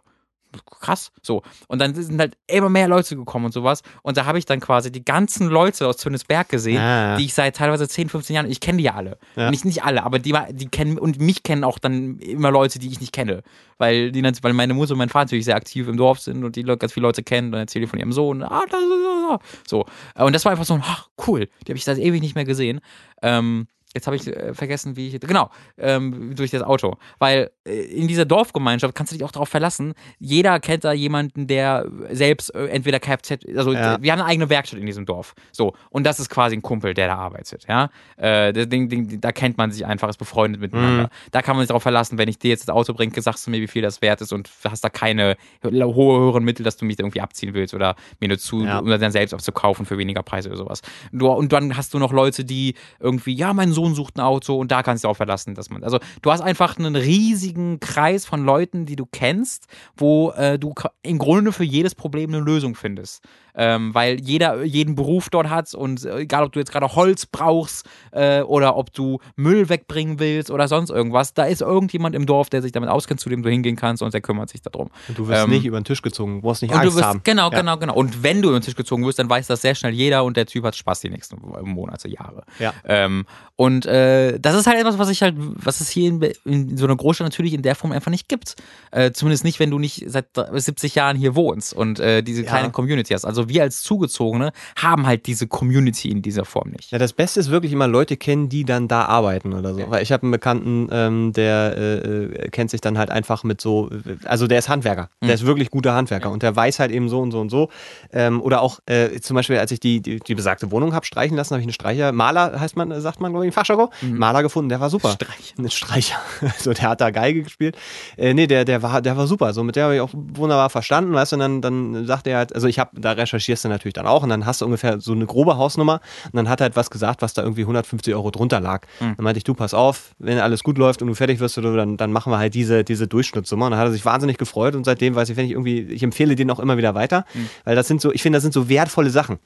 Krass, so. Und dann sind halt immer mehr Leute gekommen und sowas. Und da habe ich dann quasi die ganzen Leute aus Zünnesberg gesehen, Ah. die ich seit teilweise 10, 15 Jahren, ich kenne die ja alle. Ja. Nicht, nicht alle, aber die, die kennen, und mich kennen auch dann immer Leute, die ich nicht kenne. Weil, die, weil meine Mutter und mein Vater natürlich sehr aktiv im Dorf sind und die ganz viele Leute kennen, dann erzählen die von ihrem Sohn, ah, da, da, da, da. So. Und das war einfach so ein, ach, cool, die habe ich seit ewig nicht mehr gesehen. Ähm, Jetzt habe ich äh, vergessen, wie ich. Genau, ähm, durch das Auto. Weil äh, in dieser Dorfgemeinschaft kannst du dich auch darauf verlassen. Jeder kennt da jemanden, der selbst äh, entweder Kfz. Also, Ja. wir haben eine eigene Werkstatt in diesem Dorf. So. Und das ist quasi ein Kumpel, der da arbeitet. Ja. Äh, das Ding, Ding, da kennt man sich einfach, ist befreundet miteinander. Da kann man sich darauf verlassen, wenn ich dir jetzt das Auto bringe, sagst du mir, wie viel das wert ist und hast da keine hohe, höheren Mittel, dass du mich da irgendwie abziehen willst oder mir nur zu, Ja. um das dann selbst auch zu kaufen für weniger Preise oder sowas. Du, und dann hast du noch Leute, die irgendwie, ja, mein Sohn sucht ein Auto und da kannst du auch verlassen, dass man, also du hast einfach einen riesigen Kreis von Leuten, die du kennst, wo äh, du im Grunde für jedes Problem eine Lösung findest. Ähm, weil jeder jeden Beruf dort hat und äh, egal, ob du jetzt gerade Holz brauchst äh, oder ob du Müll wegbringen willst oder sonst irgendwas, da ist irgendjemand im Dorf, der sich damit auskennt, zu dem du hingehen kannst und der kümmert sich darum. Und du wirst ähm, nicht über den Tisch gezogen, du brauchst nicht Und Angst du wirst, haben. genau, Ja. genau, genau. Und wenn du über den Tisch gezogen wirst, dann weiß das sehr schnell jeder und der Typ hat Spaß die nächsten Monate, Jahre. Ja. Ähm, und äh, das ist halt etwas, was ich halt, was es hier in, in so einer Großstadt natürlich in der Form einfach nicht gibt. Äh, zumindest nicht, wenn du nicht seit 70 Jahren hier wohnst und äh, diese kleine Ja. Community hast. Also wir als Zugezogene haben halt diese Community in dieser Form nicht. Ja, das Beste ist wirklich immer Leute kennen, die dann da arbeiten oder so. Weil ich habe einen Bekannten, ähm, der äh, äh, kennt sich dann halt einfach mit so, also der ist Handwerker, der ist wirklich guter Handwerker und der weiß halt eben so und so und so. Ähm, oder auch äh, zum Beispiel, als ich die, die, die besagte Wohnung habe streichen lassen, habe ich einen Streicher, Maler heißt man, sagt man, glaube ich, Fachjargon, Maler gefunden, der war super. Mhm. Streicher. Ein Streicher. *laughs* Also der hat da Geige gespielt. Äh, nee, der, der war, der war super. So mit der habe ich auch wunderbar verstanden, weißt du, und dann, dann sagt er halt, also ich habe, da recherchierst du natürlich dann auch und dann hast du ungefähr so eine grobe Hausnummer und dann hat er halt was gesagt, was da irgendwie 150 Euro drunter lag. Dann meinte ich, du, pass auf, wenn alles gut läuft und du fertig wirst, dann, dann machen wir halt diese, diese Durchschnittssumme. Und dann hat er sich wahnsinnig gefreut und seitdem weiß ich, wenn ich irgendwie, ich empfehle den auch immer wieder weiter, weil das sind so, ich finde, das sind so wertvolle Sachen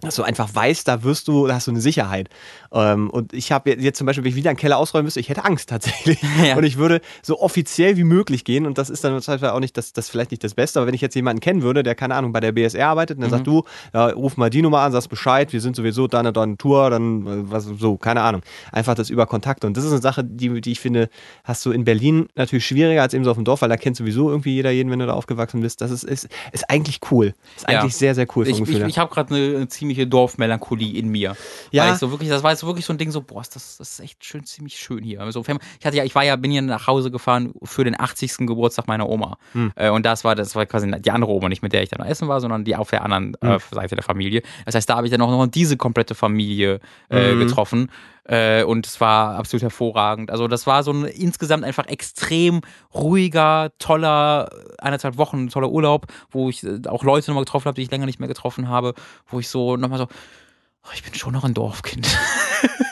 dass du einfach weißt, da wirst du, da hast du eine Sicherheit. Ähm, und ich habe jetzt zum Beispiel, wenn ich wieder einen Keller ausräumen müsste, ich hätte Angst tatsächlich. *laughs* Ja. Und ich würde so offiziell wie möglich gehen. Und das ist dann zwar auch nicht das, das vielleicht nicht das Beste, aber wenn ich jetzt jemanden kennen würde, der keine Ahnung bei der BSR arbeitet, und dann sagt du, ja, ruf mal die Nummer an, sagst Bescheid, wir sind sowieso da eine, da eine Tour, dann äh, was so, keine Ahnung. Einfach das über Kontakte. Und das ist eine Sache, die, die ich finde, hast du in Berlin natürlich schwieriger als eben so auf dem Dorf, weil da kennt sowieso irgendwie jeder jeden, wenn du da aufgewachsen bist. Das ist, ist, ist eigentlich cool. Ist Ja. eigentlich sehr, sehr cool vom Ich, Gefühl ich, ich habe gerade eine, eine ziemliche Dorfmelancholie in mir. Ja. Weil ich so wirklich, das war jetzt wirklich so ein Ding, so, boah, ist das, das ist echt schön, ziemlich schön hier. Also, ich hatte ja, ich war ja, bin ja nach Hause gefahren für den 80. Geburtstag meiner Oma. Hm. Äh, und das war, das war quasi die andere Oma, nicht mit der ich dann essen war, sondern die auf der anderen Hm. äh, Seite der Familie. Das heißt, da habe ich dann auch noch diese komplette Familie äh, Mhm. getroffen. Äh, und es war absolut hervorragend. Also das war so ein insgesamt einfach extrem ruhiger, toller, eineinhalb Wochen, toller Urlaub, wo ich äh, auch Leute nochmal getroffen habe, die ich länger nicht mehr getroffen habe, wo ich so nochmal so, ich bin schon noch ein Dorfkind. *laughs*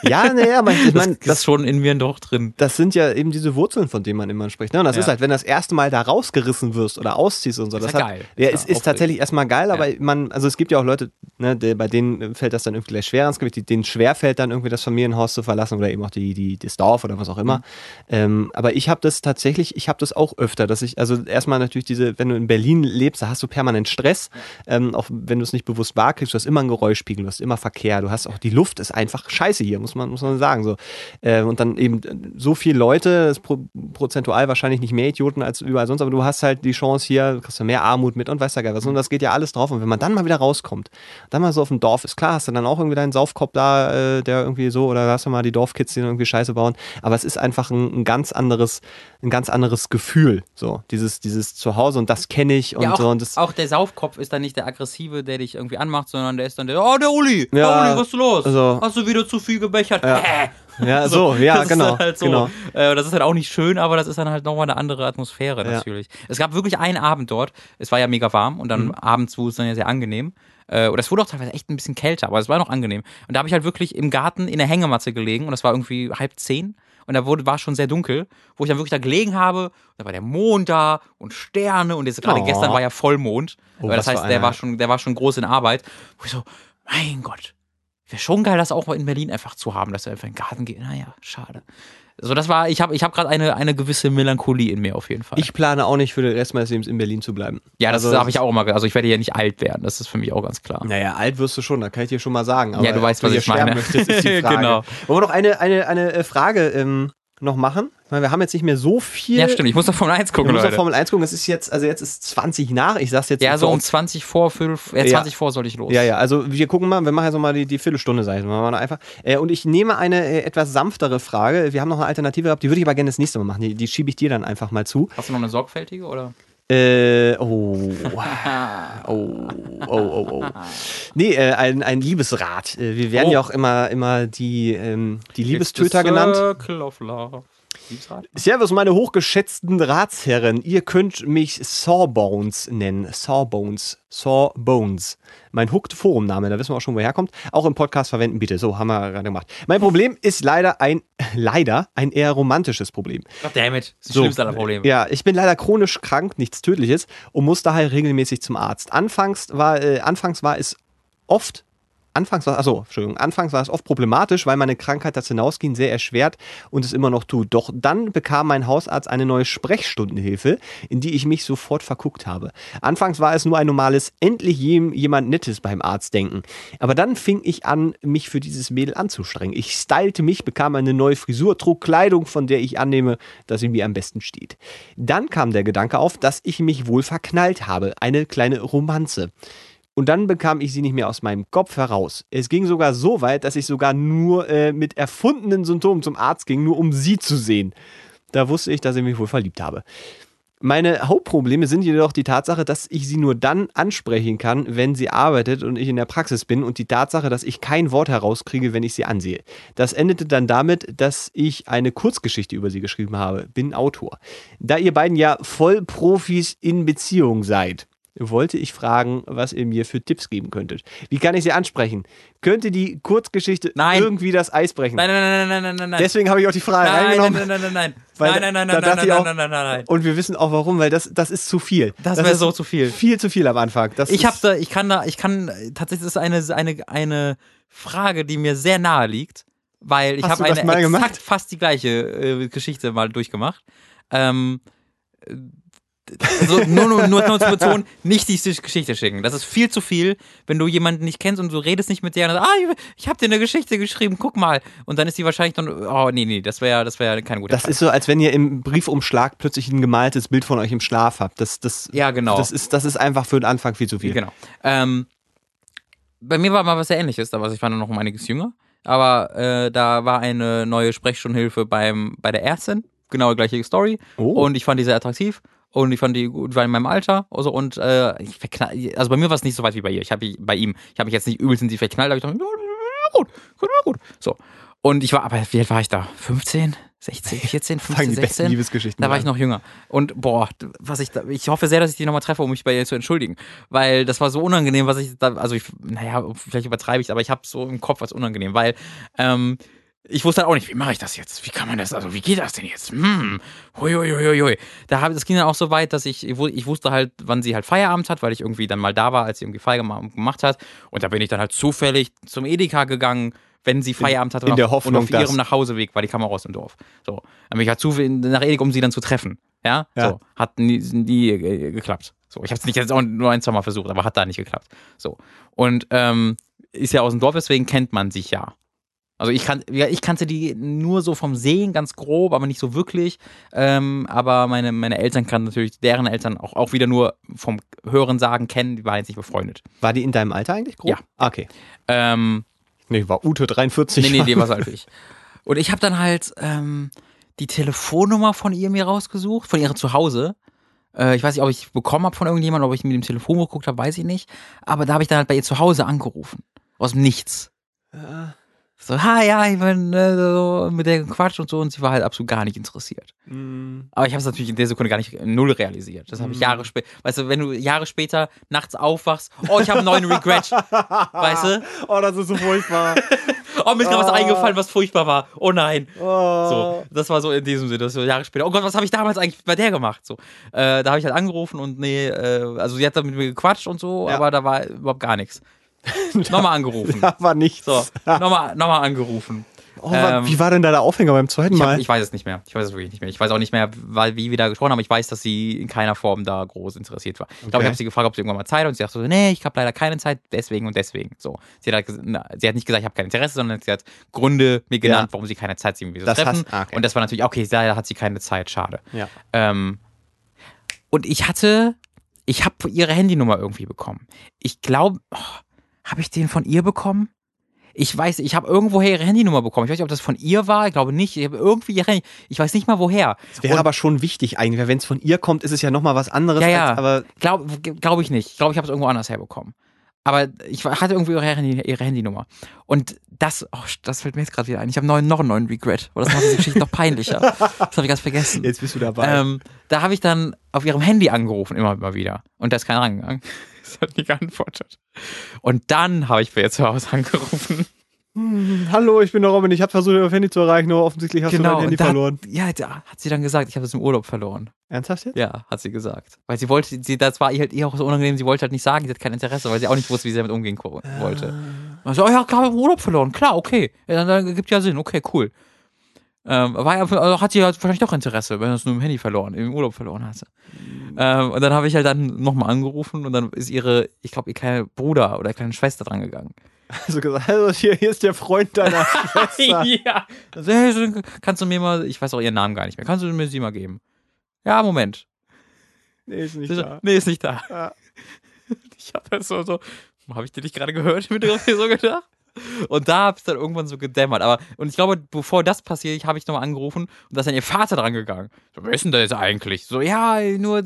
Ja, naja, man, ich Das meine, ist das, schon in mir doch drin. das sind ja eben diese Wurzeln, von denen man immer spricht. Ne? Und das Ja. ist halt, wenn das erste Mal da rausgerissen wirst oder ausziehst und so. Ist das ja hat, geil. Ja, Ist es ja ist aufregend. tatsächlich erstmal geil, aber man, also es gibt ja auch Leute, ne, die, bei denen fällt das dann irgendwie gleich schwer ins Gewicht, denen schwer fällt dann irgendwie das Familienhaus zu verlassen oder eben auch die, die, das Dorf oder was auch Mhm. immer. Ähm, aber ich habe das tatsächlich, ich habe das auch öfter, dass ich, also erstmal natürlich diese, wenn du in Berlin lebst, da hast du permanent Stress, ähm, auch wenn du es nicht bewusst wahrkriegst, du hast immer einen Geräuschspiegel, du hast immer Verkehr, du hast auch, die Luft ist einfach scheiße hier, muss man, muss man sagen, so. Äh, und dann eben so viele Leute, das ist pro, prozentual wahrscheinlich nicht mehr Idioten als überall sonst, aber du hast halt die Chance hier, kriegst du mehr Armut mit und weißt ja geil was. Und das geht ja alles drauf. Und wenn man dann mal wieder rauskommt, dann mal so auf dem Dorf ist, klar, hast du dann auch irgendwie deinen Saufkopf da, äh, der irgendwie so, oder hast du mal die Dorfkids, die irgendwie Scheiße bauen. Aber es ist einfach ein, ein ganz anderes, ein ganz anderes Gefühl. So, dieses, dieses Zuhause und das kenne ich und ja, auch, so. Und das, auch der Saufkopf ist dann nicht der Aggressive, der dich irgendwie anmacht, sondern der ist dann der, oh, der Uli, Ja, der Uli, was ist los? also- Hast du wieder zu viel gebechert? Hä? ja, *laughs* so, ja, das genau. Ist halt so. genau. Äh, das ist halt auch nicht schön, aber das ist dann halt nochmal eine andere Atmosphäre Ja. natürlich. Es gab wirklich einen Abend dort, es war ja mega warm und Mhm. dann abends wurde es dann ja sehr angenehm. Äh, oder es wurde auch teilweise echt ein bisschen kälter, aber es war noch angenehm. Und da habe ich halt wirklich im Garten in der Hängematte gelegen und das war irgendwie halb zehn. Und da wurde, war schon sehr dunkel, wo ich dann wirklich da gelegen habe. Und da war der Mond da und Sterne und jetzt gerade Oh. gestern war ja Vollmond. Oh, das heißt, der war schon, der war schon groß in Arbeit. Wo ich so, mein Gott, wäre schon geil, das auch mal in Berlin einfach zu haben, dass wir einfach in den Garten gehen. Naja, schade. So, das war, ich habe ich hab gerade eine, eine gewisse Melancholie in mir auf jeden Fall. Ich plane auch nicht für den Rest meines Lebens in Berlin zu bleiben. ja, das also, habe ich auch mal. ge- Also ich werde ja nicht alt werden, das ist für mich auch ganz klar. Naja, alt wirst du schon, da kann ich dir schon mal sagen. Aber Ja, du weißt, was hier ich meine. Möchtest, ist die *laughs* Frage. Genau. Wollen wir noch eine, eine, eine äh, Frage ähm, noch machen? Weil wir haben jetzt nicht mehr so viel. Ja, stimmt, ich muss auf Formel 1 Wir gucken, müssen auf Leute. Formel 1 gucken. Es ist jetzt, also jetzt ist 20 nach. Ich sag's jetzt. Ja, so um für- 20 vor, 5, äh, 20 vor sollte ich los. Ja, ja, also wir gucken mal, wir machen jetzt noch mal die, die Viertelstunde, sag ich mal, mal einfach. Äh, und ich nehme eine äh, etwas sanftere Frage. Wir haben noch eine Alternative gehabt, die würde ich aber gerne das nächste Mal machen. Die, die schiebe ich dir dann einfach mal zu. Hast du noch eine sorgfältige oder? Äh, oh. Oh, oh, oh, oh. Nee, äh, ein, ein Liebesrat. Äh, wir werden Oh. ja auch immer, immer die, ähm, die Liebestöter genannt. Circle of Love. Servus, meine hochgeschätzten Ratsherren. Ihr könnt mich Sawbones nennen. Sawbones. Sawbones. Mein Hooked Forumname, da wissen wir auch schon, woher kommt. Auch im Podcast verwenden, bitte. So, haben wir gerade gemacht. Mein Problem ist leider ein, *laughs* leider ein eher romantisches Problem. Goddammit, das ist das So. schlimmste aller Probleme. Ja, ich bin leider chronisch krank, nichts Tödliches und muss daher regelmäßig zum Arzt. Anfangs war, äh, anfangs war es oft, anfangs war, achso, Entschuldigung, anfangs war es oft problematisch, weil meine Krankheit das Hinausgehen sehr erschwert und es immer noch tut. Doch dann bekam mein Hausarzt eine neue Sprechstundenhilfe, in die ich mich sofort verguckt habe. Anfangs war es nur ein normales, endlich jem, jemand Nettes beim Arzt denken. Aber dann fing ich an, mich für dieses Mädel anzustrengen. Ich stylte mich, bekam eine neue Frisur, trug Kleidung, von der ich annehme, dass sie mir am besten steht. Dann kam der Gedanke auf, dass ich mich wohl verknallt habe. Eine kleine Romanze. Und dann bekam ich sie nicht mehr aus meinem Kopf heraus. Es ging sogar so weit, dass ich sogar nur äh, mit erfundenen Symptomen zum Arzt ging, nur um sie zu sehen. Da wusste ich, dass ich mich wohl verliebt habe. Meine Hauptprobleme sind jedoch die Tatsache, dass ich sie nur dann ansprechen kann, wenn sie arbeitet und ich in der Praxis bin und die Tatsache, dass ich kein Wort herauskriege, wenn ich sie ansehe. Das endete dann damit, dass ich eine Kurzgeschichte über sie geschrieben habe. Bin Autor. Da ihr beiden ja Vollprofis in Beziehung seid, wollte ich fragen, was ihr mir für Tipps geben könntet. Wie kann ich sie ansprechen? Könnte die Kurzgeschichte Nein. irgendwie das Eis brechen? Nein, nein, nein, nein, nein, nein, nein. Deswegen habe ich auch die Frage nein, reingenommen. nein, nein, nein, nein, nein. Weil nein, nein, nein, nein, nein, auch- nein, nein, nein, nein. Und wir wissen auch warum, weil das, das ist zu viel. Das wäre ist so zu viel. Viel zu viel am Anfang. Das Ich habe da, ich kann da, ich kann, tatsächlich ist eine, eine, eine Frage, die mir sehr nahe liegt, weil ich habe das eine exakt gemacht? fast die gleiche äh, Geschichte mal durchgemacht. Ähm, äh, also nur, nur, nur, nur zu betonen, nicht diese Geschichte schicken. Das ist viel zu viel, wenn du jemanden nicht kennst und du redest nicht mit der und sagst, ah, ich- ich habe dir eine Geschichte geschrieben, guck mal. Und dann ist die wahrscheinlich dann, oh nee, nee, das wäre das wäre keine gute Das ist so, als wenn ihr im Briefumschlag plötzlich ein gemaltes Bild von euch im Schlaf habt. Das, das, Ja, genau. Das ist, das ist einfach für den Anfang viel zu viel. Genau. Ähm, bei mir war mal was sehr ähnliches, aber ich war noch um einiges jünger. Aber äh, da war eine neue Sprechstundenhilfe beim, bei der Ärztin. Genau die gleiche Story. Oh. Und ich fand die sehr attraktiv. Und ich fand die gut, war in meinem Alter. Also, und äh, ich verknall, also bei mir war es nicht so weit wie bei ihr. Ich habe bei ihm, ich habe mich jetzt nicht übelst in sie verknallt, aber ich dachte, ja, gut, gut, gut. So. Und ich war, aber wie alt war ich da? 15? 16, 14, Fangen 15, die besten 16? Liebesgeschichten Da war ich noch jünger. Und boah, was ich da, ich hoffe sehr, dass ich die nochmal treffe, um mich bei ihr zu entschuldigen. Weil das war so unangenehm, was ich da, also ich, naja, vielleicht übertreibe ich, aber ich habe so im Kopf was unangenehm, weil ähm, ich wusste halt auch nicht, wie mache ich das jetzt? Wie kann man das, also wie geht das denn jetzt? Hm, hui, hui, hui, hui. Da hab, das ging dann auch so weit, dass ich, ich wu- ich wusste halt, wann sie halt Feierabend hat, weil ich irgendwie dann mal da war, als sie irgendwie Feierabend gemacht hat. Und da bin ich dann halt zufällig zum Edeka gegangen, wenn sie Feierabend hatte in und der auf- Hoffnung, und auf ihrem Nachhauseweg war die Kamera aus dem Dorf. So. Dann bin ich halt zufällig nach Edeka, um sie dann zu treffen. Ja, Ja. so. Hat nie, nie äh, geklappt. So. Ich habe es nicht jetzt auch nur ein, zwei Mal versucht, aber hat da nicht geklappt. So. Und ähm, ist ja aus dem Dorf, deswegen kennt man sich ja. Also ich, kan ja, ich kannte die nur so vom Sehen ganz grob, aber nicht so wirklich. Ähm, aber meine, meine Eltern kannten natürlich deren Eltern auch, auch wieder nur vom Hören sagen kennen, die waren jetzt nicht befreundet. War die in deinem Alter eigentlich grob? Ja. Ah, Okay. Ähm, Nee, war Ute 43. nee, nee, die war so *laughs* alt wie ich. Und ich habe dann halt ähm, die Telefonnummer von ihr mir rausgesucht, von ihrem Zuhause. Äh, ich weiß nicht, ob ich bekommen habe von irgendjemandem, ob ich mit dem Telefon geguckt habe, weiß ich nicht. Aber da habe ich dann halt bei ihr zu Hause angerufen. Aus dem Nichts. So, ha, ja, ich bin äh, so mit der gequatscht und so und sie war halt absolut gar nicht interessiert. Mm. Aber ich habe es natürlich in der Sekunde gar nicht null realisiert. Das habe ich Jahre später, weißt du, wenn du Jahre später nachts aufwachst, oh, ich habe einen neuen Regret, *laughs* weißt du? Oh, das ist so furchtbar. *laughs* Oh, mir ist gerade was Oh. eingefallen, was furchtbar war. Oh nein. Oh. So, das war so in diesem Sinne, das so Jahre später. Oh Gott, was habe ich damals eigentlich bei der gemacht? So, äh, da habe ich halt angerufen und nee, äh, also sie hat dann mit mir gequatscht und so, Ja. aber da war überhaupt gar nichts. *laughs* nochmal angerufen. Da war nichts. So, nochmal, nochmal angerufen. Oh, Ähm, wie war denn da der Aufhänger beim zweiten Ich, hab, Mal? ich weiß es nicht mehr. Ich weiß es wirklich nicht mehr. Ich weiß auch nicht mehr, weil, wie wir da gesprochen haben. Ich weiß, dass sie in keiner Form da groß interessiert war. Ich glaube, Okay. ich habe sie gefragt, ob sie irgendwann mal Zeit hat und sie sagt so, nee, ich habe leider keine Zeit, deswegen und deswegen. So. Sie hat, halt na, sie hat nicht gesagt, ich habe kein Interesse, sondern sie hat Gründe mir genannt, Ja. warum sie keine Zeit sieht, wie so Das treffen. hast- ah, okay. Und das war natürlich, okay, da hat sie keine Zeit, schade. ja. Ähm, und ich hatte, ich habe ihre Handynummer irgendwie bekommen. Ich glaube, oh, habe ich den von ihr bekommen? Ich weiß, ich habe irgendwoher ihre Handynummer bekommen. Ich weiß nicht, ob das von ihr war. Ich glaube nicht. Ich habe irgendwie ihre Handy. Ich weiß nicht mal woher. Das wäre aber schon wichtig eigentlich, weil wenn es von ihr kommt, ist es ja nochmal was anderes. Ja, ja. Als, aber Glaube glaub ich nicht. Ich glaube, ich habe es irgendwo anders herbekommen. Aber ich hatte irgendwie ihre, Handy, ihre Handynummer. Und das, oh, das fällt mir jetzt gerade wieder ein. Ich habe noch einen neuen Regret. Weil das macht diese Geschichte noch peinlicher. *laughs* Das habe ich ganz vergessen. jetzt bist du dabei. Ähm, da habe ich dann auf ihrem Handy angerufen, immer mal wieder. Und da ist keiner rangegangen. *laughs* Das hat nicht geantwortet. Und dann habe ich bei ihr zu Hause angerufen. Hm, Hallo, ich bin der Robin. Ich habe versucht, ihr Handy zu erreichen, aber offensichtlich hast du dein Handy da, verloren. Ja, da hat sie dann gesagt, ich habe es im Urlaub verloren. Ernsthaft jetzt? Ja, hat sie gesagt. Weil sie wollte, sie, das war ihr halt ihr auch so unangenehm, sie wollte halt nicht sagen, sie hat kein Interesse, weil sie auch nicht wusste, wie sie damit umgehen ko- wollte. Also, oh ja, klar, Urlaub verloren, klar, okay. Ja, dann, dann gibt ja Sinn, okay, cool. Ähm, war ja, also hat sie halt wahrscheinlich doch Interesse, wenn er es nur im Handy verloren, im Urlaub verloren hatte. Ähm, und dann habe ich halt dann nochmal angerufen und dann ist ihre, ich glaube, ihr kleiner Bruder oder kleine Schwester dran gegangen. Also gesagt, also hier, hier ist der Freund deiner *laughs* Schwester. ja. Also, hey, so, kannst du mir mal, ich weiß auch ihren Namen gar nicht mehr, kannst du mir sie mal geben? Ja, Moment. Nee, ist nicht so, da. Nee, ist nicht da. Ja. *laughs* Ich habe das so, so habe ich dir nicht gerade gehört, mit dir so gedacht? Und da habe ich dann irgendwann so gedämmert. Aber, und ich glaube, bevor das passiert, habe ich nochmal angerufen und da ist dann ihr Vater dran gegangen. So, wer ist denn der jetzt eigentlich? So, ja, nur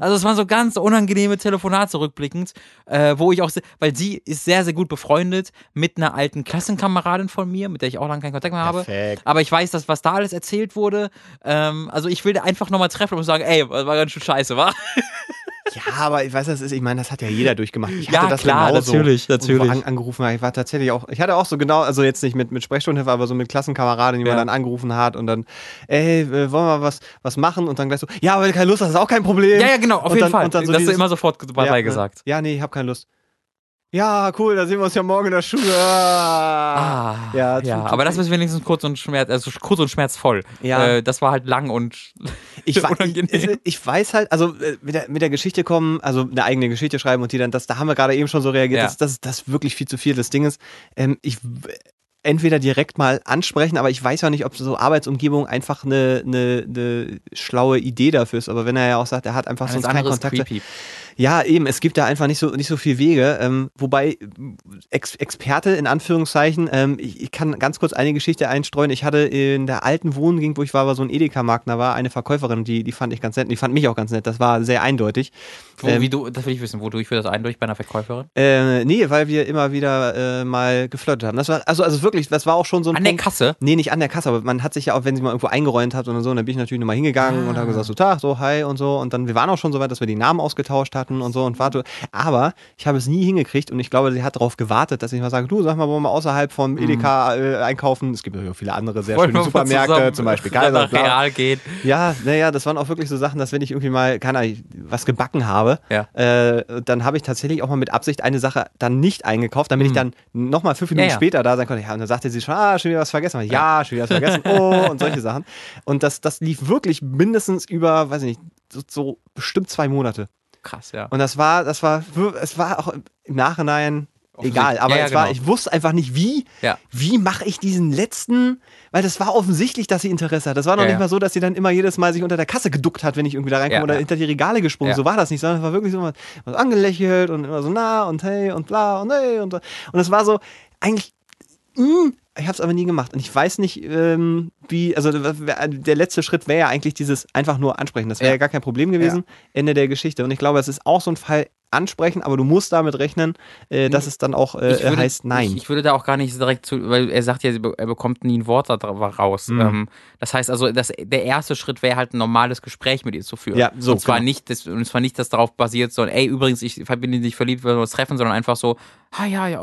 Also, es waren so ganz unangenehme Telefonate zurückblickend, äh, wo ich auch, weil sie ist sehr, sehr gut befreundet mit einer alten Klassenkameradin von mir, mit der ich auch lange keinen Kontakt mehr habe. Perfekt. Aber ich weiß, dass was da alles erzählt wurde. Ähm, also ich will einfach nochmal treffen und sagen, ey, das war ganz schön scheiße, wa? *laughs* Ja, aber ich weiß, das ist, ich meine, das hat ja jeder durchgemacht. Ich Ja, hatte das klar, genauso. natürlich, natürlich. An, angerufen, ich war tatsächlich auch, ich hatte auch so genau, also jetzt nicht mit, mit Sprechstundenhilfe, aber so mit Klassenkameraden, die Ja. man dann angerufen hat und dann, ey, äh, wollen wir was, was machen? Und dann gleich so, ja, aber keine Lust hast, ist auch kein Problem. Ja, ja, genau, auf Und jeden dann- Fall. und dann so das hast du dieses- immer sofort dabei ja, ne? gesagt. Ja, nee, ich habe keine Lust. Ja, cool, da sehen wir uns ja morgen in der Schule. Ah. Ah, ja, ja, tut- aber das ist wenigstens kurz und schmerz, also kurz und schmerzvoll. Ja. Äh, das war halt lang und *laughs* *laughs* ich, unangenehm. ich, ich weiß halt, also äh, mit der, mit der Geschichte kommen, also eine eigene Geschichte schreiben und die dann, das, da haben wir gerade eben schon so reagiert, Ja. das, das, wirklich viel zu viel. Das Ding ist, ähm, ich entweder direkt mal ansprechen, aber ich weiß ja nicht, ob so Arbeitsumgebung einfach eine, eine, eine schlaue Idee dafür ist. Aber wenn er ja auch sagt, er hat einfach sonst keine andere ist Kontakte. creepy. Ja, eben, es gibt da einfach nicht so, nicht so viel Wege. Ähm, wobei, Ex Experte in Anführungszeichen, ähm, ich, ich kann ganz kurz eine Geschichte einstreuen. Ich hatte in der alten Wohngegend, wo ich war, war so ein Edeka-Markt, da war eine Verkäuferin, die, die fand ich ganz nett, die fand mich auch ganz nett. Das war sehr eindeutig. Wo, Ähm, wie du, das will ich wissen, wodurch wird das eindeutig bei einer Verkäuferin? Äh, nee, weil wir immer wieder äh, mal geflirtet haben. Das war, also, also wirklich, das war auch schon so ein An der Punkt. Kasse? Nee, nicht an der Kasse, aber man hat sich ja auch, wenn sie mal irgendwo eingeräumt hat und so, dann bin ich natürlich nochmal hingegangen und habe gesagt, so Tag, so hi und so. Und dann, wir waren auch schon so weit, dass wir die Namen ausgetauscht hatten und so und warte. Aber ich habe es nie hingekriegt und ich glaube, sie hat darauf gewartet, dass ich mal sage, du, sag mal, wollen wir mal außerhalb vom Edeka äh, einkaufen? Es gibt natürlich auch viele andere sehr schöne Supermärkte, zum Beispiel *laughs* Kaiser. Real geht. Ja, naja, das waren auch wirklich so Sachen, dass wenn ich irgendwie mal, keine Ahnung, was gebacken habe, Ja. äh, dann habe ich tatsächlich auch mal mit Absicht eine Sache dann nicht eingekauft, damit ich dann nochmal fünf Minuten. Ja, ja. später da sein konnte. Ja, und dann sagte sie schon, ah, schon wieder was vergessen. Ja, schon wieder was vergessen. *laughs* Oh, und solche Sachen. Und das, das lief wirklich mindestens über, weiß ich nicht, so, so bestimmt zwei Monate. Krass, ja. Und das war, das war, es war auch im Nachhinein egal. Aber Ja, ja, es war, genau. ich wusste einfach nicht, wie, Ja. wie mache ich diesen letzten, weil das war offensichtlich, dass sie Interesse hat. Das war noch nicht mal so, dass sie dann immer jedes Mal sich unter der Kasse geduckt hat, wenn ich irgendwie da reinkomme oder hinter die Regale gesprungen. So war das nicht, sondern es war wirklich so was, was angelächelt und immer so nah und hey und bla und hey und. Und es war so, eigentlich, mh, ich habe es aber nie gemacht. Und ich weiß nicht, ähm, wie, also der letzte Schritt wäre ja eigentlich dieses einfach nur ansprechen. Das wäre ja. Ja. gar kein Problem gewesen. Ende der Geschichte. Und ich glaube, es ist auch so ein Fall ansprechen, aber du musst damit rechnen, äh, dass es dann auch äh, würde- heißt Nein. Ich, ich würde da auch gar nicht direkt zu, weil er sagt ja, er bekommt nie ein Wort da raus. Mhm. Ähm, das heißt also, das, der erste Schritt wäre halt ein normales Gespräch mit ihr zu führen. Ja, so, und zwar genau. nicht, das, und zwar nicht, das darauf basiert, so, ey, übrigens, ich bin in dich verliebt, wenn wir uns treffen, sondern einfach so, ah ja, ja,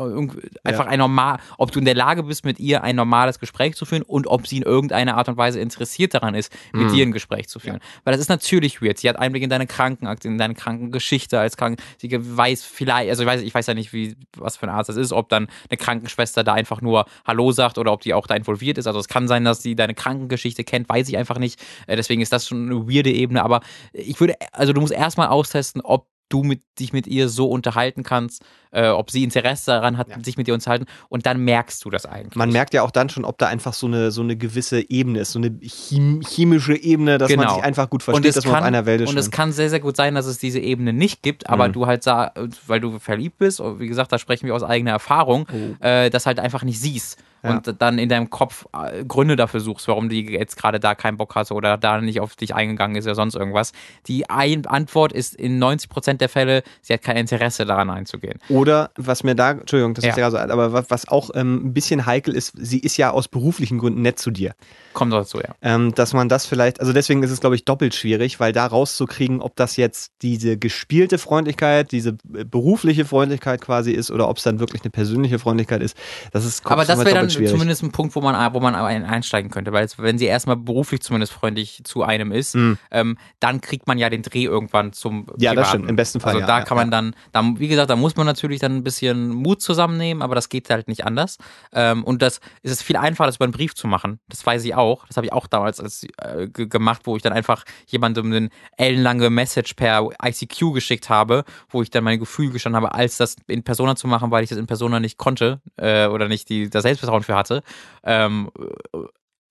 einfach ein normal, ob du in der Lage bist, mit ihr ein normales Gespräch zu führen und ob sie in irgendeiner Art und Weise interessiert daran ist, mit Mhm. dir ein Gespräch zu führen. Weil das ist natürlich weird. Sie hat Einblick in deine Krankenakte, in deine Krankengeschichte als Kranken. Sie weiß vielleicht, also ich weiß, ich weiß ja nicht, wie, was für ein Arzt das ist, ob dann eine Krankenschwester da einfach nur Hallo sagt oder ob die auch da involviert ist. Also es kann sein, dass sie deine Krankengeschichte kennt, weiß ich einfach nicht. Äh, Deswegen ist das schon eine weirde Ebene. Aber ich würde, also du musst erstmal austesten, ob du mit, dich mit ihr so unterhalten kannst, äh, ob sie Interesse daran hat, sich mit dir unterhalten und dann merkst du das eigentlich. Man merkt ja auch dann schon, ob da einfach so eine, so eine gewisse Ebene ist, so eine chem chemische Ebene, dass man sich einfach gut versteht, Genau. dass man auf einer Welt ist. Und es kann sehr, sehr gut sein, dass es diese Ebene nicht gibt, aber Mhm. du halt, sa- weil du verliebt bist, und wie gesagt, da sprechen wir aus eigener Erfahrung, Oh. äh, das halt einfach nicht siehst. Und dann in deinem Kopf äh, Gründe dafür suchst, warum die jetzt gerade da keinen Bock hast oder da nicht auf dich eingegangen ist oder sonst irgendwas. Die Antwort ist in 90% der Fälle, sie hat kein Interesse daran einzugehen. Oder was mir da, Entschuldigung, das Ja. ist ja so, aber was, was auch ähm, ein bisschen heikel ist, sie ist ja aus beruflichen Gründen nett zu dir. Kommt dazu, ja. Ähm, dass man das vielleicht, also deswegen ist es, glaube ich, doppelt schwierig, weil da rauszukriegen, ob das jetzt diese gespielte Freundlichkeit, diese äh, berufliche Freundlichkeit quasi ist oder ob es dann wirklich eine persönliche Freundlichkeit ist, das ist Aber das wäre dann schwierig. zumindest ein Punkt, wo man, wo man ein- einsteigen könnte, weil es, wenn sie erstmal beruflich zumindest freundlich zu einem ist, ähm, dann kriegt man ja den Dreh irgendwann zum Mhm. Ja, das Privaten. stimmt, im besten Fall, Also ja, da ja, kann man dann, dann, wie gesagt, da muss man natürlich dann ein bisschen Mut zusammennehmen, aber das geht halt nicht anders. Ähm, und das ist es viel einfacher, das über einen Brief zu machen. Das weiß ich auch. Das habe ich auch damals als, äh, ge- gemacht, wo ich dann einfach jemandem eine ellenlange Message per ICQ geschickt habe, wo ich dann mein Gefühl gestanden habe, als das in Persona zu machen, weil ich das in Persona nicht konnte äh, oder nicht die, das Selbstvertrauen für hatte. Ähm,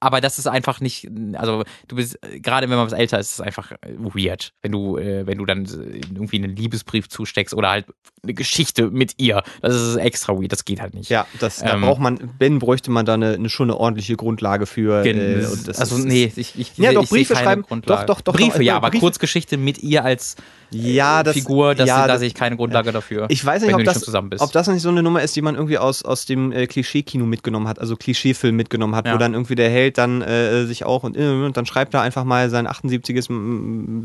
aber das ist einfach nicht, also du bist, gerade wenn man was älter ist, ist es einfach weird, wenn du, äh, wenn du dann äh, irgendwie einen Liebesbrief zusteckst oder halt eine Geschichte mit ihr. Das ist extra weird, das geht halt nicht. Ja, das, da Ähm, braucht man, Ben bräuchte man da eine, eine schon eine ordentliche Grundlage für. Äh, also ist, nee, ich, ich, Ja, ich doch, sehe Briefe schreiben. Grundlage. Doch, doch, doch, Briefe, doch, ja, aber Briefe- Kurzgeschichte mit ihr als ja, das, Figur, das, ja, sehe ich keine Grundlage dafür. Ich weiß nicht, wenn ob du nicht das, schon zusammen bist. ob das nicht so eine Nummer ist, die man irgendwie aus, aus dem äh, Klischee-Kino mitgenommen hat, also Klischeefilm mitgenommen hat, wo Ja. dann irgendwie der Held dann äh, sich auch und, äh, und dann schreibt er einfach mal sein 78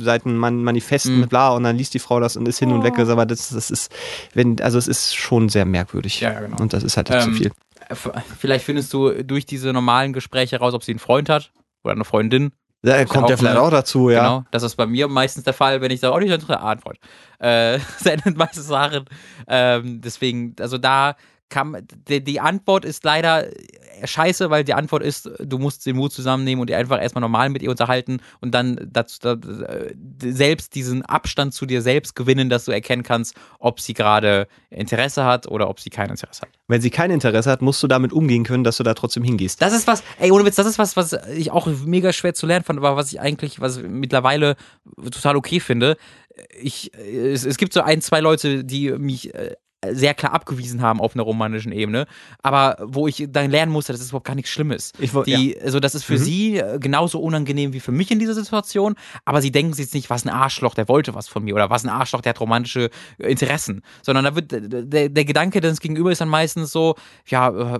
Seiten Man Manifest Mhm. mit bla und dann liest die Frau das und ist hin und weg. Aber das, das ist, wenn, also es ist schon sehr merkwürdig. Ja, ja, genau. Und das ist halt zu Ähm, viel. F- Vielleicht findest du durch diese normalen Gespräche raus, ob sie einen Freund hat oder eine Freundin. Da kommt auch ja vielleicht eine- auch dazu, ja. Genau, das ist bei mir meistens der Fall, wenn ich sage, oh, die sind eine Antwort. Äh, *laughs* sendet meistens Sachen. Ähm, deswegen, also da kam, die, die Antwort ist leider scheiße, weil die Antwort ist, du musst den Mut zusammennehmen und einfach erstmal normal mit ihr unterhalten und dann dazu, da, äh, selbst diesen Abstand zu dir selbst gewinnen, dass du erkennen kannst, ob sie gerade Interesse hat oder ob sie kein Interesse hat. Wenn sie kein Interesse hat, musst du damit umgehen können, dass du da trotzdem hingehst. Das ist was, ey, ohne Witz, das ist was, was ich auch mega schwer zu lernen fand, aber was ich eigentlich, was ich mittlerweile total okay finde. ich, es, es gibt so ein, zwei Leute, die mich äh, sehr klar abgewiesen haben auf einer romantischen Ebene, aber wo ich dann lernen musste, dass es überhaupt gar nichts Schlimmes. Ich die, also das ist für Mhm. sie äh, genauso unangenehm wie für mich in dieser Situation, aber sie denken sich jetzt nicht, was ein Arschloch, der wollte was von mir oder was ein Arschloch, der hat romantische äh, Interessen, sondern da wird der, der Gedanke des Gegenüber ist dann meistens so, ja, äh,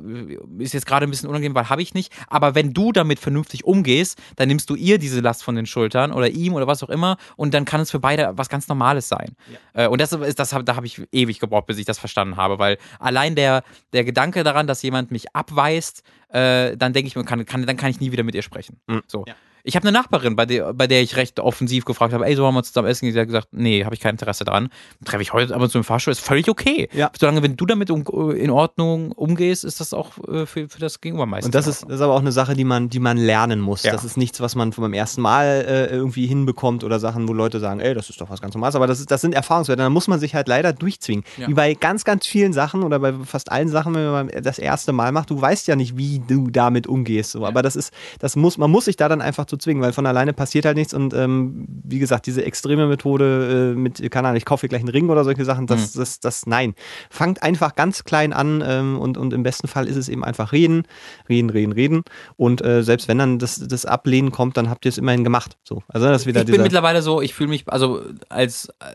ist jetzt gerade ein bisschen unangenehm, weil habe ich nicht, aber wenn du damit vernünftig umgehst, dann nimmst du ihr diese Last von den Schultern oder ihm oder was auch immer und dann kann es für beide was ganz Normales sein. Äh, und das ist, das, da habe ich ewig gebraucht, bis ich das verstanden habe, weil allein der, der Gedanke daran, dass jemand mich abweist, äh, dann denke ich mir, kann, kann, dann kann ich nie wieder mit ihr sprechen. So. Ich habe eine Nachbarin, bei der, bei der ich recht offensiv gefragt habe, ey, sollen wir zusammen essen? Die hat gesagt, nee, habe ich kein Interesse dran. Treffe ich heute aber zum Fahrstuhl, ist völlig okay. Ja. Solange, wenn du damit um, in Ordnung umgehst, ist das auch äh, für, für das Gegenüber meistens. Und das ist, das ist aber auch eine Sache, die man, die man lernen muss. Ja. Das ist nichts, was man beim ersten Mal äh, irgendwie hinbekommt oder Sachen, wo Leute sagen, ey, das ist doch was ganz Normales. Aber das, ist, das sind Erfahrungswerte. Da muss man sich halt leider durchzwingen. Ja. Wie bei ganz, ganz vielen Sachen oder bei fast allen Sachen, wenn man das erste Mal macht, du weißt ja nicht, wie du damit umgehst. So. Aber das ist, das muss, man muss sich da dann einfach zu zwingen, weil von alleine passiert halt nichts. Und ähm, wie gesagt, diese extreme Methode äh, mit, keine Ahnung, ich kaufe dir gleich einen Ring oder solche Sachen, das, das, das, nein. Fangt einfach ganz klein an ähm, und, und im besten Fall ist es eben einfach reden, reden, reden, reden. Und äh, selbst wenn dann das, das Ablehnen kommt, dann habt ihr es immerhin gemacht. So. Also das ist wieder ich bin mittlerweile so, ich fühle mich, also als, äh,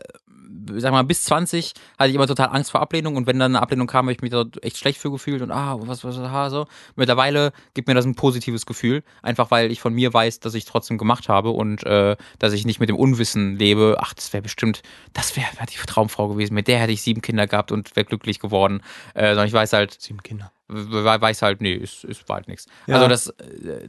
sag mal, bis 20 hatte ich immer total Angst vor Ablehnung und wenn dann eine Ablehnung kam, habe ich mich da echt schlecht für gefühlt und ah, was, was, ah, so. Mittlerweile gibt mir das ein positives Gefühl, einfach weil ich von mir weiß, dass ich trotzdem gemacht habe und äh, dass ich nicht mit dem Unwissen lebe, ach, das wäre bestimmt, das wäre wär die Traumfrau gewesen, mit der hätte ich sieben Kinder gehabt und wäre glücklich geworden, äh, sondern ich weiß halt, Sieben Kinder. We- weiß halt, nee, ist, ist halt nichts. Ja. Also das,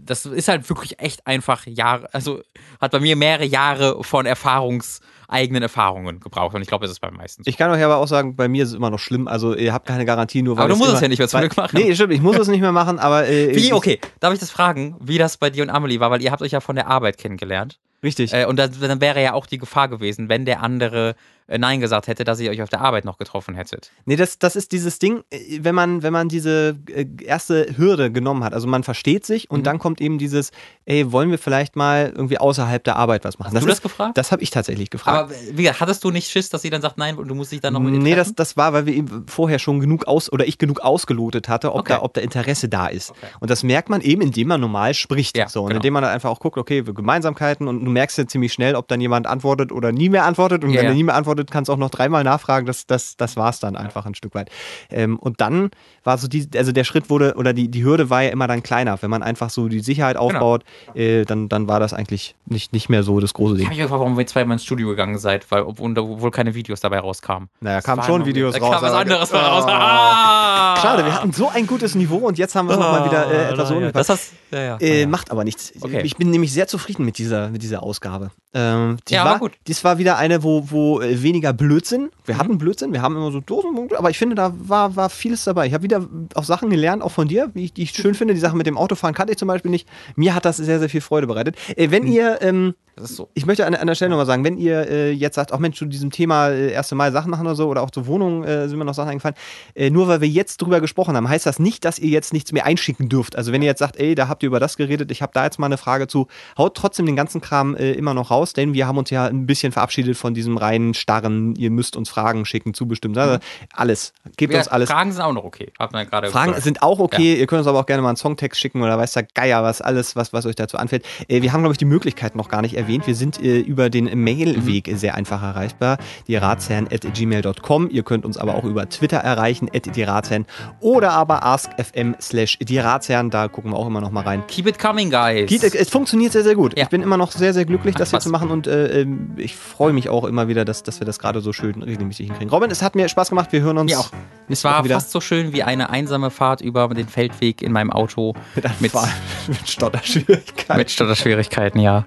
das ist halt wirklich echt einfach Jahre, also hat bei mir mehrere Jahre von Erfahrungs, eigenen Erfahrungen gebraucht und ich glaube, das ist bei meisten so. Ich kann euch aber auch sagen, bei mir ist es immer noch schlimm. Also ihr habt keine Garantie, nur weil Aber du es musst immer, es ja nicht mehr zum Glück machen. Nee, stimmt, ich muss es nicht mehr machen, aber äh, Wie, okay, darf ich das fragen, wie das bei dir und Amelie war, weil ihr habt euch ja von der Arbeit kennengelernt. Richtig. Äh, und da, dann wäre ja auch die Gefahr gewesen, wenn der andere Nein gesagt hätte, dass ihr euch auf der Arbeit noch getroffen hättet. Nee, das, das ist dieses Ding, äh, wenn man, wenn man diese äh, erste Hürde genommen hat. Also man versteht sich und Mhm. dann kommt eben dieses, ey, wollen wir vielleicht mal irgendwie außerhalb der Arbeit was machen? Hast du das ist, gefragt? Das habe ich tatsächlich gefragt. Aber wie gesagt, hattest du nicht Schiss, dass sie dann sagt Nein und du musst dich dann noch mit Nee, das, das war, weil wir eben vorher schon genug aus oder ich genug ausgelotet hatte, ob, Okay. da, ob da Interesse da ist. Okay. Und das merkt man eben, indem man normal spricht. Ja, so, und genau. indem man dann einfach auch guckt, okay, wir Gemeinsamkeiten und du merkst ja ziemlich schnell, ob dann jemand antwortet oder nie mehr antwortet. Und Ja, wenn ja. er nie mehr antwortet, kannst du auch noch dreimal nachfragen. Das, das, das war es dann einfach ein Stück weit. Ähm, und dann war so die, also der Schritt wurde, oder die, die Hürde war ja immer dann kleiner. Wenn man einfach so die Sicherheit Genau. aufbaut, äh, dann, dann war das eigentlich nicht, nicht mehr so das große Ich Ding. habe mich gefragt, warum ihr zweimal ins Studio gegangen seid, weil obwohl, keine Videos dabei rauskamen. Naja, kamen schon Videos da raus. Kam was anderes mal raus. Oh. Ah! Schade, wir hatten so ein gutes Niveau und jetzt haben wir es nochmal wieder äh, etwas so ja, umgepasst. Das hast, ja, ja. Äh, ja. macht aber nichts. Okay. Ich bin nämlich sehr zufrieden mit dieser, mit dieser Ausgabe. Ähm, die Ja, war, war gut. Dies war wieder eine, wo, wo äh, weniger Blödsinn. Mhm. Wir hatten Blödsinn, wir haben immer so Dosenpunkte, aber ich finde, da war, war vieles dabei. Ich habe wieder auch Sachen gelernt, auch von dir, wie ich, die ich schön finde. Die Sache mit dem Autofahren kannte ich zum Beispiel nicht. Mir hat das sehr, sehr viel Freude bereitet. Äh, wenn Mhm. ihr, ähm, Das ist so. ich möchte an, an der Stelle nochmal sagen, wenn ihr äh, jetzt sagt, auch Mensch, zu diesem Thema äh, erste Mal Sachen machen oder so, oder auch zur Wohnung äh, sind mir noch Sachen eingefallen, äh, nur weil wir jetzt drüber gesprochen haben, heißt das nicht, dass ihr jetzt nichts mehr einschicken dürft. Also wenn ihr jetzt sagt, ey, da habt ihr über das geredet, ich habe da jetzt mal eine Frage zu, haut trotzdem den ganzen Kram äh, immer noch raus, denn wir haben uns ja ein bisschen verabschiedet von diesem reinen, starren, ihr müsst uns Fragen schicken zu bestimmten Sachen. Alles. Gebt Ja, uns alles. Fragen sind auch noch okay. Hat man gerade Fragen gehört. sind auch okay. Ihr könnt uns aber auch gerne mal einen Songtext schicken oder weiß der Geier, was alles, was, was euch dazu anfällt. Äh, wir haben, glaube ich, die Möglichkeit noch gar nicht erwähnt. Wir sind äh, über den Mailweg sehr einfach erreichbar. Die gmail.com. Ihr könnt uns aber auch über Twitter erreichen, at die Ratsherren oder aber askfm slash die Ratsherren. Da gucken wir auch immer noch mal rein. Keep it coming, guys. Geht, es funktioniert sehr, sehr gut. Ja. Ich bin immer noch sehr, sehr glücklich, das hier zu machen und äh, ähm, ich freue mich auch immer wieder, dass, dass wir das gerade so schön regelmäßig hinkriegen. Robin, es hat mir Spaß gemacht. Wir hören uns. Mir auch. Es war wieder fast so schön wie eine einsame Fahrt über den Feldweg in meinem Auto *laughs* mit, mit, *laughs* mit Stotterschwierigkeiten. mit Stotterschwierigkeiten, ja.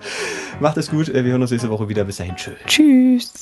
Macht es gut. Wir hören uns nächste Woche wieder. Bis dahin. Tschüss. Tschüss.